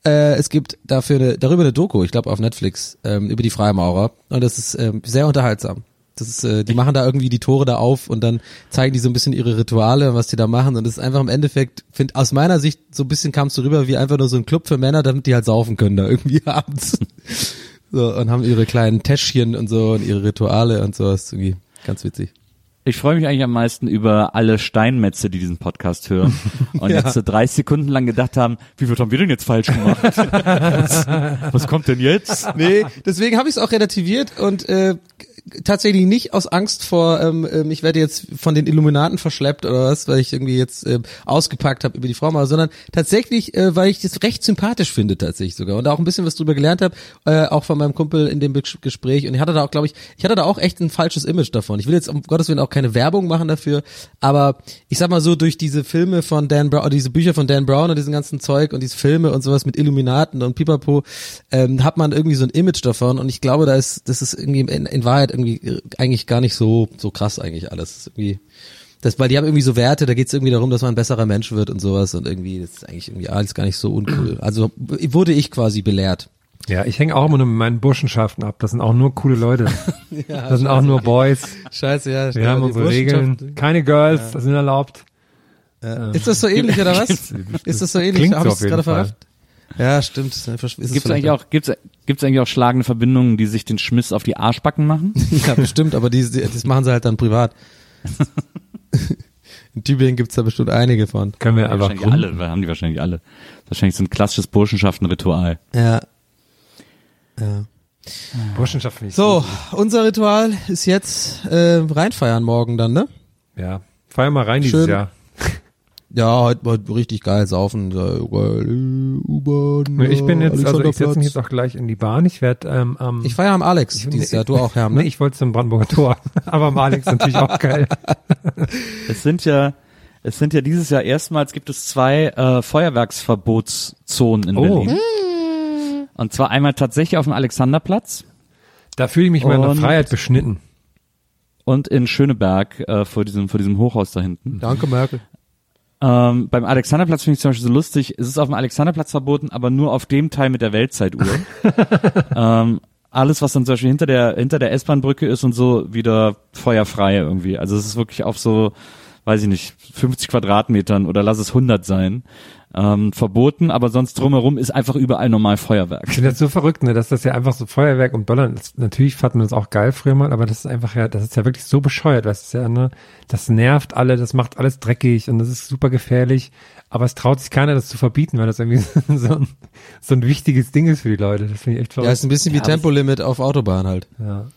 Äh, es gibt dafür eine, darüber eine Doku, ich glaube auf Netflix, ähm, über die Freimaurer. Und das ist ähm, sehr unterhaltsam. Das ist, äh, die machen da irgendwie die Tore da auf und dann zeigen die so ein bisschen ihre Rituale, was die da machen. Und das ist einfach im Endeffekt, find, aus meiner Sicht, so ein bisschen kam es so rüber wie einfach nur so ein Club für Männer, damit die halt saufen können da irgendwie abends. so, und haben ihre kleinen Täschchen und so und ihre Rituale und so. Das ist irgendwie ganz witzig. Ich freue mich eigentlich am meisten über alle Steinmetze, die diesen Podcast hören und Ja. jetzt so 30 Sekunden lang gedacht haben, wie viel haben wir denn jetzt falsch gemacht? was, was kommt denn jetzt? Nee, deswegen habe ich es auch relativiert und äh, tatsächlich nicht aus Angst vor, ähm, ähm, ich werde jetzt von den Illuminaten verschleppt oder was, weil ich irgendwie jetzt äh, ausgepackt habe über die Frau mal, sondern tatsächlich, äh, weil ich das recht sympathisch finde tatsächlich sogar. Und auch ein bisschen was drüber gelernt habe, äh, auch von meinem Kumpel in dem Gespräch. Und ich hatte da auch, glaube ich, ich hatte da auch echt ein falsches Image davon. Ich will jetzt um Gottes Willen auch keine Werbung machen dafür, aber ich sag mal so durch diese Filme von Dan Brown, diese Bücher von Dan Brown und diesen ganzen Zeug und diese Filme und sowas mit Illuminaten und Pipapo, ähm, hat man irgendwie so ein Image davon. Und ich glaube, da ist, das ist irgendwie in, in Wahrheit irgendwie äh, eigentlich gar nicht so, so krass eigentlich alles. Irgendwie, das, weil die haben irgendwie so Werte, da geht es irgendwie darum, dass man ein besserer Mensch wird und sowas und irgendwie, das ist eigentlich irgendwie alles gar nicht so uncool. Also wurde ich quasi belehrt. Ja, ich hänge auch immer nur mit meinen Burschenschaften ab. Das sind auch nur coole Leute. das sind auch nur Boys. Scheiße, ja. Wir haben unsere Regeln. Keine Girls, das sind erlaubt. Ja. Ist das so ähnlich oder was? Ist das so ähnlich? Klingt Hab so ich jeden gerade verrafft? Ja, stimmt. Ist es eigentlich auch, gibt's, gibt's eigentlich auch schlagende Verbindungen, die sich den Schmiss auf die Arschbacken machen? Ja, bestimmt, aber die, die, das machen sie halt dann privat. In Tübingen gibt's da bestimmt einige von. Können wir einfach wahrscheinlich rum- alle, haben die wahrscheinlich alle. Wahrscheinlich so ein klassisches Burschenschaftenritual. Ja. Ja. Burschenschaft finde ich So, unser Ritual ist jetzt äh, reinfeiern morgen dann, ne? Ja. Feier mal rein dieses Schön. Jahr. Ja, heute, heute richtig geil saufen. Äh, U-Bahn. Ich bin jetzt, also ich setze mich jetzt auch gleich in die Bahn. Ich werde ähm, am Ich feiere am Alex dieses Jahr. Du auch, Herr, Nee, ne? ich wollte zum Brandenburger Tor. Aber am Alex natürlich auch geil. Es sind ja, es sind ja dieses Jahr erstmals gibt es zwei äh, Feuerwerksverbotszonen in Oh. Berlin. Und zwar einmal tatsächlich auf dem Alexanderplatz Da fühle ich mich Und- Freiheit beschnitten. und in Schöneberg äh, vor diesem vor diesem Hochhaus da hinten. Danke, Merkel. Ähm, beim Alexanderplatz finde ich zum Beispiel so lustig, es ist auf dem Alexanderplatz verboten, aber nur auf dem Teil mit der Weltzeituhr. ähm, alles, was dann zum Beispiel hinter der, hinter der S-Bahn-Brücke ist und so, wieder feuerfrei irgendwie. Also es ist wirklich auf so, weiß ich nicht, 50 Quadratmetern oder lass es 100 sein, ähm, verboten, aber sonst drumherum ist einfach überall normal Feuerwerk. Ich finde das so verrückt, ne, dass das ja einfach so Feuerwerk und Böllern, das, natürlich fand man das auch geil früher mal, aber das ist einfach ja, das ist ja wirklich so bescheuert, weißt du, ist ja, ne, das nervt alle, das macht alles dreckig und das ist super gefährlich, aber es traut sich keiner, das zu verbieten, weil das irgendwie so ein, so ein wichtiges Ding ist für die Leute. Das finde ich echt Ja, verrückt. ist ein bisschen wie Ja, Tempolimit auf Autobahn halt. Ja.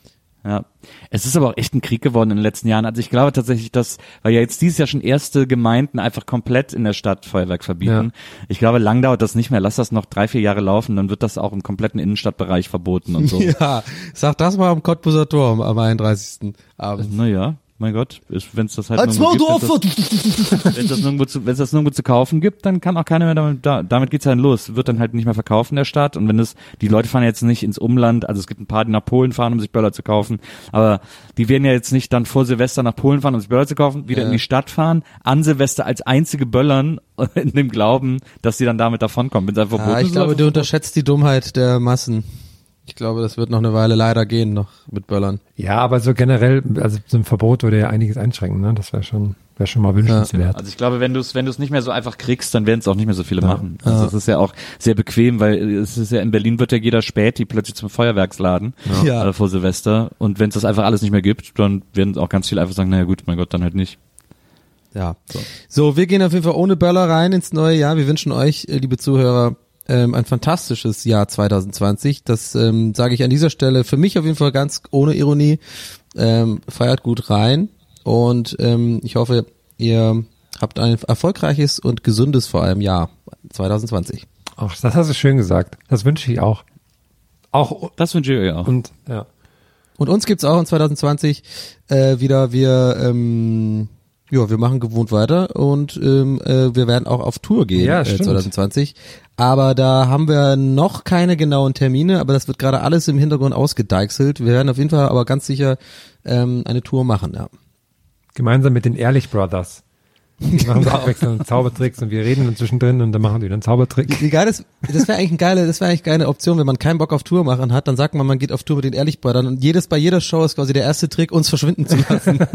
Ja. Es ist aber auch echt ein Krieg geworden in den letzten Jahren. Also ich glaube tatsächlich, dass, weil ja jetzt dieses Jahr schon erste Gemeinden einfach komplett in der Stadt Feuerwerk verbieten. Ich glaube, lang dauert das nicht mehr. Lass das noch drei, vier Jahre laufen, dann wird das auch im kompletten Innenstadtbereich verboten und so. Ja, sag das mal am Cottbuser Tor am, am 31. Abend. Naja, mein Gott, wenn es das halt Als nirgendwo gibt, wenn es das nirgendwo zu, wenn es das nirgendwo zu kaufen gibt, dann kann auch keiner mehr damit, da, damit geht's dann los. Wird dann halt nicht mehr verkauft in der Stadt und wenn es, die Leute fahren jetzt nicht ins Umland, also es gibt ein paar, die nach Polen fahren, um sich Böller zu kaufen, aber die werden ja jetzt nicht dann vor Silvester nach Polen fahren, um sich Böller zu kaufen, wieder Ja. in die Stadt fahren, an Silvester als einzige Böllern in dem Glauben, dass sie dann damit davonkommen. Wenn es einfach Ja, verboten ich glaube, du unterschätzt die Dummheit der Massen. Ich glaube, das wird noch eine Weile leider gehen, noch mit Böllern. ja, aber so generell, also so ein Verbot würde ja einiges einschränken, ne, das wäre schon, wäre schon mal wünschenswert. Also ich glaube, wenn du es wenn du es nicht mehr so einfach kriegst, dann werden es auch nicht mehr so viele machen. Also es ist ja auch sehr bequem, weil es ist ja in Berlin wird ja jeder Späti plötzlich zum Feuerwerksladen Ja. äh, vor Silvester und wenn es das einfach alles nicht mehr gibt, dann werden auch ganz viele einfach sagen, naja gut, mein Gott, dann halt nicht. Ja. So. wir gehen auf jeden Fall ohne Böller rein ins neue Jahr. Wir wünschen euch, äh, liebe Zuhörer, ähm, ein fantastisches Jahr 2020. Das ähm, sage ich an dieser Stelle für mich auf jeden Fall ganz ohne Ironie. Ähm, feiert gut rein und ähm, ich hoffe, ihr habt ein erfolgreiches und gesundes vor allem Jahr 2020. Ach, das hast du schön gesagt. Das wünsche ich auch. Auch, Das wünsche ich euch auch. und, ja. Und uns gibt's auch in 2020 äh, wieder. Wir ähm, ja, wir machen gewohnt weiter und ähm, äh, wir werden auch auf Tour gehen Ja, äh, stimmt. 2020. Aber da haben wir noch keine genauen Termine, aber das wird gerade alles im Hintergrund ausgedeichselt. Wir werden auf jeden Fall aber ganz sicher ähm, eine Tour machen. Ja. Gemeinsam mit den Ehrlich Brothers. Die machen so abwechselnd Zaubertricks und wir reden dann zwischendrin und dann machen die dann Zaubertrick. Wie geil ist, das wäre eigentlich eine geile, das wäre eigentlich eine geile Option, wenn man keinen Bock auf Tour machen hat, dann sagt man, man geht auf Tour mit den Ehrlichbrüdern und jedes bei jeder Show ist quasi der erste Trick, uns verschwinden zu lassen.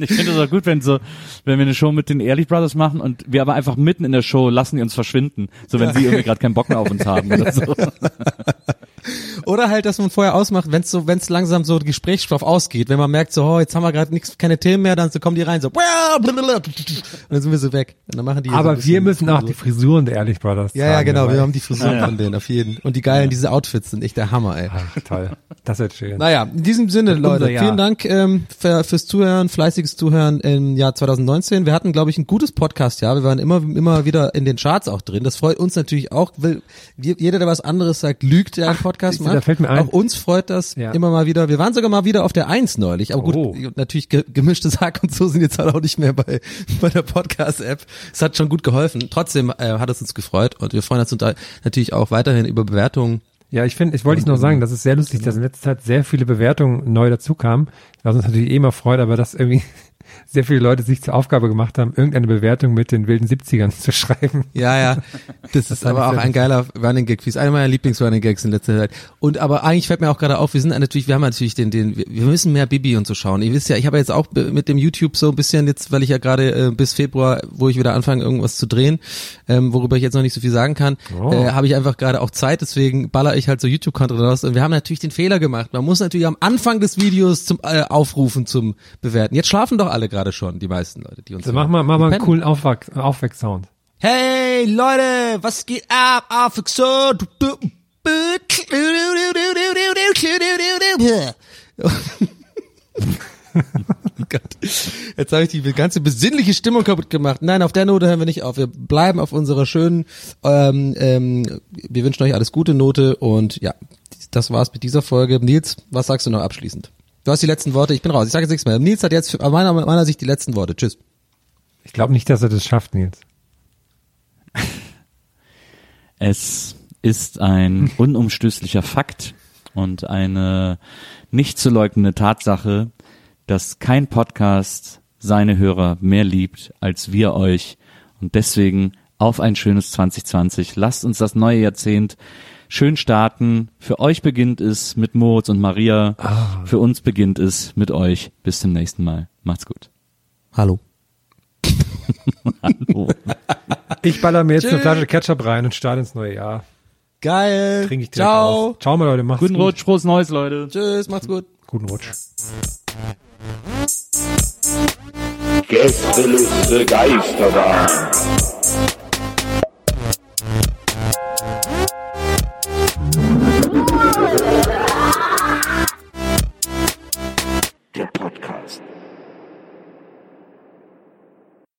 Ich finde es auch gut, wenn so, wenn wir eine Show mit den Ehrlich Brothers machen und wir aber einfach mitten in der Show lassen die uns verschwinden, so wenn sie irgendwie gerade keinen Bock mehr auf uns haben oder so. Oder halt, dass man vorher ausmacht, wenn es so, wenn es langsam so Gesprächsstoff ausgeht, wenn man merkt so, oh, jetzt haben wir gerade nichts, keine Themen mehr, dann so kommen die rein so, und dann sind wir so weg. Und dann machen die so Aber bisschen wir müssen auch so. die Frisuren der Ehrlich Brothers Ja, ja, genau, wir haben die Frisuren Ja, ja. von denen auf jeden. Und die geilen, diese Outfits sind echt der Hammer, ey. Ach, toll. Das wird schön. Naja, in diesem Sinne, Leute, vielen Dank ähm, für, fürs Zuhören, fleißiges Zuhören im Jahr 2019. Wir hatten, glaube ich, ein gutes Podcast-Jahr. Wir waren immer, immer wieder in den Charts auch drin. Das freut uns natürlich auch. Will, jeder, der was anderes sagt, lügt, der einen Podcast du, macht. da fällt mir ein. Auch uns freut das Ja. immer mal wieder. Wir waren sogar mal wieder auf der Eins neulich. Aber gut, Oh. natürlich ge gemischte Sack und so sind jetzt halt auch nicht mehr bei, bei der Podcast-App. Es hat schon gut geholfen. Trotzdem äh, hat es uns gefreut und wir freuen uns natürlich auch weiterhin über Bewertungen. Ja, ich finde, ich wollte ich noch sagen, das ist sehr lustig, dass in letzter Zeit sehr viele Bewertungen neu dazu kamen, was uns natürlich eh immer freut, aber das irgendwie, sehr viele Leute sich zur Aufgabe gemacht haben, irgendeine Bewertung mit den wilden 70ern zu schreiben. Ja, ja. Das ist fand aber auch ein geiler Running Gag, wie es einer meiner Lieblings-Running Gags in letzter Zeit. Und aber eigentlich fällt mir auch gerade auf, wir sind natürlich, wir haben natürlich den, den, wir müssen mehr Bibi und so schauen. Ihr wisst ja, ich habe jetzt auch mit dem YouTube so ein bisschen jetzt, weil ich ja gerade äh, bis Februar, wo ich wieder anfange, irgendwas zu drehen, ähm, worüber ich jetzt noch nicht so viel sagen kann, Oh. äh, habe ich einfach gerade auch Zeit, deswegen baller ich halt so YouTube-Content raus. Und wir haben natürlich den Fehler gemacht. Man muss natürlich am Anfang des Videos zum äh, Aufrufen zum Bewerten. Jetzt schlafen doch alle gerade schon, die meisten Leute, die uns Also mach mal, mach mal einen coolen Aufwach Aufweck-Sound. Hey Leute, was geht ab? Auf so. Gott. Jetzt habe ich die ganze besinnliche Stimmung kaputt gemacht. Nein, auf der Note hören wir nicht auf. Wir bleiben auf unserer schönen, ähm, ähm, wir wünschen euch alles Gute Note und ja, das war's mit dieser Folge. Nils, was sagst du noch abschließend? Du hast die letzten Worte, ich bin raus, ich sage jetzt nichts mehr. Nils hat jetzt aus meiner, meiner Sicht die letzten Worte. Tschüss. Ich glaube nicht, dass er das schafft, Nils. Es ist ein unumstößlicher Fakt und eine nicht zu leugnende Tatsache, dass kein Podcast seine Hörer mehr liebt als wir euch. Und deswegen auf ein schönes 2020. Lasst uns das neue Jahrzehnt schön starten. Für euch beginnt es mit Moritz und Maria. Für uns beginnt es mit euch. Bis zum nächsten Mal. Macht's gut. Hallo. Hallo. Ich baller mir jetzt eine Flasche Ketchup rein und starte ins neue Jahr. Geil. Trinke ich Ciao. aus. Ciao mal Leute, macht's Guten gut. Rutsch, frohes Neues, Leute. Tschüss, macht's gut. Guten Rutsch. Gästeliste Geisterbahn. Japan.